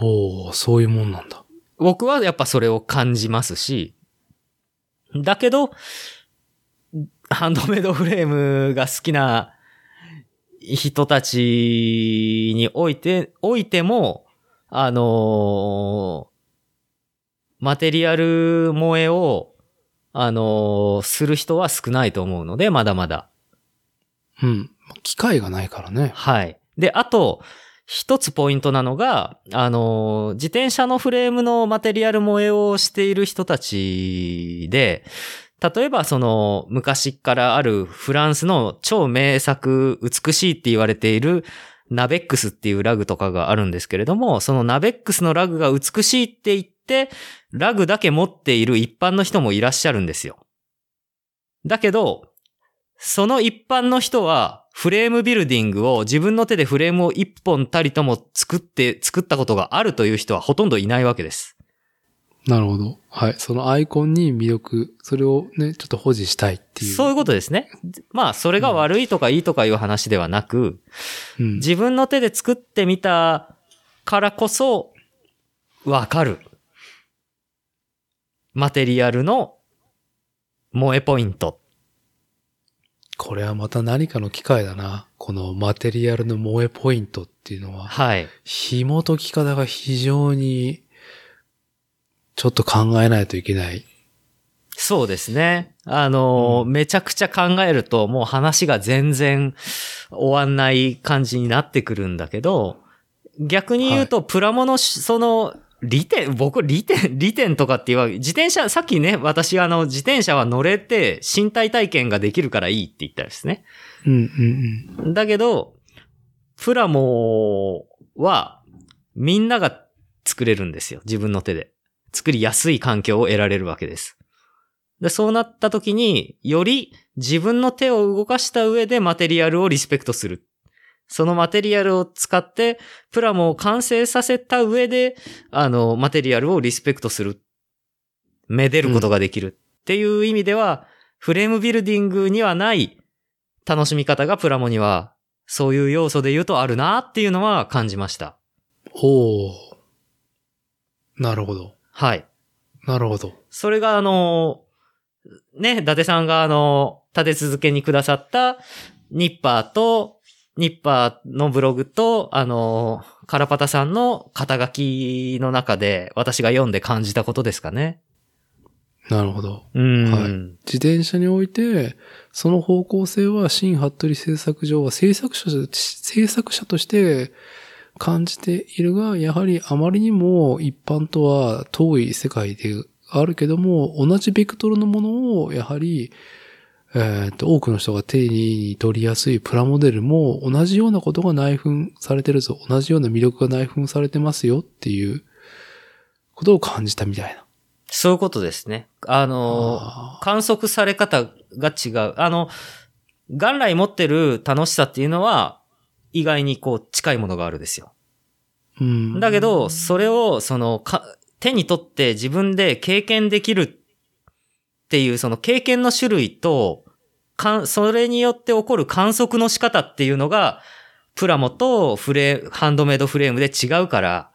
おおそういうもんなんだ。僕はやっぱそれを感じますし、だけど、ハンドメイドフレームが好きな人たちにおいて、おいても、あのーマテリアル萌えを、あのーする人は少ないと思うので、まだまだ。うん。機会がないからね。はい。で、あと、一つポイントなのが、あの、自転車のフレームのマテリアル萌えをしている人たちで、例えばその昔からあるフランスの超名作美しいって言われているナベックスっていうラグとかがあるんですけれども、そのナベックスのラグが美しいって言って、ラグだけ持っている一般の人もいらっしゃるんですよ。だけど、その一般の人は、フレームビルディングを自分の手でフレームを一本たりとも作って、作ったことがあるという人はほとんどいないわけです。なるほど。はい。そのアイコンに魅力、それをね、ちょっと保持したいっていう。そういうことですね。まあ、それが悪いとかいいとかいう話ではなく、うん。自分の手で作ってみたからこそ、わかる。マテリアルの萌えポイント。これはまた何かの機会だな。このマテリアルの萌えポイントっていうのは、はい。紐解き方が非常に、ちょっと考えないといけない。そうですね。あのーうんめちゃくちゃ考えるともう話が全然終わんない感じになってくるんだけど、逆に言うと、プラモのし、その、利点、僕、利点、<laughs> 利点とかって言わ、自転車、さっきね、私、あの、自転車は乗れて身体体験ができるからいいって言ったんですね。うんうんだけど、プラモは、みんなが作れるんですよ。自分の手で。作りやすい環境を得られるわけです。で、そうなった時に、より自分の手を動かした上でマテリアルをリスペクトする。そのマテリアルを使って、プラモを完成させた上で、あの、マテリアルをリスペクトする。めでることができる。っていう意味では、フレームビルディングにはない楽しみ方がプラモには、そういう要素で言うとあるなっていうのは感じました。おー。なるほど。はい。なるほど。それがあの、ね、伊達さんがあの、立て続けにくださった、ニッパーと、ニッパーのブログと、あの、カラパタさんの肩書きの中で私が読んで感じたことですかね。なるほど。うん。はい自転車において、その方向性は新服部製作上は制作者と制作者として感じているが、やはりあまりにも一般とは遠い世界であるけども、同じベクトルのものを、やはり、えっ、と、多くの人が手に取りやすいプラモデルも同じようなことが内紛されてるぞ。同じような魅力が内紛されてますよっていうことを感じたみたいな。そういうことですね。あの、あ観測され方が違う。あの、元来持ってる楽しさっていうのは、意外にこう近いものがあるですよ。ーうん。だけど、それを、その、か、手に取って自分で経験できるっていう、その経験の種類と、かん、それによって起こる観測の仕方っていうのが、プラモとフレ、ハンドメイドフレームで違うから、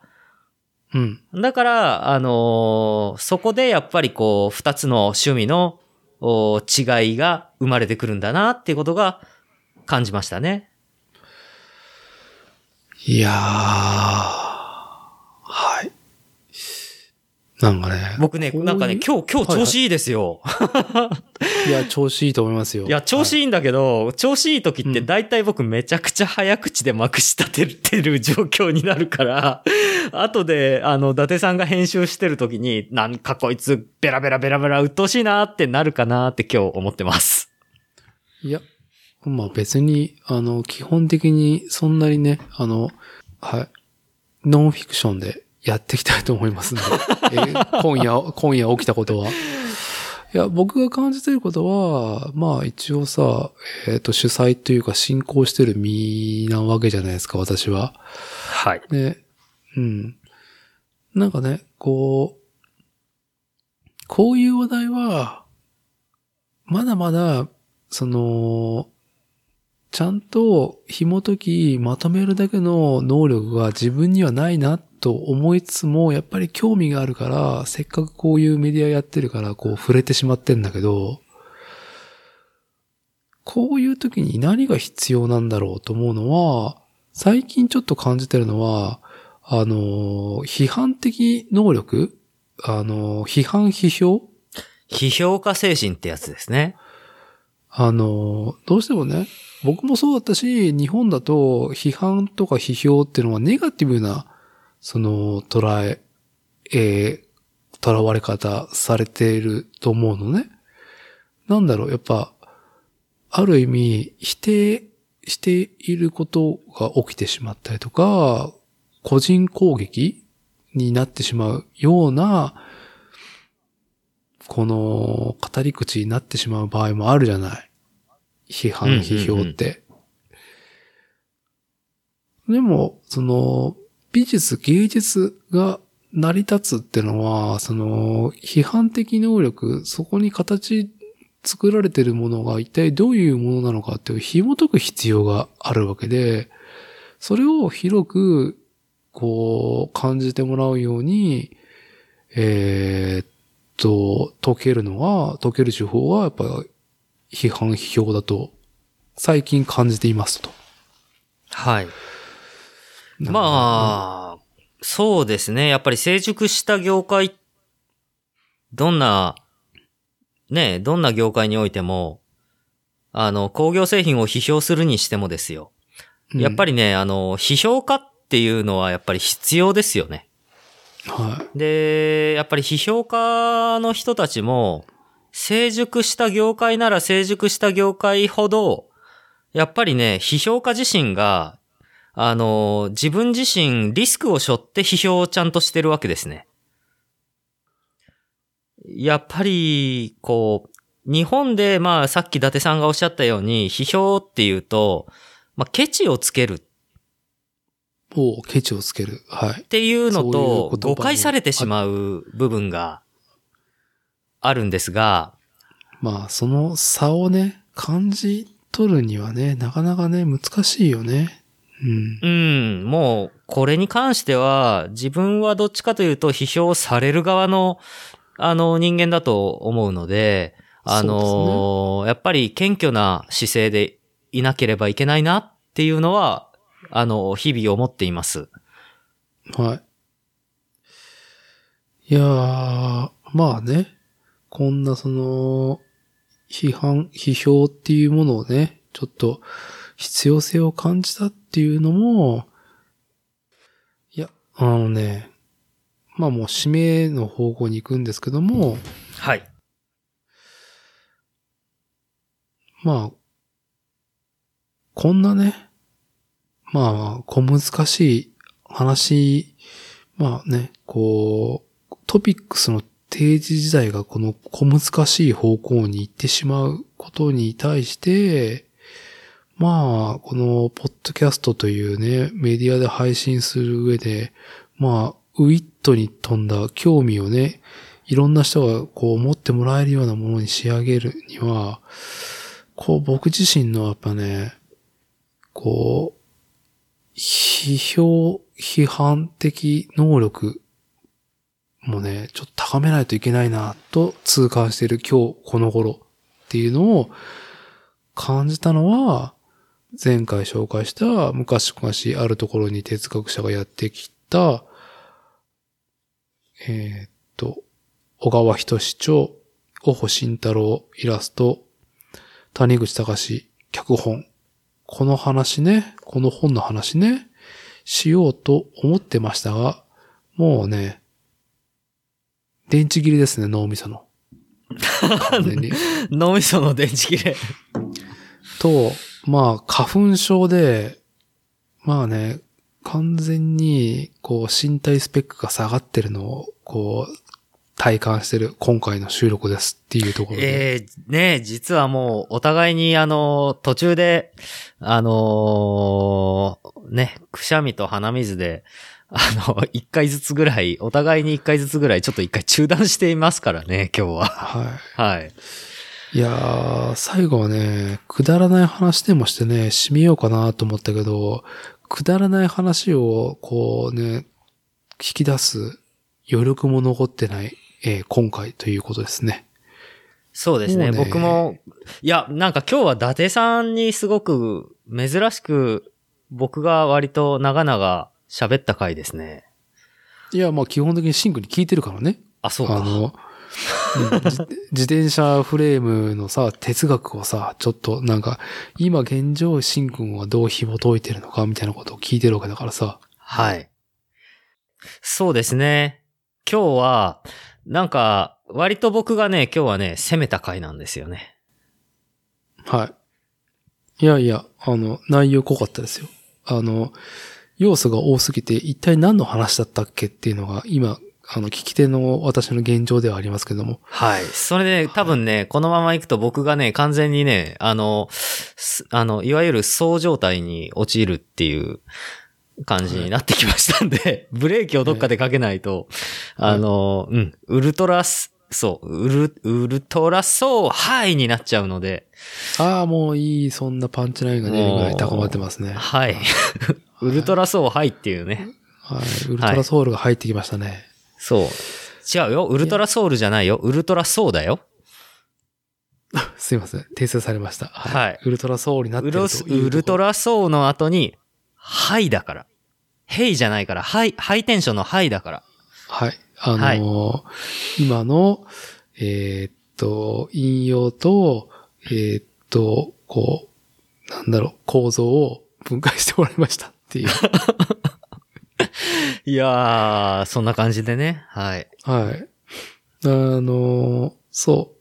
うん。だから、あのーそこでやっぱりこう、二つの趣味のお違いが生まれてくるんだなっていうことが感じましたね。いやー。はい。なんかね。僕ね、なんかね、今日、今日調子いいですよ。<laughs> いや、調子いいと思いますよ。いや、調子いいんだけど、調子いい時って大体僕めちゃくちゃ早口でまくし立ててる状況になるから、<laughs> 後で、あの、伊達さんが編集してる時に、なんかこいつベラベラベラベラ鬱陶しいなってなるかなって今日思ってます。いや、まあ別に、あの、基本的にそんなにね、あの、はい、ノンフィクションでやっていきたいと思いますんで、えー今夜、今夜起きたことは。いや、僕が感じてることは、まあ一応さ、えっ、と、主催というか進行してる身なわけじゃないですか、私は。はい。で、うん。なんかね、こう、こういう話題は、まだまだ、その、ちゃんと紐解き、まとめるだけの能力が自分にはないなと思いつつも、やっぱり興味があるから、せっかくこういうメディアやってるから、こう触れてしまってんだけど、こういう時に何が必要なんだろうと思うのは、最近ちょっと感じてるのは、あの、批判的能力あの、批判批評？批評家精神ってやつですね。あの、どうしてもね、僕もそうだったし、日本だと批判とか批評っていうのはネガティブな、その、捉え、えー、囚われ方されていると思うのね。なんだろう、やっぱ、ある意味、否定していることが起きてしまったりとか、個人攻撃になってしまうような、この語り口になってしまう場合もあるじゃない。批判、批評って。でも、その、美術、芸術が成り立つってのは、その、批判的能力、そこに形作られてるものが一体どういうものなのかっていう紐解く必要があるわけで、それを広く、こう、感じてもらうように、えーっと、解けるのは、解ける手法は、やっぱ、批判批評だと、最近感じていますと。はい。まあ、そうですね。やっぱり成熟した業界、どんな、ね、どんな業界においても、あの、工業製品を批評するにしてもですよ。やっぱり、りね、あの、批評家っていうのはやっぱり必要ですよね。はで、やっぱり批評家の人たちも、成熟した業界なら成熟した業界ほど、やっぱりね、批評家自身が、あの、自分自身リスクを背負って批評をちゃんとしてるわけですね。やっぱり、こう、日本で、まあ、さっき伊達さんがおっしゃったように、批評っていうと、まあ、ケチをつけるい。を、ケチをつける。はいっ。ていうのと誤解されてしまう部分があるんですが、まあ、その差をね、感じ取るにはね、なかなかね、難しいよね。うん。うん、もうこれに関しては自分はどっちかというと批評される側のあの人間だと思うので、あの、やっぱり謙虚な姿勢でいなければいけないなっていうのは、あの、日々思っています。はい。いやー、まあね、こんなその、批判、批評っていうものをね、ちょっと必要性を感じたっていうのも、いや、あのね、まあもう指名の方向に行くんですけども、はい。まあ、こんなね、まあ、小難しい話、まあね、こう、トピックスの提示自体がこの小難しい方向に行ってしまうことに対して、まあ、このポッドキャストというね、メディアで配信する上で、まあ、ウィットに富んだ興味をね、いろんな人がこう持ってもらえるようなものに仕上げるには、こう僕自身のやっぱね、こう、批評、批判的能力もうね、ちょっと高めないといけないなと痛感している今日この頃っていうのを感じたのは、前回紹介した昔々あるところに哲学者がやってきた、えーっと、小川仁志著大保慎太郎イラスト、谷口隆脚本。この話ね、この本の話ね、しようと思ってましたが、もうね、電池切れですね、脳みその。完全に。<laughs> 脳みその電池切れ。と、まあ、花粉症で、まあね、完全に、こう、身体スペックが下がってるのを、こう、体感してる今回の収録ですっていうところで。ええね実はもうお互いにあの、途中で、あのーね、くしゃみと鼻水で、あの、<laughs> 一回ずつぐらい、お互いに一回ずつぐらい、ちょっと一回中断していますからね、今日は。ははい。い。いやー、最後はね、くだらない話でもしてね、締めようかなと思ったけど、くだらない話を、こうね、聞き出す余力も残ってない、えー今回ということですね。そうですね。ね僕も、いや、なんか今日は伊達さんにすごく珍しく、僕が割と長々喋った回ですね。いや、まあ基本的にシンクに聞いてるからね。あ、そうか。あの、うん自 <laughs> 自転車フレームのさ、哲学をさ、ちょっとなんか、今現状、シン君はどう紐解いてるのかみたいなことを聞いてるわけだからさ。はい。そうですね。今日は、なんか、割と僕がね、今日はね、攻めた回なんですよね。はい。いやいや、あの、内容濃かったですよ。あの、要素が多すぎて、一体何の話だったっけっていうのが、今、あの、聞き手の私の現状ではありますけども。はい。それで、多分ね、このまま行くと僕がね、完全にね、あの、すあの、いわゆるそう状態に陥るっていう感じになってきましたんで、ブレーキをどっかでかけないと、はいあの、うん、ウルトラス、そう、ウル、ウルトラソーハイになっちゃうので、ああ、もういい、そんなパンチラインが出るぐらい高まってますね。はい。ウルトラソーハイっていうね。はい。ウルトラソウルが入ってきましたね。そう。違うよ。ウルトラソウルじゃないよ。ウルトラソーだよ。すいません。訂正されました。はいウルトラソウルになってるウルトラソーの後に、ハイだから。ヘイじゃないから、ハイ、ハイテンションのハイだから。はい。あのー今の、えーっと、引用と、えーっと、こう、なんだろう、構造を分解してもらいましたっていう。<laughs> いやー、そんな感じでね。はい。はい。あのーそ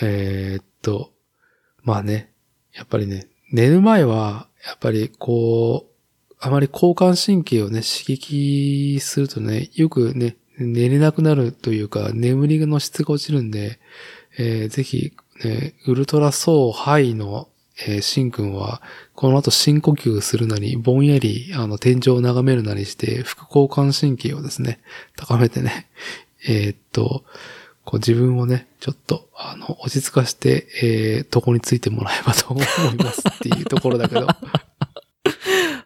う。えーっと、まあね、やっぱりね、寝る前は、やっぱりこう、あまり交感神経をね、刺激するとね、よくね、寝れなくなるというか、眠りの質が落ちるんで、えーぜひ、ね、ウルトラソーハイの、えー、シンくんは、この後深呼吸するなり、ぼんやり、あの、天井を眺めるなりして、副交感神経をですね、高めてね、えーっと、こう自分をね、ちょっと、あの、落ち着かして、えー、床についてもらえばと思いますっていうところだけど、<laughs>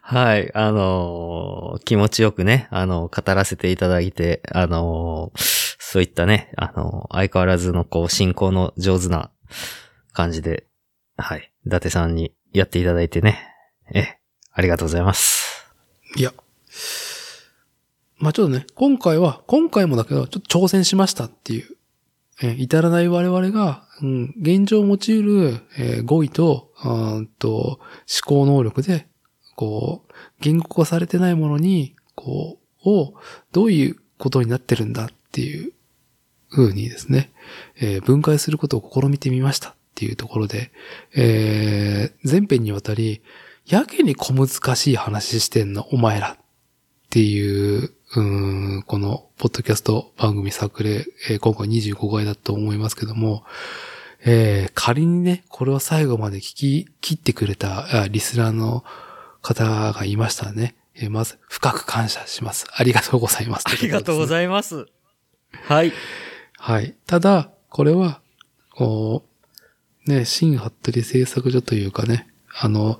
はい。あのー気持ちよくね、あの語らせていただいて、あのーそういったね、あの相変わらずのこう、進行の上手な感じで、はい。伊達さんにやっていただいてね、え、ありがとうございます。いや、まあちょっとね、今回は、今回もだけど、ちょっと挑戦しましたっていう、え至らない我々が、うん、現状を用いる、えー語彙と、あーんと、思考能力で、こう、言語化されてないものに、こう、を、どういうことになってるんだっていう風にですね、えー分解することを試みてみましたっていうところで、えー前編にわたり、やけに小難しい話してんの、お前ら。っていう、うん、この、ポッドキャスト番組作例、えー今回25回だと思いますけども、えー仮にね、これを最後まで聞き切ってくれたリスナーの方がいましたらね、えーまず深く感謝します。ありがとうございます。<laughs> ありがとうごいざいます。はい。はい。ただ、これは、こう、ね、新服部製作所というかね、あの、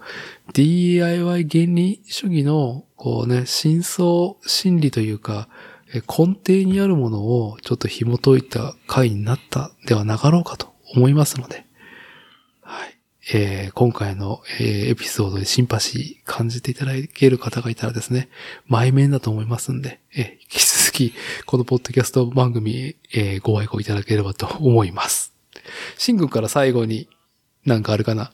DIY 原理主義の、こうね、真相心理というか、え根底にあるものをちょっと紐解いた回になったではなかろうかと思いますので、はい。えー今回の、えーエピソードでシンパシー感じていただける方がいたらですね、前面だと思いますんで、えー引き続き、このポッドキャスト番組、えーご愛顧いただければと思います。シン君から最後になんかあるかな？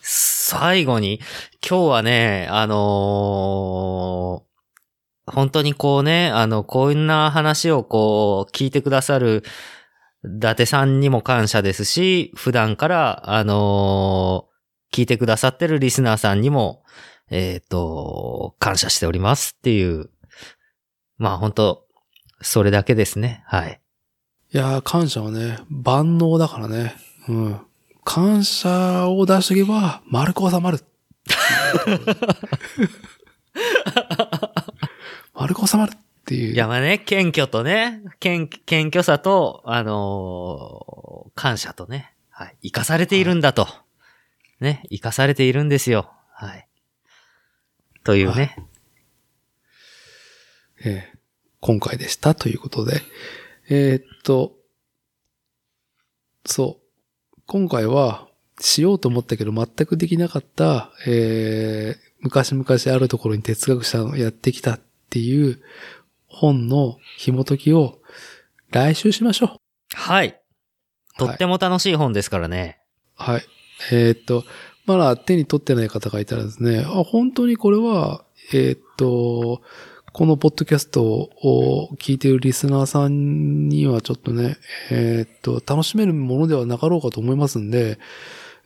最後に、今日はね、あのー本当にこうね、あの、こんな話をこう、聞いてくださる、伊達さんにも感謝ですし、普段から、あのー聞いてくださってるリスナーさんにも、えっ、と、感謝しておりますっていう、まあ本当それだけですね。はい。いやー、感謝はね、万能だからね。うん。感謝を出しとけば、丸く収まる。<laughs> 丸く収まるっていう。いや、まあね、謙虚とね、謙謙虚さと、あのー感謝とね、はい。生かされているんだと。ね、生かされているんですよ。はい。というね。えー今回でしたということで。えーっと、そう。今回は、しようと思ったけど全くできなかった、えー昔々あるところに哲学者のやってきたっていう本の紐解きを来週しましょう。はい。とっても楽しい本ですからね。はい。えーっと、まだ手に取ってない方がいたらですね、あ、本当にこれは、えーっと、このポッドキャストを聞いているリスナーさんにはちょっとね、えーっと、楽しめるものではなかろうかと思いますんで、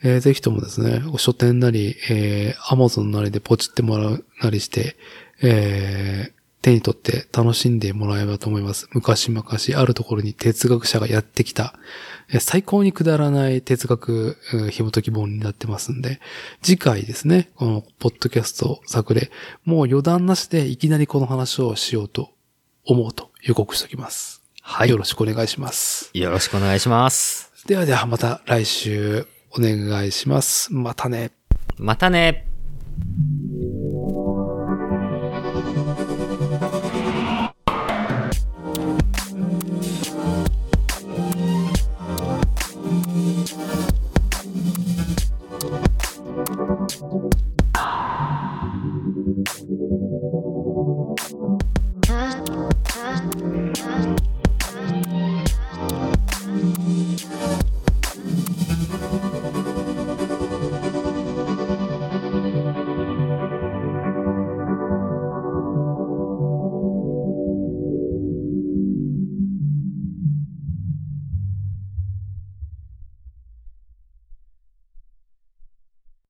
えーぜひともですね、書店なり、えー、アマゾンなりでポチってもらうなりして、えー手に取って楽しんでもらえればと思います。昔々あるところに哲学者がやってきた、えー最高にくだらない哲学、うん紐解き本になってますんで、次回ですね、このポッドキャスト作例、もう余談なしでいきなりこの話をしようと思うと予告しておきます。はいよろしくお願いします。よろしくお願いします。ではではまた来週お願いします。またね。またね。